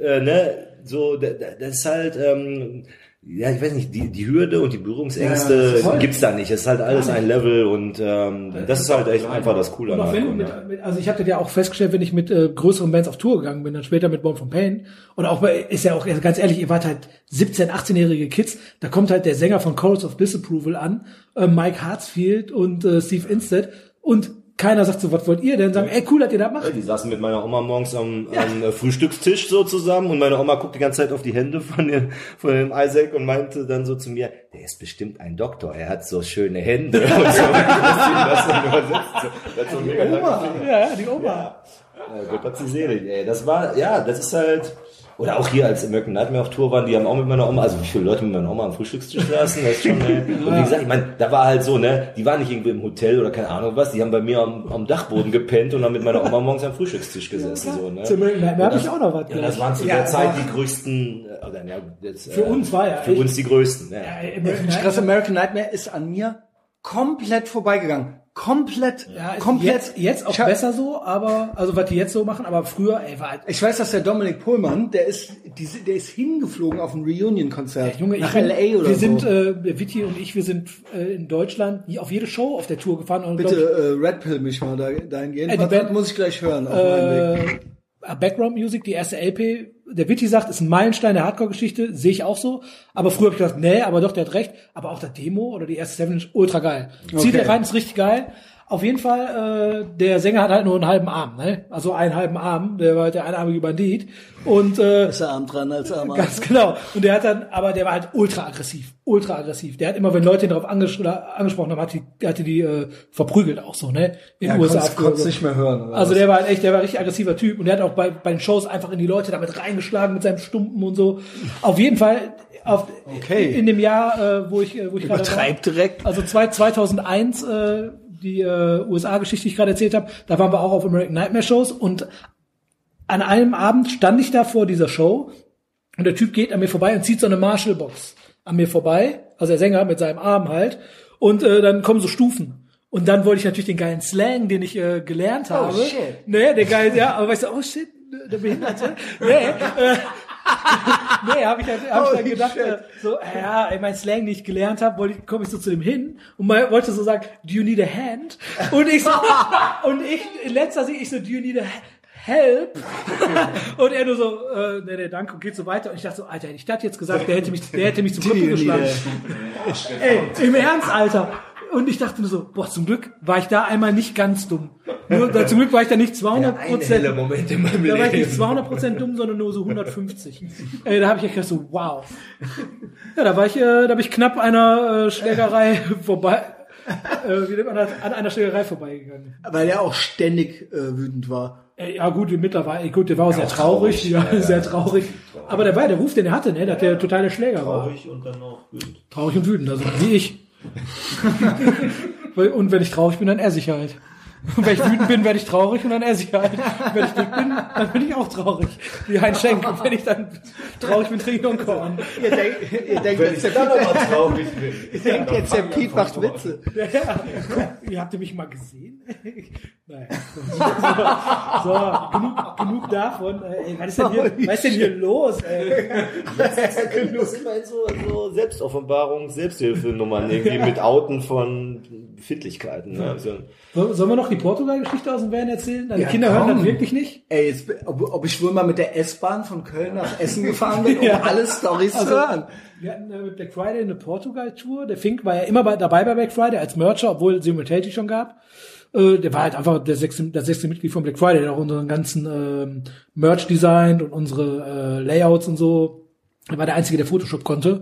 äh, ne, so, da- da- das ist halt, ähm, ja, ich weiß nicht, die, die Hürde und die Berührungsängste voll. gibt's da nicht. Es ist halt alles ein Level und ähm, das ist halt echt einfach das Coole an wenn mit, mit, also ich hatte ja auch festgestellt, wenn ich mit äh, größeren Bands auf Tour gegangen bin, dann später mit Born from Pain. Und auch bei, ist ja auch ganz ehrlich, ihr wart halt 17, 18-jährige Kids, da kommt halt der Sänger von Chorus of Disapproval an, äh, Mike Hartsfield und äh, Steve Instead. Und keiner sagt so, was wollt ihr denn? Sagen, ey, cool, dass ihr das macht. Die saßen mit meiner Oma morgens am, am äh, Frühstückstisch so zusammen und meine Oma guckt die ganze Zeit auf die Hände von dem, von dem Isaac und meinte dann so zu mir, der ist bestimmt ein Doktor, er hat so schöne Hände und so. das so. Das lange Finger. Ja, ja, die Oma. Ja, Gott hat sie selig, ey. Das war, ja, das ist halt, oder auch hier, als American Nightmare auf Tour waren, die haben auch mit meiner Oma, also wie viele Leute mit meiner Oma am Frühstückstisch saßen, das ist schon, ey. Und wie gesagt, ich meine, da war halt so, ne, die waren nicht irgendwie im Hotel oder keine Ahnung was, die haben bei mir am, am Dachboden gepennt und haben mit meiner Oma morgens am Frühstückstisch gesessen, so, ne. Zum American Nightmare hab ich auch noch was Ja, das waren zu Ja, der Zeit die größten, äh, oder, ja, jetzt, Für uns war ja Für echt- uns die größten, ja. Ja, American Das Nightmare- American Nightmare ist an mir komplett vorbeigegangen. Komplett, Ja, komplett. jetzt, jetzt auch besser so, aber, also was die jetzt so machen, aber früher, ey, war halt, Ich weiß, dass der Dominik Pohlmann, der ist, die, der ist hingeflogen auf ein Reunion-Konzert. Junge, nach ich bin, LA oder wir so. sind, äh, Vitti und ich, wir sind äh, in Deutschland nie auf jede Show auf der Tour gefahren und Bitte glaub äh, Red Pill mich mal da, dahin gehen. Äh, die Band- muss ich gleich hören auf meinem Weg. ich, äh, Background Music, die erste LP, der Vitti sagt, ist ein Meilenstein der Hardcore-Geschichte, sehe ich auch so. Aber früher habe ich gedacht, nee, aber doch, der hat recht. Aber auch der Demo oder die erste Seven Inch, ultra geil. Zieht Okay. der rein, ist richtig geil. Auf jeden Fall, äh, der Sänger hat halt nur einen halben Arm, ne? Also einen halben Arm, der war halt der einarmige Bandit. Und äh, Besser Arm dran als Arm an. Ganz genau. Und der hat dann, aber der war halt ultra aggressiv, ultra aggressiv. Der hat immer, wenn Leute ihn darauf anges angesprochen haben, hat die, hatte die äh, verprügelt auch so, ne? In Ja, den USA. konntest, konntest nicht mehr hören. Oder Also was? der war halt echt, der war richtig aggressiver Typ und der hat auch bei, bei den Shows einfach in die Leute damit reingeschlagen mit seinem Stumpen und so. Auf jeden Fall, auf, Okay. in dem Jahr, äh, wo ich, äh, wo ich gerade war, direkt. also zwei, 2001, äh, die äh, USA-Geschichte, die ich gerade erzählt habe, da waren wir auch auf American Nightmare Shows und an einem Abend stand ich da vor dieser Show und der Typ geht an mir vorbei und zieht so eine Marshall-Box an mir vorbei, also der Sänger mit seinem Arm halt, und äh, dann kommen so Stufen. Und dann wollte ich natürlich den geilen Slang, den ich äh, gelernt habe. shit. Nee, der geil, ja, aber weißt du, oh shit, der Behinderte. nee, äh, nee, habe ich, halt- hab ich dann gedacht, shit. äh, so, ja, ey, mein Slang, den ich gelernt habe, komme ich so zu dem hin und mal, wollte so sagen, do you need a hand? Und ich so, und ich, in letzter Sicht, ich so, do you need a help? und er nur so, äh, nee, nee, danke, und geht so weiter. Und ich dachte so, Alter, hätte ich das jetzt gesagt, der hätte mich, der hätte mich zum Köpfe geschlagen. Ey, im Ernst, Alter. Und ich dachte nur so, boah, zum Glück war ich da einmal nicht ganz dumm. Nur, da, zum Glück war ich da nicht 200 Ein heller Moment in meinem da war ich nicht Leben. 200 Prozent dumm, sondern nur so 150. Ey, da habe ich echt gedacht so, wow. Ja, da war ich, äh, da bin ich knapp einer äh, Schlägerei vorbei, äh, wie nennt man das, an einer Schlägerei vorbeigegangen. Weil er auch ständig äh, wütend war. Ey, ja gut, mittlerweile, gut, der war auch sehr auch traurig, traurig, ja, ja, ja. sehr traurig. Aber der war, der Ruf, den er hatte, ne, dass der totale Schläger war. Traurig und dann noch wütend. Traurig und wütend, also wie ich. Und wenn ich traurig bin, dann esse ich halt. Und wenn ich wütend bin, werde ich traurig und dann esse ich halt. Wenn ich dick bin, dann bin ich auch traurig. Wie Heinz Schenk. Und wenn ich dann traurig bin, trinke ich noch einen Korn. Ihr denkt, ihr denkt, Wenn jetzt, ich der dann Piet, nochmal traurig bin. ihr denkt jetzt, der Piet macht Witze. Ja, ja. Ihr habt ihr mich mal gesehen? Naja. So, so genug, genug davon. Ey, was ist denn hier, was ist denn hier los? Ey? Das sind immerhin so, so Selbstoffenbarung, Selbsthilfenummern irgendwie mit Outen von Befindlichkeiten. Ne? Also, So- Sollen wir noch die Portugal-Geschichte aus dem Van erzählen? Deine Ja, Kinder hören komm. das wirklich nicht? Ey, jetzt, ob, ob ich wohl mal mit der S-Bahn von Köln nach Essen gefahren bin, um Ja. alle Stories zu Also, hören. Wir hatten äh, mit Black Friday eine Portugal-Tour. Der Fink war ja immer bei, dabei bei Black Friday als Mercher, obwohl es Simultaneity schon gab. Äh, der war halt einfach der sechste, das sechste Mitglied von Black Friday, der auch unseren ganzen ähm, Merch designt und unsere äh, Layouts und so. Er war der Einzige, der Photoshop konnte.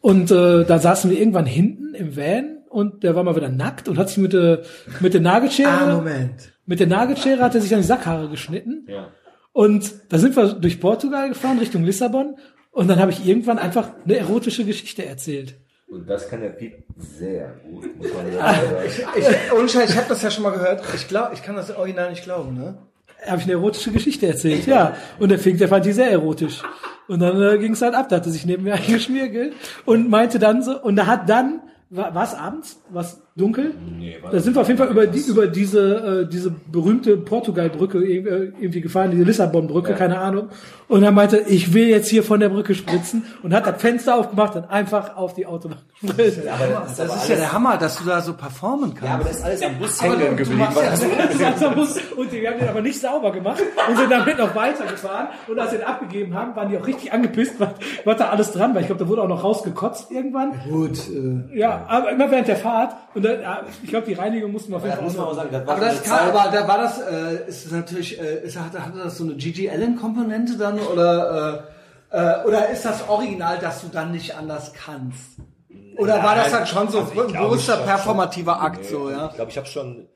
Und äh, da saßen wir irgendwann hinten im Van und der war mal wieder nackt und hat sich mit der, mit der Nagelschere, Ah, Moment. mit der Nagelschere hat er sich dann die Sackhaare geschnitten. Ja. Und da sind wir durch Portugal gefahren, Richtung Lissabon. Und dann habe ich irgendwann einfach eine erotische Geschichte erzählt. Und das kann der Piep sehr gut, muss man sagen. Ich, Scheiß, ich habe das ja schon mal gehört. Ich glaube, ich kann das original nicht glauben, ne? Habe ich eine erotische Geschichte erzählt, ja. Und der Fink, der fand die sehr erotisch. Und dann äh, ging es halt ab, da hatte sich neben mir eingeschmirgelt und meinte dann so, und da hat dann, war es abends, was dunkel? Nee, war Da sind wir auf jeden Fall über, die, über diese, äh, diese berühmte Portugal-Brücke äh, irgendwie gefahren, diese Lissabon-Brücke, keine Ahnung. Und er meinte, ich will jetzt hier von der Brücke spritzen und hat das Fenster aufgemacht und einfach auf die Autobahn gespritzt. Das ist ja der Hammer, dass du da so performen kannst. Ja, aber das ist alles am Bus hängen geblieben. Und wir haben den aber nicht sauber gemacht und sind damit noch weitergefahren. Und als wir den abgegeben haben, waren die auch richtig angepisst, was, was da alles dran war. Ich glaube, da wurde auch noch rausgekotzt irgendwann. Gut, äh, Ja, aber immer während der Fahrt. Und dann, ja, ich glaube, die Reinigung mussten wir auf jeden Ja, Fall muss man auch sagen, das war aber das Zeit- aber da war das, äh, ist es natürlich, äh, ist, hatte, hatte das so eine Gigi Allen Komponente dann oder äh, äh, oder ist das original, dass du dann nicht anders kannst? Oder war das dann schon so Also ein bewusster schon, performativer Akt Nee, so, ja? Ich glaube, ich habe schon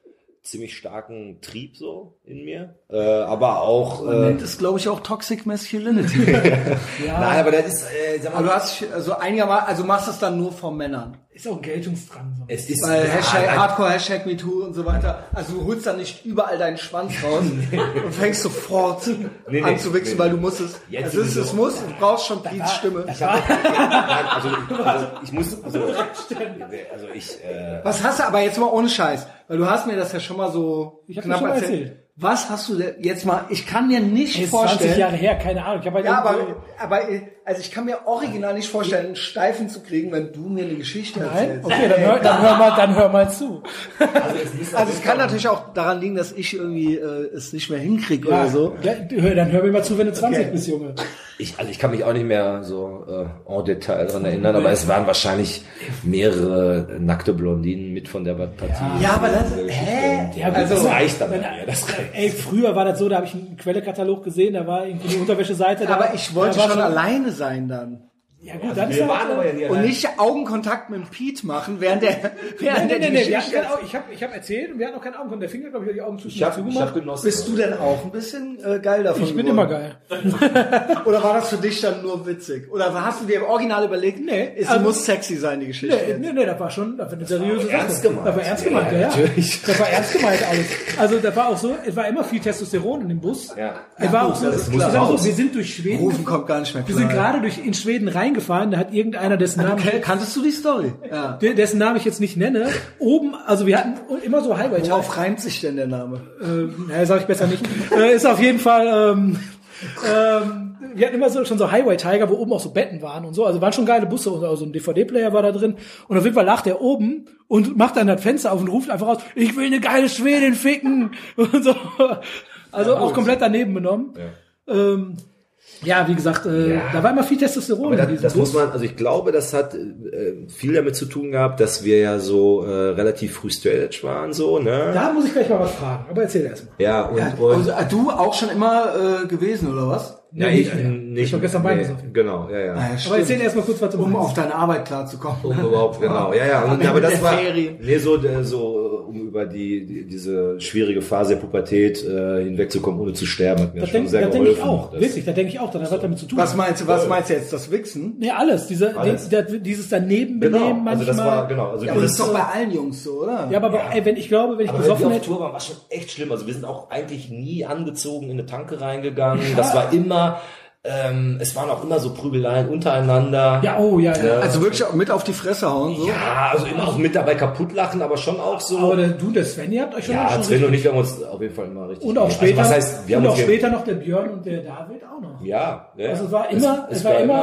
ziemlich starken Trieb so in mir, äh, aber auch Man äh, nennt es, glaube ich, auch Toxic Masculinity. nein, aber das ist, äh, sag aber du mal, hast also einigermaßen, also machst es dann nur von Männern. Ist auch ein Geltungsdrang. So. es ist Weil ja, Hashtag ein- Hardcore, Hashtag MeToo und so weiter. Also du holst dann nicht überall deinen Schwanz raus und fängst sofort Nee, nee, an zu wichsen, nee, weil du musst es. Jetzt es ist, es muss, du brauchst schon Piets Stimme. ich hab, nein, also, also ich muss, also, also ich, äh, Was hast du aber jetzt mal ohne Scheiß? Weil du hast mir das ja schon mal so Ich hab dir schon mal erzählt. Was hast du denn jetzt mal, ich kann mir nicht Ey, ist 20 vorstellen. Jahre her, keine Ahnung. Ich hab halt Ja, aber, aber, also ich kann mir original nicht vorstellen, einen Steifen zu kriegen, wenn du mir eine Geschichte Nein? erzählst. Okay, dann hör, dann hör mal, dann hör mal zu. Also es kann natürlich auch daran liegen, dass ich irgendwie äh, es nicht mehr hinkriege oder so. Ja, hör- dann hör mir mal zu, wenn du 20 Okay. bist, Junge. ich, also ich kann mich auch nicht mehr so äh, en Detail dran erinnern, aber es waren wahrscheinlich mehrere nackte Blondinen mit von der Partie. Ja, aber das, Geschichte. hä? Ja, Also, das reicht dann wenn- das reicht. Ey, früher war das so, da habe ich einen Quellekatalog gesehen, da war irgendwie die Unterwäscheseite. Da, Aber ich wollte schon alleine sein dann. Ja gut, dann ist Wir halt, waren aber ja nie Und nicht Augenkontakt mit dem Pete machen, während der, während Nee, der die nee, wir hatten kein ich habe ich hab erzählt und wir hatten auch keinen Augenkontakt. Der Finger, glaube ich, hat die Augen zwischen Ich habe zugemacht. ich hab genossen. Bist du denn auch ein bisschen äh, geil davon Ich bin geworden? immer geil. Oder war das für dich dann nur witzig? Oder hast du dir im Original überlegt, nee, es also- muss sexy sein, die Geschichte? Nee, nee, nee, das war schon, das war eine seriöse Sache. ernst gemeint. Das war ernst gemeint, ja, ja. natürlich. Das war ernst gemeint alles. Also das war auch so, es war immer viel Testosteron in dem Bus. Ja. Es war auch so, das muss sag mal raus. so, wir sind durch Schweden. Rufen kommt gar nicht mehr Wir sind klar. gerade durch in Schweden reingefahren, da hat irgendeiner dessen Namen Okay, kanntest du die Story? Ja. de- dessen Namen ich jetzt nicht nenne, oben, also wir hatten immer so Highway Worauf reimt sich denn der Name? äh, naja, sag ich besser nicht. äh, ist auf jeden Fall, ähm, ähm, wir hatten immer so, schon so Highway Tiger, wo oben auch so Betten waren und so. Also waren schon geile Busse und also ein DVD-Player war da drin. Und auf jeden Fall lacht er oben und macht dann das Fenster auf und ruft einfach raus, ich will eine geile Schwedin ficken. Und so. Also auch komplett daneben benommen. Ähm, ja, wie gesagt, äh, da war immer viel Testosteron Aber das, das Bus. muss man, also ich glaube, das hat äh, viel damit zu tun gehabt, dass wir ja so äh, relativ früh straight waren, so, ne? Da muss ich gleich mal was fragen, aber erzähl erst mal. Ja, und, Ja, und also, äh, du auch schon immer äh, gewesen, oder was? ja, Nee, ich, nicht nicht, Ich hab gestern Wein nee, gesoffen. Genau, ja, ja. Ah, ja, Aber erzähl erst mal kurz, was du um meinst. auf deine Arbeit klarzukommen. Um überhaupt, genau. Ja, ja. Und, aber das war, Ferien. nee, so, äh, so, um über die, die, diese schwierige Phase der Pubertät äh, hinwegzukommen, ohne zu sterben, hat mir Das schon denke sehr denk geholfen. ich auch. Das- Wirklich, da denke ich auch. Das hat was damit zu tun. Was meinst du, was meinst du jetzt? Das Wichsen? Nee, alles. Diese, Alles. Der, dieses daneben benehmen Genau, also manchmal. das war, genau. Also Ja, aber das ist doch bei allen Jungs so, oder? Ja, aber ey, wenn ich glaube, wenn ich Aber wenn wir besoffen auf hätte, Tour waren, war schon echt schlimm. Also wir sind auch eigentlich nie angezogen in eine Tanke reingegangen. Das war immer, ähm, es waren auch immer so Prügeleien untereinander. ja, oh, ja, ja. Also wirklich auch mit auf die Fresse hauen, so? Ja, also immer auch mit dabei kaputt lachen, aber schon auch so. Aber der, du, der Sven, ihr habt euch schon, ja, schon Sven und ich haben uns auf jeden Fall immer richtig. und auch also später, was heißt, wir und haben auch später noch der Björn und der David auch noch. Ja, ja. Also es war immer- es war immer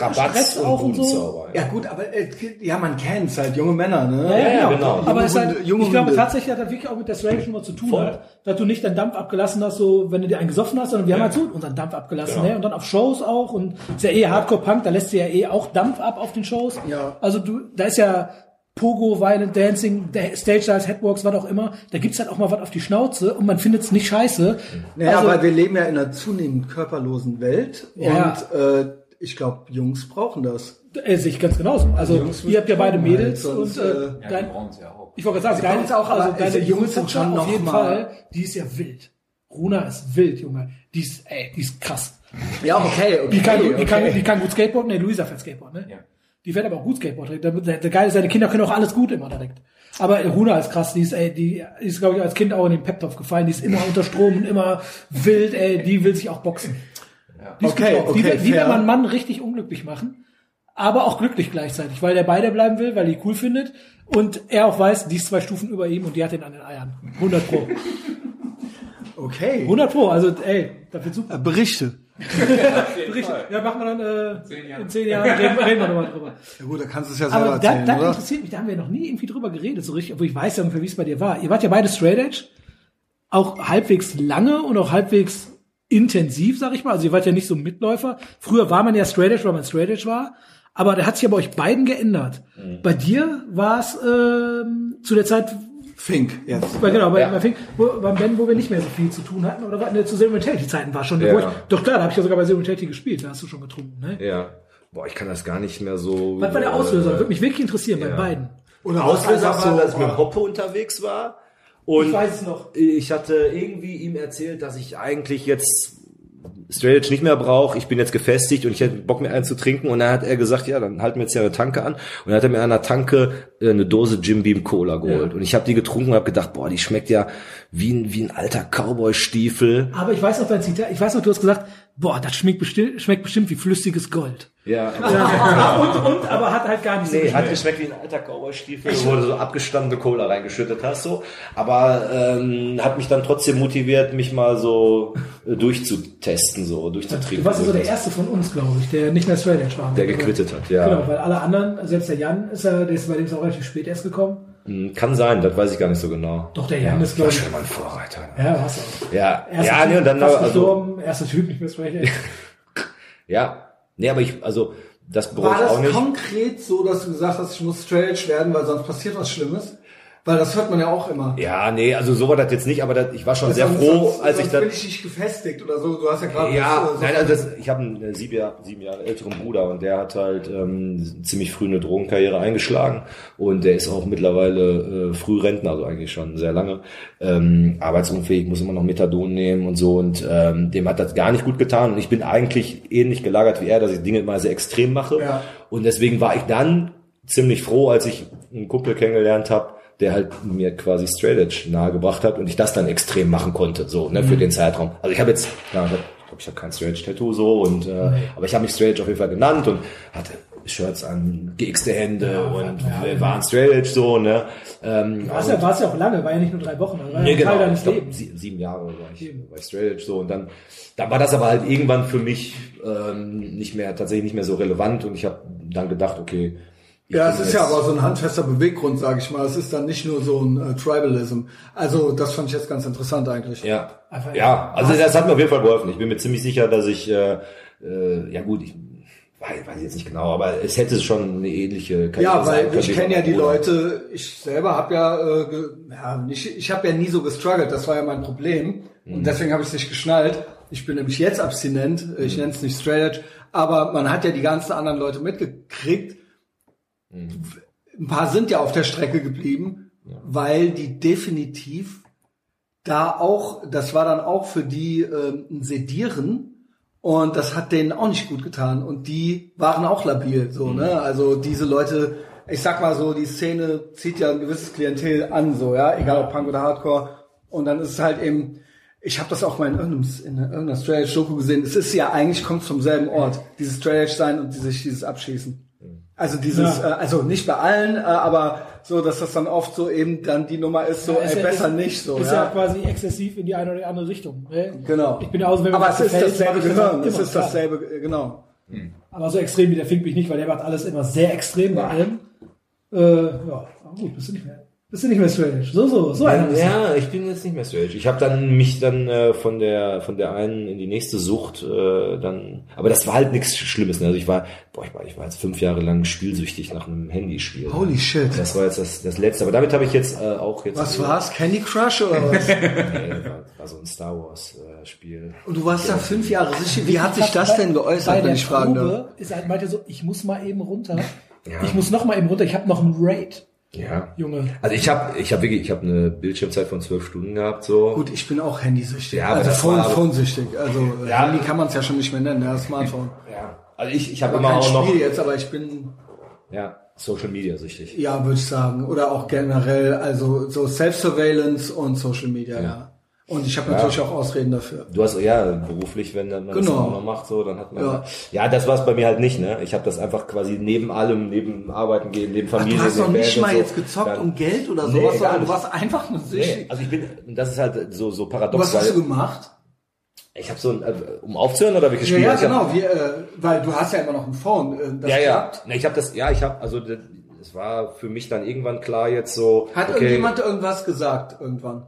Rabatz Stress und auch und so. Budenzauber. Ja gut, aber äh, ja, man kennt's halt, junge Männer, ne? Ja, ja, ja, genau. genau. Aber es halt, junge ich glaube tatsächlich hat das wirklich auch mit der Strange Nummer zu tun Voll. hat, dass du nicht deinen Dampf abgelassen hast, so wenn du dir einen gesoffen hast, sondern wir haben halt so unseren Dampf abgelassen, Genau. ne? Und dann auf Shows auch und ist ja eh Hardcore-Punk, da lässt du ja eh auch Dampf ab auf den Shows. Ja. Also du, da ist ja Pogo, Violent Dancing, Stage Styles, Headwalks, was auch immer, da gibt's halt auch mal was auf die Schnauze und man findet's nicht scheiße. Naja, also, aber wir leben ja in einer zunehmend körperlosen Welt Ja. und äh, ich glaube, Jungs brauchen das. Äh, sehe ich ganz genauso. Also ihr habt ja beide halt, Mädels sonst, und äh, äh, Ja, dein, sie ja auch. ich wollte gerade Sie sagen, deine, auch, also deine diese Jungs sind schon auf noch jeden mal- Fall, die ist ja wild. Runa ist wild, Junge. Die ist, ey, die ist krass. Ja, okay, okay. Die kann, die okay. kann, die kann gut Skateboarden. Nee, Luisa fährt Skateboard, ne? Ja. Die fährt aber auch gut Skateboard. Der, der, der Geile ist, seine Kinder können auch alles gut immer direkt. Aber Runa ist krass. Die ist, ey, die ist, glaube ich, als Kind auch in den Pep-Topf gefallen. Die ist immer unter Strom und immer wild, ey. Die will sich auch boxen. Die ist Okay, drauf. die, okay, will- die will man einen Mann richtig unglücklich machen. Aber auch glücklich gleichzeitig, weil der bei der bleiben will, weil die cool findet. Und er auch weiß, die ist zwei Stufen über ihm und die hat den an den Eiern. 100 Pro. Okay. 100 Pro. Also, ey, dafür super. Berichte. Bericht. Ja, machen wir dann, äh, Zehn Jahre. in zehn Jahren reden, reden wir nochmal drüber. Ja gut, da kannst du es ja selber Aber da, erzählen, das interessiert mich, da haben wir noch nie irgendwie drüber geredet, so richtig, obwohl ich weiß ja ungefähr, wie es bei dir war. Ihr wart ja beide Straight Edge, auch halbwegs lange und auch halbwegs intensiv, sag ich mal. Also ihr wart ja nicht so Mitläufer. Früher war man ja Straight Edge, weil man Straight Edge war. Aber da hat sich ja bei euch beiden geändert. Mhm. Bei dir war es ähm, zu der Zeit, Fink, jetzt. bei, genau, bei, Ja. bei Fink, wo, beim Ben, wo wir nicht mehr so viel zu tun hatten, oder war, ne, zu Zero Mentality Zeiten war schon, Ja. ich, doch klar, da habe ich ja sogar bei Mentality gespielt, da hast du schon getrunken, ne? Ja. Boah, ich kann das gar nicht mehr so. Was war der Auslöser? Würde mich wirklich interessieren bei ja. beiden. Oder Auslöser war, heißt dass ich mit so, Hoppe unterwegs war. Und Ich weiß es noch. Ich hatte irgendwie ihm erzählt, dass ich eigentlich jetzt Straight Edge nicht mehr brauche. Ich bin jetzt gefestigt und ich hätte Bock mir einen zu trinken. Und dann hat er gesagt, ja, dann halten wir jetzt ja eine Tanke an. Und dann hat er mir an einer Tanke äh, eine Dose Jim Beam Cola geholt. Und ich habe die getrunken und habe gedacht, boah, die schmeckt ja wie ein, wie ein alter Cowboy-Stiefel. Aber ich weiß noch dein Zitat, ich weiß noch, du hast gesagt, boah, das schmeckt bestimmt, schmeckt bestimmt wie flüssiges Gold. Ja. und, und, aber hat halt gar nicht so Nee, hat geschmeckt. geschmeckt wie ein alter Cowboy-Stiefel, wo du so abgestandene Cola reingeschüttet hast, so. Aber ähm, hat mich dann trotzdem motiviert, mich mal so äh, durchzutesten, so durchzutrinken. Du warst ja so der erste von uns, glaube ich, der nicht mehr Straight Edge war. Der gequittet hat, ja. Genau, weil alle anderen, selbst der Jan ist ja, der ist bei dem ist auch relativ spät erst gekommen. Hm, Kann sein, das weiß ich gar nicht so genau. Doch, der Jan ist, glaube ich, schon mal ein Vorreiter. ja, hast du auch. Ja, Erster ja, typ, nee, und dann also, gestorben, erster Typ nicht mehr Edge. ja, nee, aber ich, also, das bereue War ich auch das nicht. konkret so, dass du gesagt hast, ich muss straight edge werden, weil sonst passiert was Schlimmes? Weil das hört man ja auch immer. Ja, nee, also so war das jetzt nicht, aber das, ich war schon sehr Sonst- froh, sonst, als ich sonst das, bin ich nicht gefestigt oder so. Du hast ja gerade Ja, das, äh, so- nein, also das, ich habe einen äh, sieben Jahre, sieben Jahre älteren Bruder und der hat halt ähm, ziemlich früh eine Drogenkarriere eingeschlagen und der ist auch mittlerweile äh, Frührentner, also eigentlich schon sehr lange, ähm, arbeitsunfähig, muss immer noch Methadon nehmen und so und ähm, dem hat das gar nicht gut getan und ich bin eigentlich ähnlich gelagert wie er, dass ich Dinge mal sehr extrem mache Ja. und deswegen war ich dann ziemlich froh, als ich einen Kumpel kennengelernt habe, der halt mir quasi Straight Edge nahegebracht hat und ich das dann extrem machen konnte, so ne, für Mhm. den Zeitraum. Also ich habe jetzt, ja, ich glaube, ich habe kein Straight Edge Tattoo so und äh, aber ich habe mich Straight Edge auf jeden Fall genannt und hatte Shirts an, geäxte Hände und wir waren Straight Edge so, ne. Ähm, War's ja, war's ja auch lange, war ja nicht nur drei Wochen, war ja Nee, ein genau. Ich glaub, sieben Jahre war ich bei Straight Edge so und dann, dann war das aber halt irgendwann für mich ähm, nicht mehr tatsächlich nicht mehr so relevant und ich habe dann gedacht, okay. Ich Ja, es ist ja aber so ein handfester Beweggrund, sage ich mal. Es ist dann nicht nur so ein äh, Tribalism. Also das fand ich jetzt ganz interessant eigentlich. Ja, Einfach- ja, also das hat mir auf jeden Fall geholfen. Ich bin mir ziemlich sicher, dass ich, äh, äh, ja gut, ich weiß, weiß jetzt nicht genau, aber es hätte schon eine ähnliche Karriere Ja, weil können ich kenne ja die. Leute, ich selber habe ja, äh, ja nicht, ich habe ja nie so gestruggelt, das war ja mein Problem Mhm. und deswegen habe ich es nicht geschnallt. Ich bin nämlich jetzt abstinent, ich Mhm. nenne es nicht straight edge, aber man hat ja die ganzen anderen Leute mitgekriegt. Mhm. Ein paar sind ja auf der Strecke geblieben, weil die definitiv da auch, das war dann auch für die ähm, ein Sedieren und das hat denen auch nicht gut getan und die waren auch labil, so, ne? Also diese Leute, ich sag mal so, die Szene zieht ja ein gewisses Klientel an, so, ja, egal ob Punk oder Hardcore und dann ist es halt eben, ich habe das auch mal in irgendeinem, in irgendeiner Straight Edge Doku gesehen, es ist ja eigentlich, kommt vom selben Ort, dieses Straight Edge sein und sich dieses Abschießen. Also dieses, Ja. äh, also nicht bei allen, äh, aber so, dass das dann oft so eben dann die Nummer ist, so, Ja, ist ey, ja- besser ist, nicht so. Ist ja. quasi exzessiv in die eine oder andere Richtung. Ne? Genau. Ich bin ja auch so, wenn Aber es ist gefällt, dasselbe Gehirn. Es ist dasselbe, äh, genau. Aber so extrem wie der Fink bin ich nicht, weil der macht alles immer sehr extrem bei allem. Äh, ja, aber gut, bist du nicht mehr. Bist du nicht mehr strange? So, so, so einer. Ja, ich bin jetzt nicht mehr strange. Ich habe dann mich dann äh, von der von der einen in die nächste Sucht äh, dann, aber das war halt nichts Schlimmes. Ne? Also ich war, boah, ich war, ich war jetzt fünf Jahre lang spielsüchtig nach einem Handyspiel. Holy shit. Das war jetzt das, das letzte. Aber damit habe ich jetzt äh, auch jetzt. Was war's? Candy Crush oder was? Nee, war, war so ein Star Wars äh, Spiel. Und du warst da fünf Jahre sicher. Wie hat sich das denn geäußert, wenn ich fragen darf? Ist halt, meinte so, ich muss mal eben runter. Ja. Ich muss noch mal eben runter. Ich habe noch einen Raid, Ja. Junge. Also ich habe ich habe wirklich ich habe eine Bildschirmzeit von zwölf Stunden gehabt so. Gut, ich bin auch handysüchtig. Ja, also Phone-süchtig. Also äh, Ja. Handy kann man es ja schon nicht mehr nennen, ja, Smartphone. Ja. Also ich ich habe immer kein auch noch Spiel jetzt, aber ich bin, ja Social Media süchtig. ja, würde ich sagen. Oder auch generell, also so Self-Surveillance und Social Media, ja. Und ich habe natürlich auch Ausreden dafür. Du hast ja beruflich, wenn man das Genau. auch noch macht, so dann hat man Ja. ja, das war es bei mir halt nicht, ne? Ich habe das einfach quasi neben allem, neben Arbeiten gehen, neben Ach, Familie, du hast noch nicht Band mal so, jetzt gezockt dann- um Geld oder Nee, sowas, sondern du warst einfach nur Nee, süchtig. also ich bin, das ist halt so so paradox, Was hast du gemacht? ich habe so ein, äh, um aufzuhören oder welches Ja, Spiel? ja, hab- genau, wir, äh, weil du hast ja immer noch ein Phone. Äh, das ja, ja. klappt. Ne, ich habe das, ja, ich habe, also das- es war für mich dann irgendwann klar jetzt so, Hat okay, irgendjemand irgendwas gesagt irgendwann?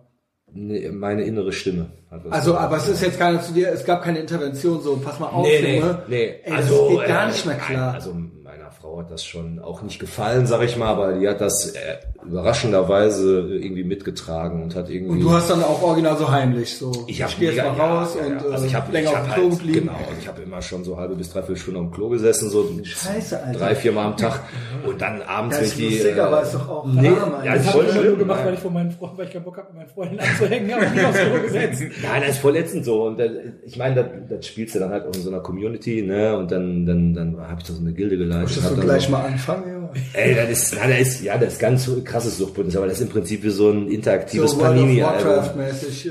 Nee, meine innere Stimme. Also, aber es ist jetzt keiner zu dir, es gab keine Intervention, so, pass mal auf, Nee, nee, Junge. nee. Ey, das geht gar nicht mehr nein, klar. Also meiner Frau hat das schon auch nicht gefallen, sag ich mal, aber die hat das äh, überraschenderweise irgendwie mitgetragen und hat irgendwie. Und du hast dann auch original so heimlich, so, ich, hab gehe jetzt mal ja, raus ja, ja. und also ich äh, hab, länger ich auf hab dem Klo halt, geblieben. Genau, also ich habe immer schon so halbe bis dreiviertel Stunden auf dem Klo gesessen, so Scheiße, Alter. drei, vier Mal am Tag und dann abends, Ja, ich die. lustig, äh, aber ist doch auch nee, arm, ja, Das voll habe ich nur gemacht, weil ich, von meinen, Fre- weil ich keinen Bock habe, mit meinen Freunden abzuhängen, aber nie aufs Klo gesetzt. Nein, das ist voll so. Und äh, ich meine, das, das spielst du dann halt auch in so einer Community, ne? Und dann, dann, dann habe ich da so eine Gilde geleitet. Möchtest du gleich so, mal anfangen, Ey, das ist, na, das ist, ja, das ist ganz krasses Suchtpotenzial, aber das ist im Prinzip wie so ein interaktives So Panini-Album. Warcraft-mäßig. Äh,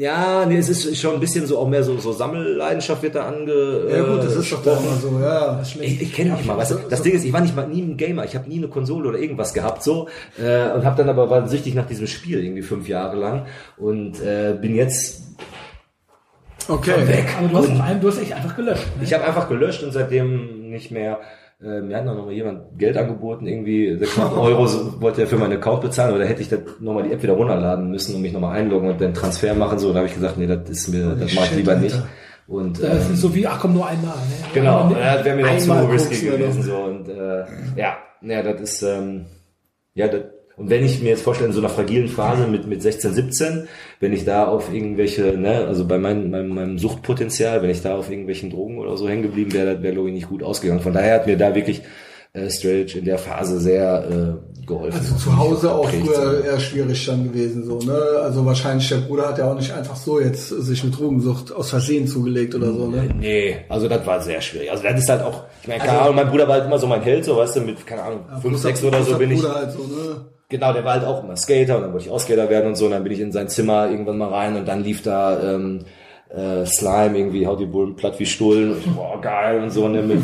Ja, nee, es ist schon ein bisschen so auch mehr so, so Sammelleidenschaft wird da ange. ja gut, das äh, ist doch da immer so, ja. ich, ich kenne nicht mal, weißt du, das Ding ist, ich war nicht mal nie ein Gamer, ich habe nie eine Konsole oder irgendwas gehabt so äh, und habe dann aber war süchtig nach diesem Spiel irgendwie fünf Jahre lang und äh, bin jetzt Okay. weg. Aber du hast, vor allem, du hast echt einfach gelöscht. Ne? Ich habe einfach gelöscht und seitdem nicht mehr. Äh, mir hat noch mal jemand Geld angeboten, irgendwie 600 Euro so, wollte er für meinen Account bezahlen oder hätte ich dann nochmal die App wieder runterladen müssen und mich nochmal einloggen und den Transfer machen so. Und da habe ich gesagt, nee, das ist mir, das mache ich lieber Alter. nicht. Und Das ähm, ist so wie, ach komm, nur einmal. Ne? genau, ja, das wäre mir dann zu risky gewesen noch. so und äh, ja, ja, das ist ähm, ja das, und wenn ich mir jetzt vorstelle, in so einer fragilen Phase mit, mit 16, 17, wenn ich da auf irgendwelche, ne, also bei meinem, meinem, meinem Suchtpotenzial, wenn ich da auf irgendwelchen Drogen oder so hängen geblieben wäre, wäre, ich, nicht gut ausgegangen. Von daher hat mir da wirklich äh, Strange in der Phase sehr äh, geholfen. Also zu Hause auch geprägt, früher eher schwierig dann gewesen, so, ne? Also wahrscheinlich der Bruder hat ja auch nicht einfach so jetzt sich mit Drogensucht aus Versehen zugelegt oder so, ne? Nee, also das war sehr schwierig. Also das ist halt auch, ich meine, keine Ahnung, mein Bruder war halt immer so mein Held, so weißt du, mit, keine Ahnung, fünf, Großer- sechs oder so bin ich. Bruder halt so, ne? Genau, der war halt auch immer Skater und dann wollte ich auch Skater werden und so. Und dann bin ich in sein Zimmer irgendwann mal rein und dann lief da ähm, äh, Slime irgendwie, haut die Bullen platt wie Stullen. Und ich, boah, geil und so. Ne, mit,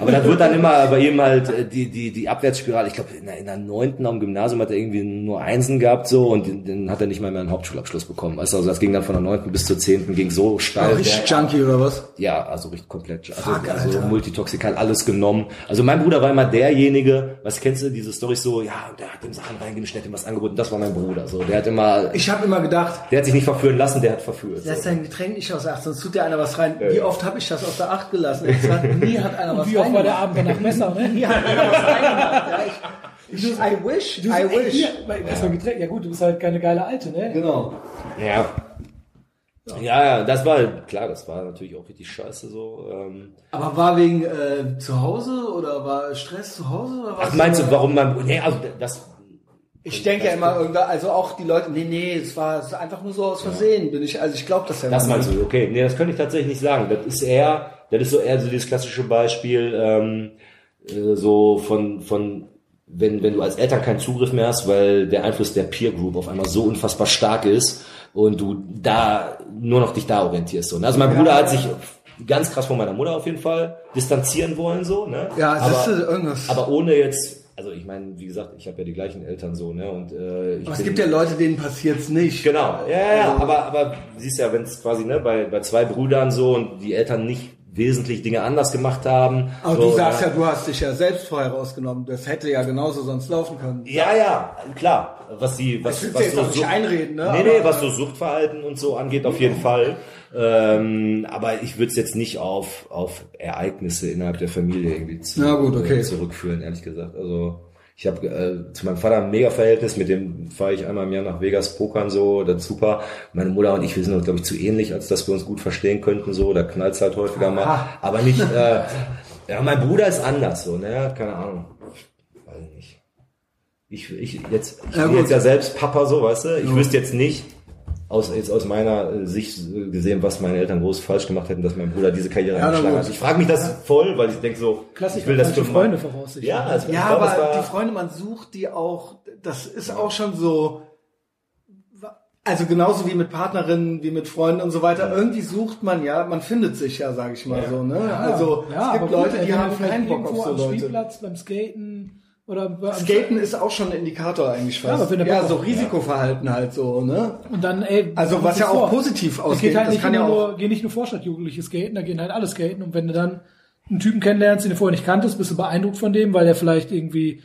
aber dann wird dann immer bei ihm halt äh, die, die, die Abwärtsspirale. Ich glaube, in, der- in der neunten am Gymnasium hat er irgendwie nur Einsen gehabt so und den, den hat er nicht mal mehr einen Hauptschulabschluss bekommen. Weißt du, also das ging dann von der neunten bis zur zehnten, ging so steil. Richtig bergab. Junkie oder was? Ja, also richtig komplett. Also, Fuck, also multitoxikal, alles genommen. Also mein Bruder war immer derjenige, was kennst du, diese Story so, ja, der hat ihm Sachen reingemischt, der hat ihm was angeboten, das war mein Bruder. So, der hat immer, Ich habe immer gedacht, der hat sich nicht verführen lassen, der hat verführt. lass So. dein Getränk nicht aus der Acht, sonst tut dir einer was rein. Wie ja. oft habe ich das aus der Acht gelassen? Es hat, nie hat einer was Wie oft war der reingemacht. Abend danach besser, ne? Nie hat einer was reingemacht. Ja, ich, ich, I wish, Du, I wish. Hier, erstmal Getränk. Ja gut, du bist halt keine geile Alte, ne? Genau. Ja. Ja, ja, das war, klar, das war natürlich auch richtig scheiße so. Ähm. Aber war wegen äh, zu Hause oder war Stress zu Hause? Oder Ach, was? meinst du, warum Bruder, nee, also das, Ich denke ja immer irgendwann, also auch die Leute, nee, nee, es war es einfach nur so aus Versehen, bin ich, also ich glaube das ja Das meinst du, okay. Nee, das könnte ich tatsächlich nicht sagen. Das ist eher, das ist so eher so dieses klassische Beispiel, ähm, äh, so von, von, wenn, wenn du als Eltern keinen Zugriff mehr hast, weil der Einfluss der Peer Group auf einmal so unfassbar stark ist und du da nur noch dich da orientierst. So. ne? Also mein Bruder hat sich ganz krass von meiner Mutter auf jeden Fall distanzieren wollen, so, ne? Ja, aber, ist irgendwas. aber ohne jetzt, also ich meine, wie gesagt, ich habe ja die gleichen Eltern so, ne? Und äh, ich Aber es gibt ja Leute, denen passiert's nicht. Genau, ja, ja, ja, Also- aber, aber siehst ja, wenn es quasi ne, bei, bei zwei Brüdern so und die Eltern nicht wesentlich Dinge anders gemacht haben. Aber So, du sagst ja. du hast dich ja selbst vorher rausgenommen. Das hätte ja genauso sonst laufen können. Ja, ja, klar. Was die, was, was so Sucht- einreden, ne? Nee, nee, was so Suchtverhalten und so angeht, auf jeden Fall. Ähm, aber ich würde es jetzt nicht auf, auf Ereignisse innerhalb der Familie irgendwie zu, gut, okay. äh, zurückführen, ehrlich gesagt. Also ich habe äh, zu meinem Vater ein Mega-Verhältnis, mit dem fahre ich einmal im Jahr nach Vegas pokern, so, das ist super. Meine Mutter und ich, wir sind uns, glaube ich, zu ähnlich, als dass wir uns gut verstehen könnten, so, da knallt's halt häufiger mal. Aber nicht, äh, ja, mein Bruder ist anders, so, ne, keine Ahnung. Weiß ich nicht. Ich, ich jetzt, ich Ja, bin gut. jetzt ja selbst Papa, so, weißt du, ich wüsste jetzt nicht, aus, jetzt aus meiner äh, Sicht äh, gesehen, was meine Eltern groß falsch gemacht hätten, dass mein Bruder diese Karriere na eingeschlagen hat. Ich frage mich das voll, weil ich denke so, Klassiker, ich will das für Freunde voraussichtlich. Ja, also Ja, glaub, aber die Freunde, man sucht die auch, das ist auch schon so, also genauso wie mit Partnerinnen, wie mit Freunden und so weiter, irgendwie sucht man ja, man findet sich ja, sage ich mal so, ne? also ja, es gibt Leute, die haben vielleicht keinen Bock irgendwo auf so am Leute. Spielplatz beim Skaten oder Skaten ist auch schon ein Indikator eigentlich fast. Ja, aber wenn der ja, so Risikoverhalten halt so, ne? und dann ey, Also, was ja auch positiv ausgeht, geht halt das nicht kann ja nur, auch- gehen nicht nur Vorstadtjugendliche skaten, da gehen halt alle skaten und wenn du dann einen Typen kennenlernst, den du vorher nicht kanntest, bist du beeindruckt von dem, weil der vielleicht irgendwie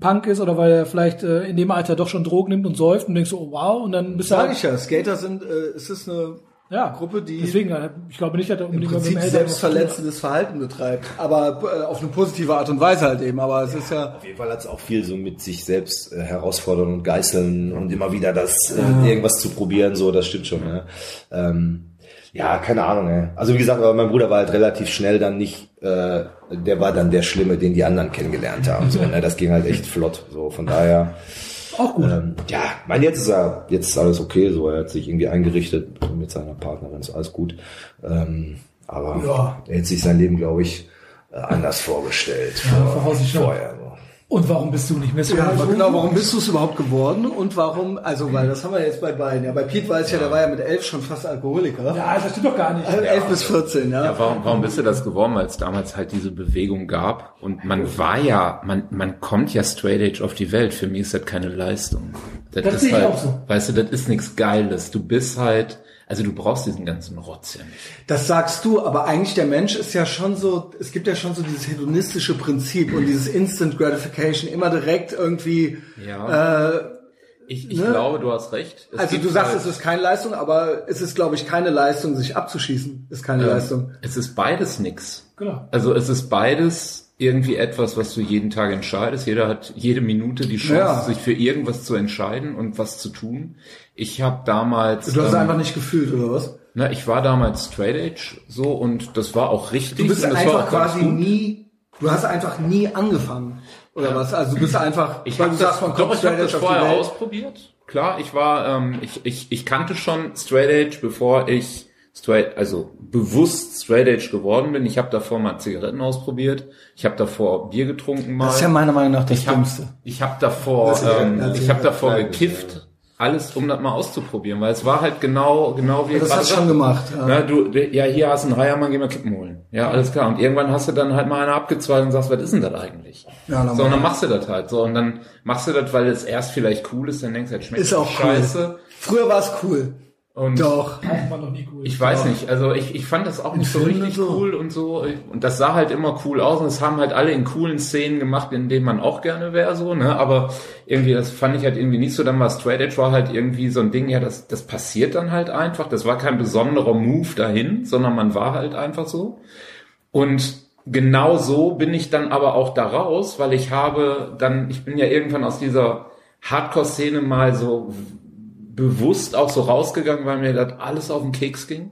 Punk ist oder weil er vielleicht äh, in dem Alter doch schon Drogen nimmt und säuft und denkst so, oh, wow, und dann bist du Sag halt, ich ja, Skater sind, äh, es ist eine ja, Gruppe, die deswegen, äh, ich glaube nicht, dass er im unbedingt mit Prinzip selbstverletzendes Verhalten betreibt, aber äh, auf eine positive Art und Weise halt eben, aber es ist ja, Auf jeden Fall hat es auch viel so mit sich selbst äh, herausfordern und geißeln und immer wieder das äh, irgendwas zu probieren, so, das stimmt schon. Ja, ähm, ja keine Ahnung. Ey. Also wie gesagt, aber mein Bruder war halt relativ schnell dann nicht, äh, der war dann der Schlimme, den die anderen kennengelernt haben. So, ne? Das ging halt echt flott. So, von daher. Auch gut. Ähm, ja, mein jetzt ist er, jetzt ist alles okay, so er hat sich irgendwie eingerichtet mit seiner Partnerin, ist alles gut. Ähm, aber Ja. er hat sich sein Leben, glaube ich, äh, anders vorgestellt Ja, vor, vorher. Und warum bist du nicht mehr so ja, aber genau, warum bist du es überhaupt geworden und warum, also, weil das haben wir jetzt bei beiden, ja, bei Pete weiß ich ja, der war ja mit elf schon fast Alkoholiker. Ja, das stimmt doch gar nicht. Also elf bis 14, ja. Ja, warum, warum bist du das geworden? Weil es damals halt diese Bewegung gab und man war ja, man, man kommt ja straight age auf die Welt. Für mich ist das keine Leistung. Das, Das ist sehe ich halt, auch so. weißt du, das ist nichts Geiles. Du bist halt, also du brauchst diesen ganzen Rotz ja nicht. Das sagst du, aber eigentlich der Mensch ist ja schon so, es gibt ja schon so dieses hedonistische Prinzip und dieses Instant Gratification, immer direkt irgendwie, Ja. äh, Ich, ich Ne? glaube, du hast recht. Es also du sagst, halt- es ist keine Leistung, aber es ist, glaube ich, keine Leistung, sich abzuschießen, ist keine Ähm, Leistung. Es ist beides nix. Genau. Also es ist beides irgendwie etwas, was du jeden Tag entscheidest. Jeder hat jede Minute die Chance, Ja. sich für irgendwas zu entscheiden und was zu tun. Ich habe damals, Du hast ähm, einfach nicht gefühlt, oder was? na, ich war damals straight age so und das war auch richtig. Du bist und das war einfach quasi nie, du hast einfach nie angefangen, oder was? Also du bist einfach, Ich habe sagst, das, man doch, ich hab das edge vorher ausprobiert. Klar, ich war, ähm, ich, ich, ich kannte schon Straight Edge, bevor ich straight, also bewusst Straight Edge geworden bin. Ich habe davor mal Zigaretten ausprobiert. Ich habe davor Bier getrunken mal. Das ist ja meiner Meinung nach das ich habe Dümmste. ich hab davor, ähm, ich habe davor gekifft. Alles, um das mal auszuprobieren, weil es war halt genau, genau wie Das gerade hast du schon gemacht. Ja. Na, du, ja, hier hast du einen Reiermann, geh mal Kippen holen. Ja, alles klar. Und irgendwann hast du dann halt mal eine abgezweigt und sagst, was ist denn das eigentlich? Ja, normal. so, und dann machst du das halt. So, und dann machst du das, weil es erst vielleicht cool ist, dann denkst du, halt schmeckt Ist das auch cool. scheiße. Früher war es cool. Und Doch. Das war noch nie cool. ich weiß nicht, also ich, ich fand das auch nicht so richtig so. cool und so. Und das sah halt immer cool aus und das haben halt alle in coolen Szenen gemacht, in denen man auch gerne wäre, so, ne? Aber irgendwie, das fand ich halt irgendwie nicht so. Dann war Straight Edge war halt irgendwie so ein Ding, ja, das, das passiert dann halt einfach. Das war kein besonderer Move dahin, sondern man war halt einfach so. Und genau so bin ich dann aber auch da raus, weil ich habe dann, ich bin ja irgendwann aus dieser Hardcore-Szene mal so bewusst auch so rausgegangen, weil mir das alles auf den Keks ging.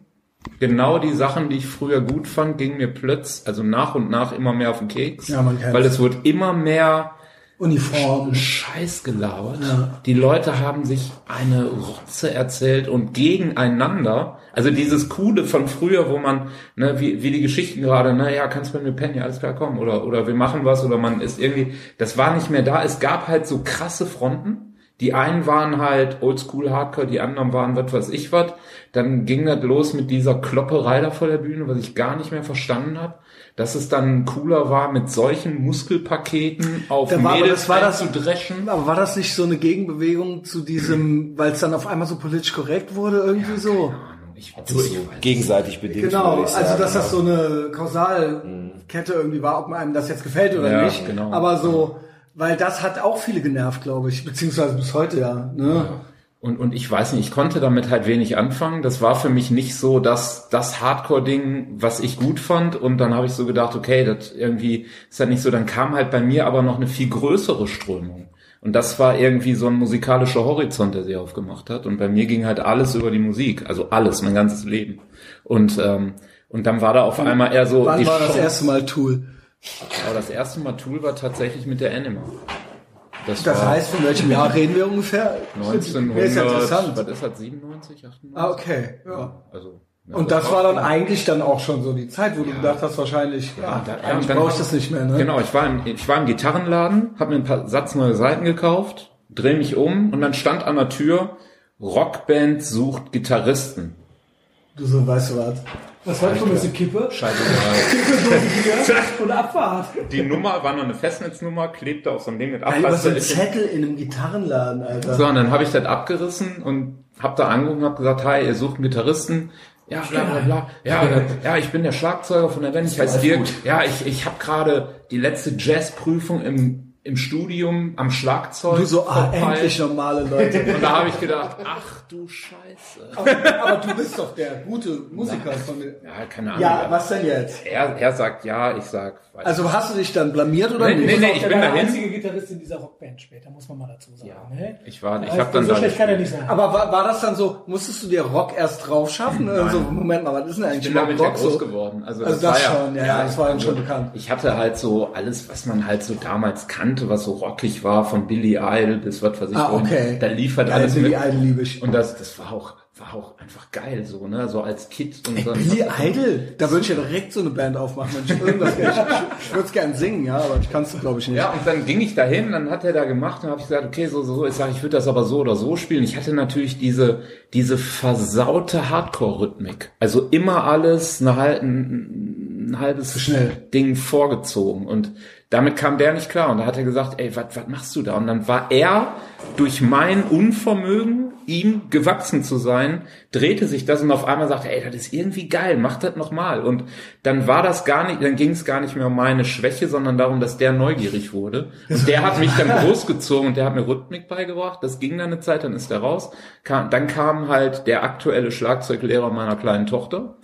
Genau die Sachen, die ich früher gut fand, gingen mir plötzlich, also nach und nach immer mehr auf den Keks. Ja, man kennt's. weil es wird immer mehr Uniform. Scheiß gelabert. Ja. Die Leute haben sich eine Rotze erzählt und gegeneinander. Also dieses Coole von früher, wo man, ne, wie, wie die Geschichten gerade, na ja, kannst bei mir pennen, ja, alles klar, komm, oder, oder wir machen was, oder man ist irgendwie, das war nicht mehr da. Es gab halt so krasse Fronten. Die einen waren halt Oldschool Hardcore, die anderen waren was weiß ich was. Dann ging das los mit dieser Klopperei da vor der Bühne, was ich gar nicht mehr verstanden habe. Dass es dann cooler war, mit solchen Muskelpaketen auf Da war- aber Mädels das war das- zu dreschen. Aber war das nicht so eine Gegenbewegung zu diesem, weil es dann auf einmal so politisch korrekt wurde, irgendwie so? Ich, Hat sich so gegenseitig bedingt. Genau, ich also sagen, dass das ja. so eine Kausalkette irgendwie war, ob einem das jetzt gefällt oder Ja, nicht. genau. Aber so, weil das hat auch viele genervt, glaube ich, beziehungsweise bis heute ja. Ne? Und, und ich weiß nicht, ich konnte damit halt wenig anfangen. Das war für mich nicht so das, das Hardcore-Ding, was ich gut fand. Und dann habe ich so gedacht, okay, das irgendwie ist halt nicht so. Dann kam halt bei mir aber noch eine viel größere Strömung. Und das war irgendwie so ein musikalischer Horizont, der sie aufgemacht hat. Und bei mir ging halt alles über die Musik. Also alles, mein ganzes Leben. Und, ähm, und dann war da auf einmal eher so... Wann war das Chance- erste Mal Tool? Aber das erste Mal Tool war tatsächlich mit der Anima. Das, Das heißt, von welchem Jahr reden wir ungefähr? 1900, Ja, ist ja interessant. was ist das, 97, 98? Ah, okay. Ja. Also, ja, Und das war dann eigentlich dann auch schon so die Zeit, wo du gedacht hast, wahrscheinlich, ja, ja, eigentlich brauche ich das nicht mehr. Ne? Genau, ich war, im, ich war im Gitarrenladen, habe mir ein paar Satz neue Seiten gekauft, dreh mich um und dann stand an der Tür, Rockband sucht Gitarristen. Du so, weißt du was? Was war das für eine Kippe? Scheißegal. Und Abfahrt. Die Nummer war noch eine Festnetznummer, klebte auf so einem Ding mit Nein, über so einen Ablass. Zettel in einem Gitarrenladen, Alter. So, und dann habe ich das abgerissen und habe da angerufen und habe gesagt, hi, ihr sucht einen Gitarristen. Ja, bla bla bla. Ja, äh, ja, ich bin der Schlagzeuger von der Band, ich heiße Dirk. Ja, ich, ich habe gerade die letzte Jazzprüfung im, im Studium am Schlagzeug. Du so, ah, endlich normale Leute. Und da habe ich gedacht, ach du Scheiße. Aber du bist doch der gute Musiker von mir. Ja, keine Ahnung. Ja, was denn jetzt? Er, er sagt ja, ich sag, Also hast du dich dann blamiert oder Nee, nicht? nee, nee, ich bin der dahin. einzige Gitarrist in dieser Rockband später, muss man mal dazu sagen. Ne? Ich war, ich Also, habe dann so schlecht kann er nicht sein. Aber war, war das dann so, musstest du dir Rock erst drauf schaffen? Also, Moment mal, was ist denn Ich eigentlich bin damit ja Rock groß so? geworden. Also, Also das war schon, ja, ja, das war dann schon bekannt. Ich hatte halt so alles, was man halt so damals kannte, was so rockig war, von Billy Idol bis was weiß ich. Ah, okay. Da lief halt Ja, alles Billy mit. Idol liebe ich. Und das, das war auch, war auch einfach geil, so, ne, so als Kid und so. Billy Idol? Da würde ich ja direkt so eine Band aufmachen, wenn ich irgendwas ich, ich würde es gern singen, ja, aber ich kann es glaube ich nicht. Ja, und dann ging ich dahin, dann hat er da gemacht und habe ich gesagt, okay, so, so, so. Ich sage, ich würde das aber so oder so spielen. Ich hatte natürlich diese, diese versaute Hardcore-Rhythmik. Also immer alles eine, ein, ein halbes schnell. Ding vorgezogen. Und damit kam der nicht klar. Und da hat er gesagt, ey, was was machst du da? Und dann war er durch mein Unvermögen, ihm gewachsen zu sein, drehte sich das und auf einmal sagte, ey, das ist irgendwie geil, mach das nochmal. Und dann war das gar nicht, dann ging es gar nicht mehr um meine Schwäche, sondern darum, dass der neugierig wurde. Und der hat mich dann großgezogen und der hat mir Rhythmik beigebracht. Das ging dann eine Zeit, dann ist er raus. Kam, dann kam halt der aktuelle Schlagzeuglehrer meiner kleinen Tochter.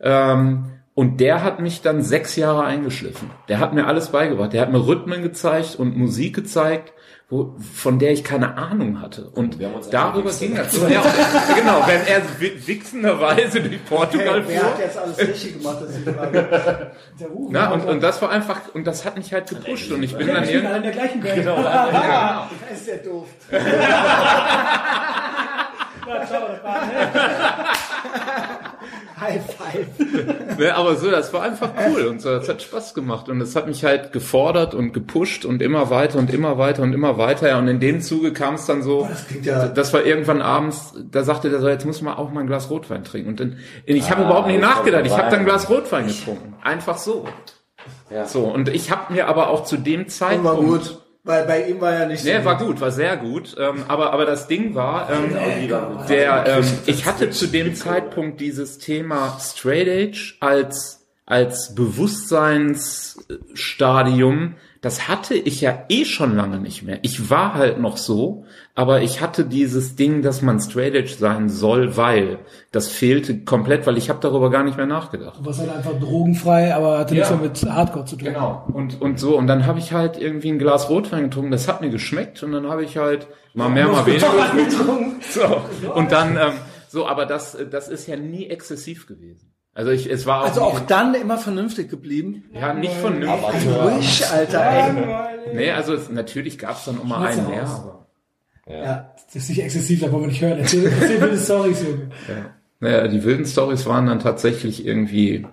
Ähm, und der hat mich dann sechs Jahre eingeschliffen. Der hat mir alles beigebracht. Der hat mir Rhythmen gezeigt und Musik gezeigt, wo, von der ich keine Ahnung hatte. Und Wir haben uns darüber ging das. Ja, genau, wenn er wi- wichsenderweise durch Portugal Wer fuhr. hat jetzt alles richtig gemacht, das ist die Frage. Der Ruf. Na, und, und das war einfach, und das hat mich halt gepusht. Und ich bin dann wir spielen alle irgendwie, in der gleichen Band. Genau, ja, Das ist ja doof. ciao, das war, ne? High five. ne, aber so, das war einfach cool und so, das hat Spaß gemacht und es hat mich halt gefordert und gepusht und immer weiter und immer weiter und immer weiter. Ja, und in dem Zuge kam es dann so, Das klingt ja, das war irgendwann abends, da sagte der so, jetzt muss man auch mal ein Glas Rotwein trinken. Und dann, ich habe Ah, überhaupt nicht kommt nachgedacht, ich habe dann ein Glas Rotwein getrunken. Einfach so. Ja. So, und ich habe mir aber auch zu dem Zeitpunkt... Weil bei ihm war ja nicht so. Nee, war gut, war sehr gut. Ähm, aber, aber das Ding war, ähm, der, ähm, ich hatte zu dem Zeitpunkt dieses Thema Straight Age als, als Bewusstseinsstadium, das hatte ich ja eh schon lange nicht mehr. Ich war halt noch so, aber ich hatte dieses Ding, dass man Straight Edge sein soll, weil das fehlte komplett, weil ich habe darüber gar nicht mehr nachgedacht. Du warst halt einfach drogenfrei, aber hatte nichts Ja. mehr mit Hardcore zu tun. Genau. Und, und so, und dann habe ich halt irgendwie ein Glas Rotwein getrunken, das hat mir geschmeckt und dann habe ich halt mal mehr, mal weniger. So. Und dann, ähm, so, aber das, das ist ja nie exzessiv gewesen. Also ich, es war auch, Also auch dann immer vernünftig geblieben. ja, nicht von Ruhig, Alter, ey. Nee, also es, natürlich gab es dann mal einen mehr, aber Ja. Das ist nicht exzessiv, da wollen wir nicht hören. Erzähl, erzähl wilde Storys, Junge. naja, die wilden Stories waren dann tatsächlich irgendwie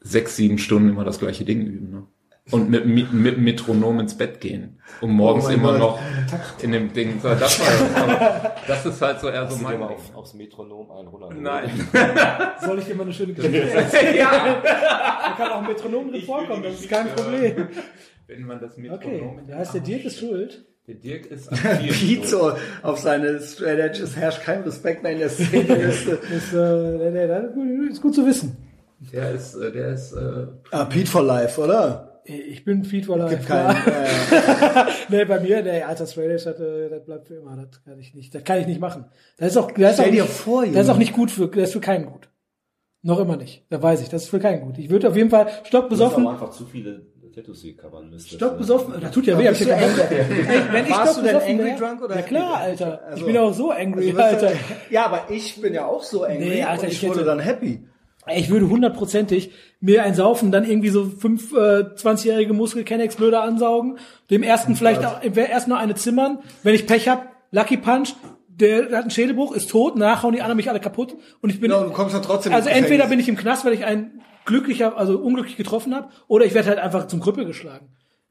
sechs, sieben Stunden immer das gleiche Ding üben. Ne? Und mit, mit, mit Metronom ins Bett gehen. Um morgens Oh immer Gott. noch in dem Ding. So, das, war, das ist halt so eher so Hast du dir mein mal Ding. auf, aufs Metronom 100? Nein. Soll ich dir mal eine schöne Geschichte erzählen? ja. Da kann auch ein Metronom drin vorkommen, das ist kein Problem. Wenn man das Metronom Okay, der heißt der Dirk ist schuld. Der Dirk ist so auf seine Straight Edge, es herrscht kein Respekt mehr in der Szene-Liste. Ist, äh, ist gut- ist gut zu wissen. Der ist, äh, der ist, äh, ah, Pete for Life, oder? Ich bin Feed for Life. Gibt keinen. Äh, nee, bei mir, nee, Alter Straight Edge, das, äh, das bleibt für immer. Das kann ich nicht, das kann ich nicht machen. Das ist auch, das ist auch dir nicht, vor, das ist auch nicht gut für, das ist für keinen gut. Noch immer nicht. Da weiß ich, das ist für keinen gut. Ich würde auf jeden Fall stockbesoffen, auch einfach zu viele Tattoos, die covern müsste. stockbesoffen, das tut ja weh, hab ich ja du. Ey, wenn ich Warst du denn angry wär- drunk oder Ja klar? Alter. Also- ich bin auch so angry, du bist Alter. ja- Ja, aber ich bin ja auch so angry Nee, Alter, und ich ich wurde hätte- dann happy. Ich würde hundertprozentig mir ein Saufen dann irgendwie so fünf äh, 20-jährige Muskel-Kennex-Blöder ansaugen, dem ersten vielleicht auch, erst nur eine zimmern, wenn ich Pech hab, Lucky Punch, der hat einen Schädelbruch, ist tot, nachhauen die anderen mich alle kaputt und ich bin Ja, und dann trotzdem also entweder bin ich im Knast, weil ich einen glücklicher, also unglücklich getroffen habe, oder ich werde halt einfach zum Krüppel geschlagen.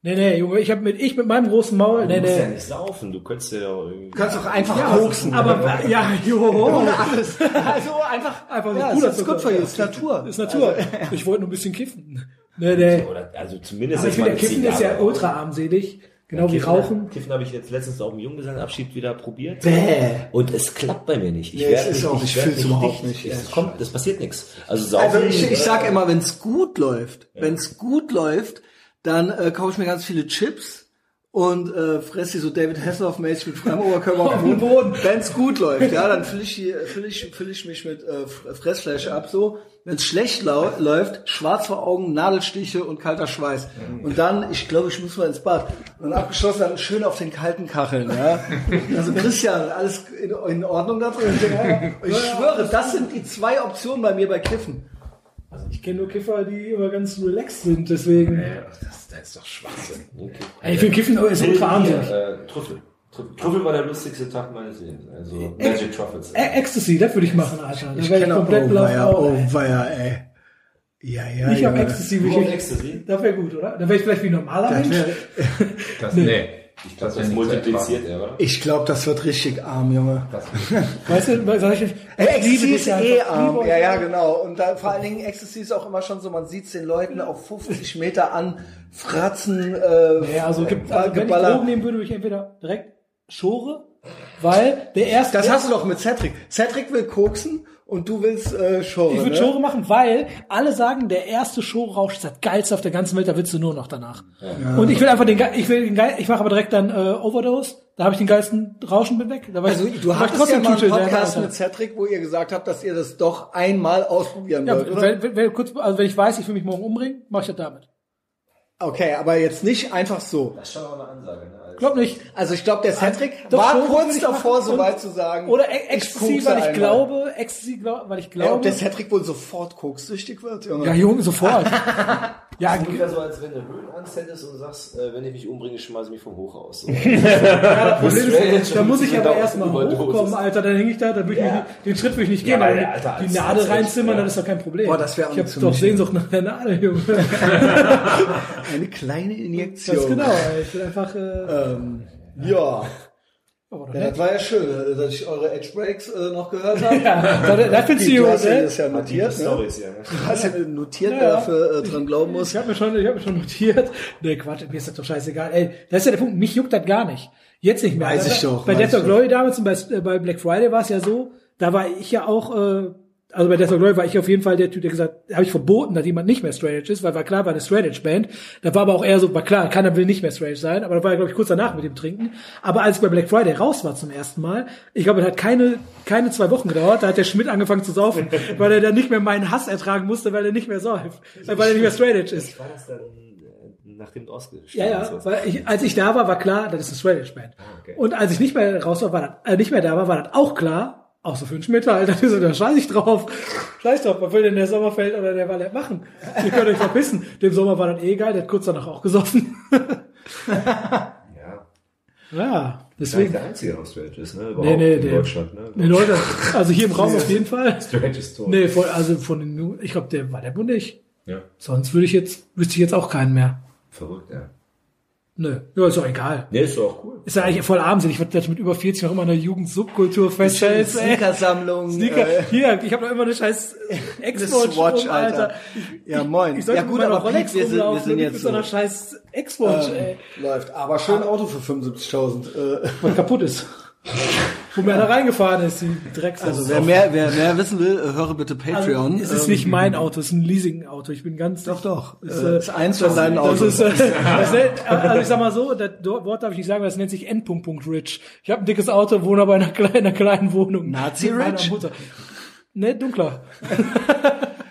Nee, nee, Junge, ich habe mit ich mit meinem großen Maul, nee, Du musst ja nee. nicht saufen, du könntest ja auch irgendwie... Du kannst doch einfach Ja, koksen. aber ja, jo, alles. Also einfach, einfach so ja, Puder ist gut für you, ist Natur. Ist Natur. Ich wollte nur ein bisschen kiffen. Nee, nee. Oder, also zumindest Aber ich finde, Kiffen ist ja ultra armselig. Genau wie Kiffen- Rauchen. Kiffen habe ich jetzt letztens auf dem Junggesellenabschied wieder probiert. Bäh. Und es klappt bei mir nicht. Ich Nee, werd es ist nicht- auch- ich fühl's nicht überhaupt dicht. nicht, Es ja. kommt, das passiert nichts. Also saufen. Also ich, ich sag immer, wenn es gut läuft, wenn es gut läuft, dann äh, kaufe ich mir ganz viele Chips und äh, fresse die so David Hasselhoff-mäßig mit freiem Oberkörper auf dem Boden. Wenn es gut läuft, ja, dann fülle ich, die- füll ich, füll ich mich mit äh, F- Fressfläche ab so. Wenn es schlecht läuft, schwarz vor Augen, Nadelstiche und kalter Schweiß. Und dann, ich glaube, ich muss mal ins Bad. Und abgeschlossen, dann schön auf den kalten Kacheln. Ja. Also Christian, alles in, in Ordnung da drin? Ich schwöre, das sind die zwei Optionen bei mir bei Kiffen. Also ich kenne nur Kiffer, die immer ganz relaxed sind, deswegen. das, das ist doch Schwachsinn. Ey, ich finde Kiffen ist ultra armselig. Äh, Trüffel. Trüffel. War der lustigste Tag meines Lebens. Also Magic Truffles. Äh, Ecstasy, das würde ich machen, Alter. Da Ich wäre ich kenne auch, komplett oh blau. weia, Oh, oh weia, ey. Ja, ja, ich habe ja. Ecstasy, würde auf ich, Ecstasy? das wäre gut, oder? Da wäre ich vielleicht wie ein normaler Das Mensch. wär, Das, nee. Ich glaube, das nicht multipliziert er, oder? ich glaube, das wird richtig arm, Junge. Weißt du, sag ich, Ey, ich liebe Ecstasy ist eh arm. Ja, ja, genau. Und da, vor allen Dingen Ecstasy ist auch immer schon so, man sieht den Leuten auf 50 Meter an, fratzen, äh, Ja, also, gibt, also wenn ich. Drogen nehmen würde, würde ich entweder direkt Schore, weil der erste... Das hast du doch mit Cedric. Cedric will koksen und du willst äh, Schore, Ich würde ne? Schore machen, weil alle sagen, der erste Showrausch ist das geilste auf der ganzen Welt, da willst du nur noch danach. Und ich will einfach den, ich will den geil, ich mache aber direkt dann äh, Overdose, da habe ich den geilsten Rauschen mit weg. Da war Also ich, du hattest ja mal einen Podcast mit Cedric, wo ihr gesagt habt, dass ihr das doch einmal ausprobieren Ja, wollt, oder? wenn, wenn, wenn, kurz, also wenn ich weiß, ich will mich morgen umbringen, mache ich das damit. Okay, aber jetzt nicht einfach so. Das ist schon auch eine Ansage, ne? Also, Glaub nicht. Also ich glaube, der Cedric Doch, war Schore kurz davor, so weit zu sagen. Oder E- kokse weil ich einmal. glaube, Ecstasy, glaub, weil ich Ja, ob glaube. der Cedric wohl sofort koksüchtig wird, Junge. Ja, Junge, sofort. ja, Das ist ungefähr so, als wenn du Höhenangst hättest und sagst, äh, wenn ich mich umbringe, schmeiße ich mich vom Hochhaus. So. das Problem ist, da muss ich aber erstmal hochkommen, Alter, dann häng ich da, dann will ich Ja. mich nicht, den Schritt will ich nicht Ja, gehen, weil, aber Alter, die Nadel reinzimmern, ja. das ist doch kein Problem. Boah, das wär auch Ich nichts hab für doch Sehnsucht nach der Nadel, Junge. Eine kleine Injektion. Ganz genau, ich bin einfach, äh, Ähm, ja. Ja, das war ja schön, äh, dass ich eure Edge Breaks äh, noch gehört habe. Ja, da, da findest du, hast ja ne? das ja Die notiert, ne? Stories, ja. Ne? Du hast ja notiert, Ja, wer ja. dafür äh, dran glauben muss. Ich habe mir schon, ich habe mir schon notiert. Nee, Quatsch, mir ist das doch scheißegal. Ey, das ist ja der Punkt, mich juckt das gar nicht. Jetzt nicht mehr. Weiß Das- ich doch, Bei Death or Glory damals und bei, äh, bei Black Friday war es ja so, da war ich ja auch, äh, also bei Death or Glory war ich auf jeden Fall der Typ, der gesagt, habe ich verboten, dass jemand nicht mehr Straight Edge ist, weil war klar, war eine Straight Edge Band. Da war aber auch eher so, war klar, keiner will nicht mehr Straight Edge sein, aber da war ja, glaube ich, kurz danach mit dem Trinken. Aber als ich bei Black Friday raus war zum ersten Mal, ich glaube, es hat keine, keine zwei Wochen gedauert, da hat der Schmidt angefangen zu saufen, weil er dann nicht mehr meinen Hass ertragen musste, weil er nicht mehr säuft, weil er nicht mehr Straight Edge ist. War das dann, äh, nachdem du ausgestellt Ja, ja, weil ich, als ich da war, war klar, das ist eine Straight Edge Band. okay. Und als ich nicht mehr raus war, war das, äh, nicht mehr da war, war das auch klar, außer für einen Schmidt, Alter, so, da scheiß ich drauf. Scheiß drauf, was will denn der Sommerfeld oder der Ballett machen? Ihr könnt euch verpissen. Dem Sommer war das eh geil, der hat kurz danach auch gesoffen. Ja. ja, Ist deswegen. der einzige, der Straight ist, ne? Überhaupt Nee, nee, in der- Deutschland, ne? Nee, Leute, also hier im Raum auf jeden Fall. Ist tot. Nee, voll, also von den, ich glaube, der war der wohl nicht. Ja. Sonst würde ich jetzt, wüsste ich jetzt auch keinen mehr. Verrückt, ja. Nö, ja, ist doch egal. Nee, ist doch cool. Ist ja eigentlich voll armselig. Ich werde mit über 40 noch immer eine Jugendsubkultur feststellt. Sneakersammlung. Sneaker. äh, Hier, ich habe noch immer eine scheiß eine Export Swatch, Alter. Ja, moin. Ich sollte ja mit gut, meiner aber Rolex wir sind, wir sind jetzt mit so einer so. scheiß ey, Ähm, läuft. Aber schön Auto für 75.000. Äh, was kaputt ist. Wo mir einer reingefahren ist, die Drecks. also wer mehr, wer mehr wissen will, höre bitte Patreon. Also, es ist Ähm, nicht mein Auto, es ist ein Leasing-Auto. Ich bin ganz Doch, doch. Ist, Äh, ist eins von deinen Das Autos. ist, äh, nennt, also ich sag mal so, das Wort darf ich nicht sagen, weil das nennt sich Endpunkt Rich. Ich habe ein dickes Auto, wohne aber in einer kleinen, einer kleinen Wohnung. Nazi Rich? Ne, dunkler.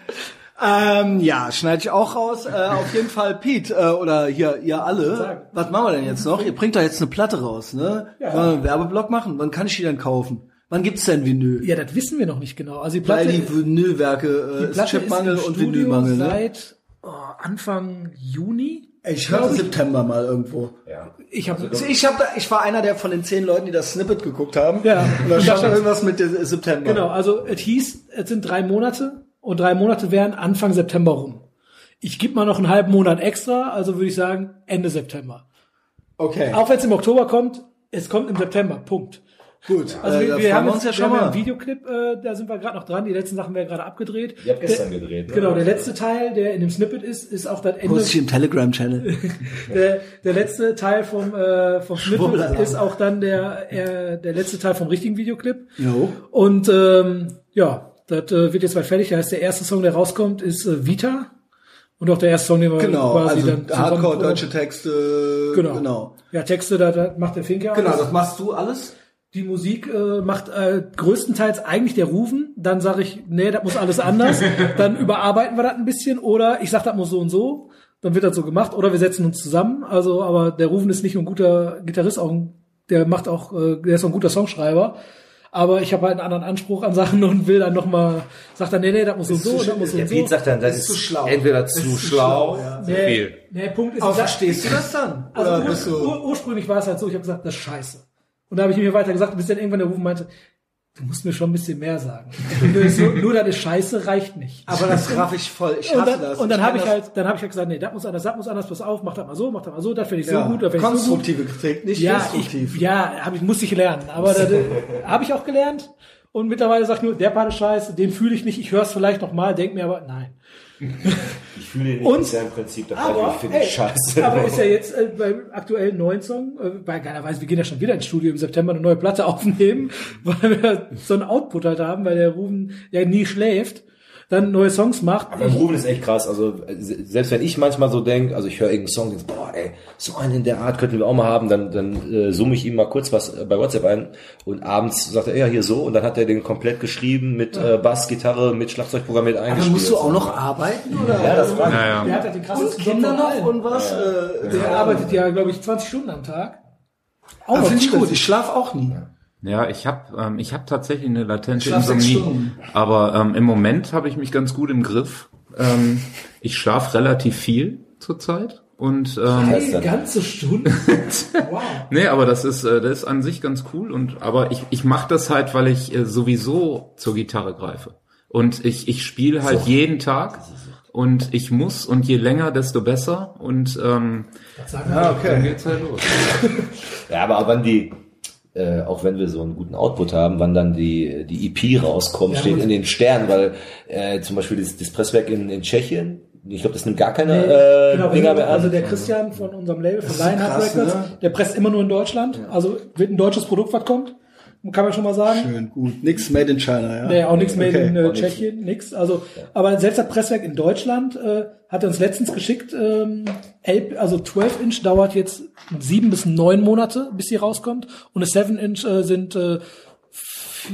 Ähm, ja, schneide ich auch raus. Äh, auf jeden Fall Pete äh, oder hier ihr alle. Was machen wir denn jetzt noch? Ihr bringt da jetzt eine Platte raus, ne? Ja. Wollen wir einen Werbeblock machen? Wann kann ich die denn kaufen? Wann gibt's denn Vinyl? Ja, das wissen wir noch nicht genau. Also die Weil Platte, die Vinylwerke äh, die ist Platte Chipmangel und Studio Vinylmangel, ne? seit oh, Anfang Juni. Ich hörte September mal irgendwo. Ja. Ich habe Also ich hab, da- ich war einer der von den zehn Leuten, die das Snippet geguckt haben. Ja. Und da stand irgendwas mit September. Genau, also es hieß, es sind drei Monate und drei Monate wären Anfang September rum. Ich gebe mal noch einen halben Monat extra, also würde ich sagen Ende September. Okay. Auch wenn es im Oktober kommt, es kommt im September. Punkt. Gut. Also äh, wir, wir haben uns ja wir schon haben ja mal. einen Videoclip, äh, da sind wir gerade noch dran. Die letzten Sachen werden gerade abgedreht. Ihr habt gestern der, gedreht, ne? Genau, der letzte Teil, der in dem Snippet ist, ist auch das Ende. Post ich im Telegram-Channel. Der, der letzte Teil vom, äh, vom Snippet ist auch dann der, äh, der letzte Teil vom richtigen Videoclip. Jo. Und ähm, ja, das äh, wird jetzt bald fertig. Da heißt der erste Song, der rauskommt, ist äh, Vita. Und auch der erste Song, den wir Genau, quasi also dann Hardcore, deutsche Texte. Genau. genau. Ja, Texte, da, da macht der Finke Genau, alles. das machst du alles? Die Musik äh, macht äh, größtenteils eigentlich der Rufen. Dann sage ich, nee, das muss alles anders. dann überarbeiten wir das ein bisschen. Oder ich sag, das muss so und so. Dann wird das so gemacht. Oder wir setzen uns zusammen. Also, aber der Rufen ist nicht nur ein guter Gitarrist, auch ein, der macht auch, äh, der ist auch ein guter Songschreiber. Aber ich habe halt einen anderen Anspruch an Sachen und will dann nochmal, sagt dann, nee, nee, das muss so und so, das muss so Der. Pete sagt dann, das ist, zu schlau. entweder zu, schlau. nee, viel. nee, Punkt ist, sag- verstehst du das dann? Also Oder ur bist du... ur ursprünglich war es halt so, ich habe gesagt, das ist scheiße. Und da habe ich mir weiter gesagt, bis dann irgendwann der Rufen meinte, du musst mir schon ein bisschen mehr sagen. nur, so, nur ist scheiße reicht nicht. Aber das raff ich voll. Ich und hasse dann, das. und dann habe ich halt, dann habe ich halt gesagt, nee, das muss anders, das muss anders, pass auf, mach das mal so, mach das mal so, das finde ich das, so ja, gut, das finde ich so gut. konstruktive Kritik, nicht Ja, destruktiv. ich, ja, hab ich, musste ich lernen. Aber das habe ich auch gelernt. Und mittlerweile sag ich nur, der Part ist scheiße, den fühle ich nicht, ich höre es vielleicht noch mal, denk mir aber, nein. Ich fühle ihn nicht, Und- im Prinzip Fall, Aber, ich finde ey, scheiße. aber ist ja jetzt äh, beim aktuellen neuen Song, äh, bei geilerweise, wir gehen ja schon wieder ins Studio im September eine neue Platte aufnehmen, weil wir so einen Output halt haben, weil der Ruben ja nie schläft, dann neue Songs macht. Aber Ruben ist echt krass. Also se- selbst wenn ich manchmal so denke, also ich höre irgendeinen Song, denk, boah, ey, so einen in der Art könnten wir auch mal haben, dann dann äh, zoome ich ihm mal kurz was äh, bei WhatsApp ein und abends sagt er, ja hier so und dann hat er den komplett geschrieben mit äh, Bass, Gitarre, mit Schlagzeugprogramm mit Aber eingespielt. musst du auch noch arbeiten, oder? Ja, das war Naja. der hat halt den Und krassesten Kinder noch und was? Äh, Der arbeitet ja, glaube ich, 20 Stunden am Tag. Auch finde ich gut. Ich schlaf auch nie. Ja, ich habe ähm, ich hab tatsächlich eine latente Insomnie, aber ähm, im Moment habe ich mich ganz gut im Griff. Ähm, ich schlafe relativ viel zurzeit und ähm, Drei ganze Stunden. wow. nee, aber das ist äh, das ist an sich ganz cool und aber ich ich mache das halt, weil ich äh, sowieso zur Gitarre greife und ich ich spiele halt jeden Tag und ich muss und je länger desto besser und ähm, Sagen Ah, dann okay. geht's halt los. Ja, aber wann die, äh, auch wenn wir so einen guten Output haben, wann dann die, die EP rauskommt, Ja, steht in den Sternen, weil äh, zum Beispiel das, das Presswerk in, in Tschechien, ich glaube, das nimmt gar keine Nee, äh, genau, Dinger mehr an. also der Christian von unserem Label, von Lionheart Records, ne? der presst immer nur in Deutschland. Also wird ein deutsches Produkt, was kommt. Kann man schon mal sagen. Schön, gut. Nix made in China, ja? Nee, auch nichts mehr Okay. in äh, nix. Tschechien, nix. Also, aber selbst das Presswerk in Deutschland äh, hat er uns letztens geschickt. Ähm, elf, also 12 Inch dauert jetzt sieben bis neun Monate, bis sie rauskommt, und eine 7 Inch äh, sind äh,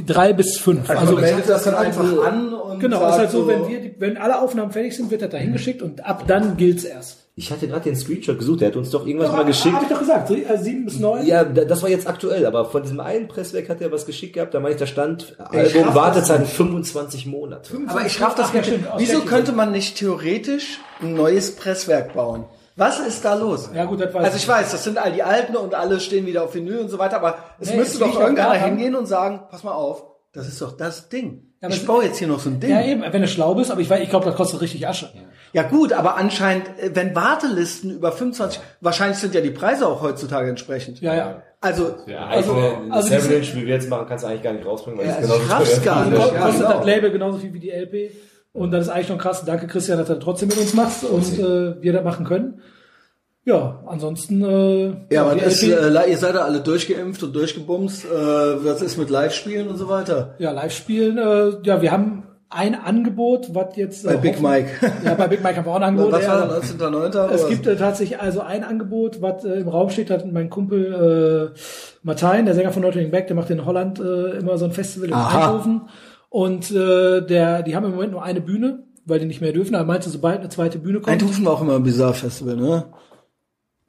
drei bis fünf. Also, Also, man meldet das dann einfach an und genau, sagt ist halt so, wenn wir, die, wenn alle Aufnahmen fertig sind, wird das dahin geschickt und ab dann gilt's erst. Ich hatte gerade den Screenshot gesucht, der hat uns doch irgendwas mal Hab geschickt. ich doch gesagt, so, äh, sieben bis neun. Ja, da- das war jetzt aktuell, aber von diesem einen Presswerk hat er was geschickt gehabt, da meine ich, da stand Album Wartezeit 25 Monate. Aber ich raff das ja, nicht. Wieso könnte man nicht theoretisch ein neues Presswerk bauen? Was ist da los? Ja, gut, das weiß Also ich weiß, das sind all die alten und alle stehen wieder auf Vinyl und so weiter, aber es Nee, müsste es doch irgendeiner hingehen und sagen, pass mal auf, Das ist doch das Ding. Ja, ich es- baue jetzt hier noch so ein Ding. Ja, eben, wenn du schlau bist, aber ich, weiß- ich glaube, das kostet richtig Asche. Ja gut, aber anscheinend, äh, wenn Wartelisten über 25, wahrscheinlich sind ja die Preise auch heutzutage entsprechend. Ja, ja. Also, Ja, Also- also, also also Inch, wie wir jetzt machen, kannst du eigentlich gar nicht rausbringen, weil Ja, es also ich raff's gar ist. nicht. Also Ja, kostet genau. das Label genauso viel wie die LP. Und das ist eigentlich schon krass. Danke, Christian, dass du das trotzdem mit uns machst und äh, wir das machen können. Ja, ansonsten. Äh, ja, das, LP, äh, ihr seid ja alle durchgeimpft und durchgebumst. Äh, was ist mit Live-Spielen und so weiter? ja, Live-Spielen. Äh, ja, wir haben ein Angebot, was jetzt. Bei Big hoffen- Mike. Ja, bei Big Mike haben wir auch ein Angebot. was war ja. da 19.9.? Es gibt äh, tatsächlich also ein Angebot, was äh, im Raum steht, hat mein Kumpel äh, Martin, der Sänger von Notting Back, der macht in Holland äh, immer so ein Festival in. Eindhoven. Und äh, der, die haben im Moment nur eine Bühne, weil die nicht mehr dürfen. Er meinte, sobald eine zweite Bühne kommt. Eindhoven war auch immer ein Bizarre-Festival, ne?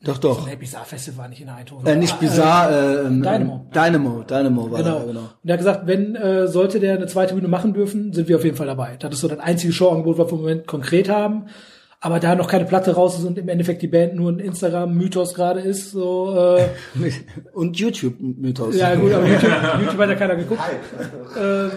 Doch, doch. Nee, Bizarre Festival war nicht in Eindhoven. Äh, nicht Bizarre, äh, ähm, Dynamo. Dynamo, Dynamo war Genau. da, genau. Und er hat gesagt, wenn äh, sollte der eine zweite Bühne machen dürfen, sind wir auf jeden Fall dabei. Das ist so das einzige Showangebot, was wir im Moment konkret haben. Aber da noch keine Platte raus ist und im Endeffekt die Band nur ein Instagram-Mythos gerade ist, so äh, Und YouTube-Mythos. ja gut, aber YouTube, YouTube hat ja keiner geguckt. Ähm,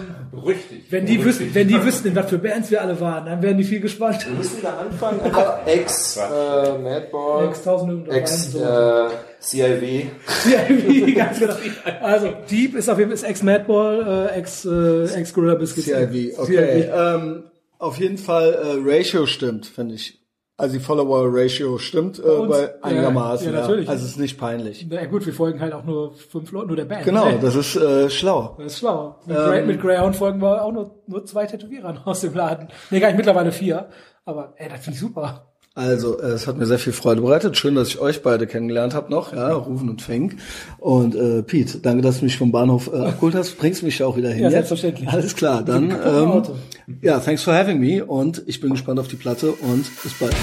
Richtig. wenn die wüssten, wenn die wüssten, in was für Bands wir alle waren, dann wären die viel gespannt. Wir müssen da anfangen, einfach ex äh, Madball, Ex 1000 ex so. äh, CIW. CIV, ganz genau. Also Deep ist auf jeden Fall ex Madball, äh, ex äh, ex Gorilla Biscuits. CIV, okay. Ähm, auf jeden Fall äh, Ratio stimmt, finde ich. Also die Follower-Ratio stimmt äh, bei Ja, einigermaßen. ja, natürlich. Also es ist nicht peinlich. Ja gut, wir folgen halt auch nur fünf Leute, nur der Band. Genau, Ne? das ist äh, schlau. Das ist schlau. Mit, Grey, mit Greyhound folgen wir auch nur, nur zwei Tätowierern aus dem Laden. Nee, gar nicht, mittlerweile vier. Aber ey, das finde ich super. Also, äh, es hat mir sehr viel Freude bereitet. Schön, dass ich euch beide kennengelernt habe noch, ja, Rufen und Fink. Und äh, Pete, danke, dass du mich vom Bahnhof äh, abgeholt hast. Bringst mich auch wieder hin. Ja, selbstverständlich. Alles klar, dann ähm, ja, thanks for having me und ich bin gespannt auf die Platte und bis bald.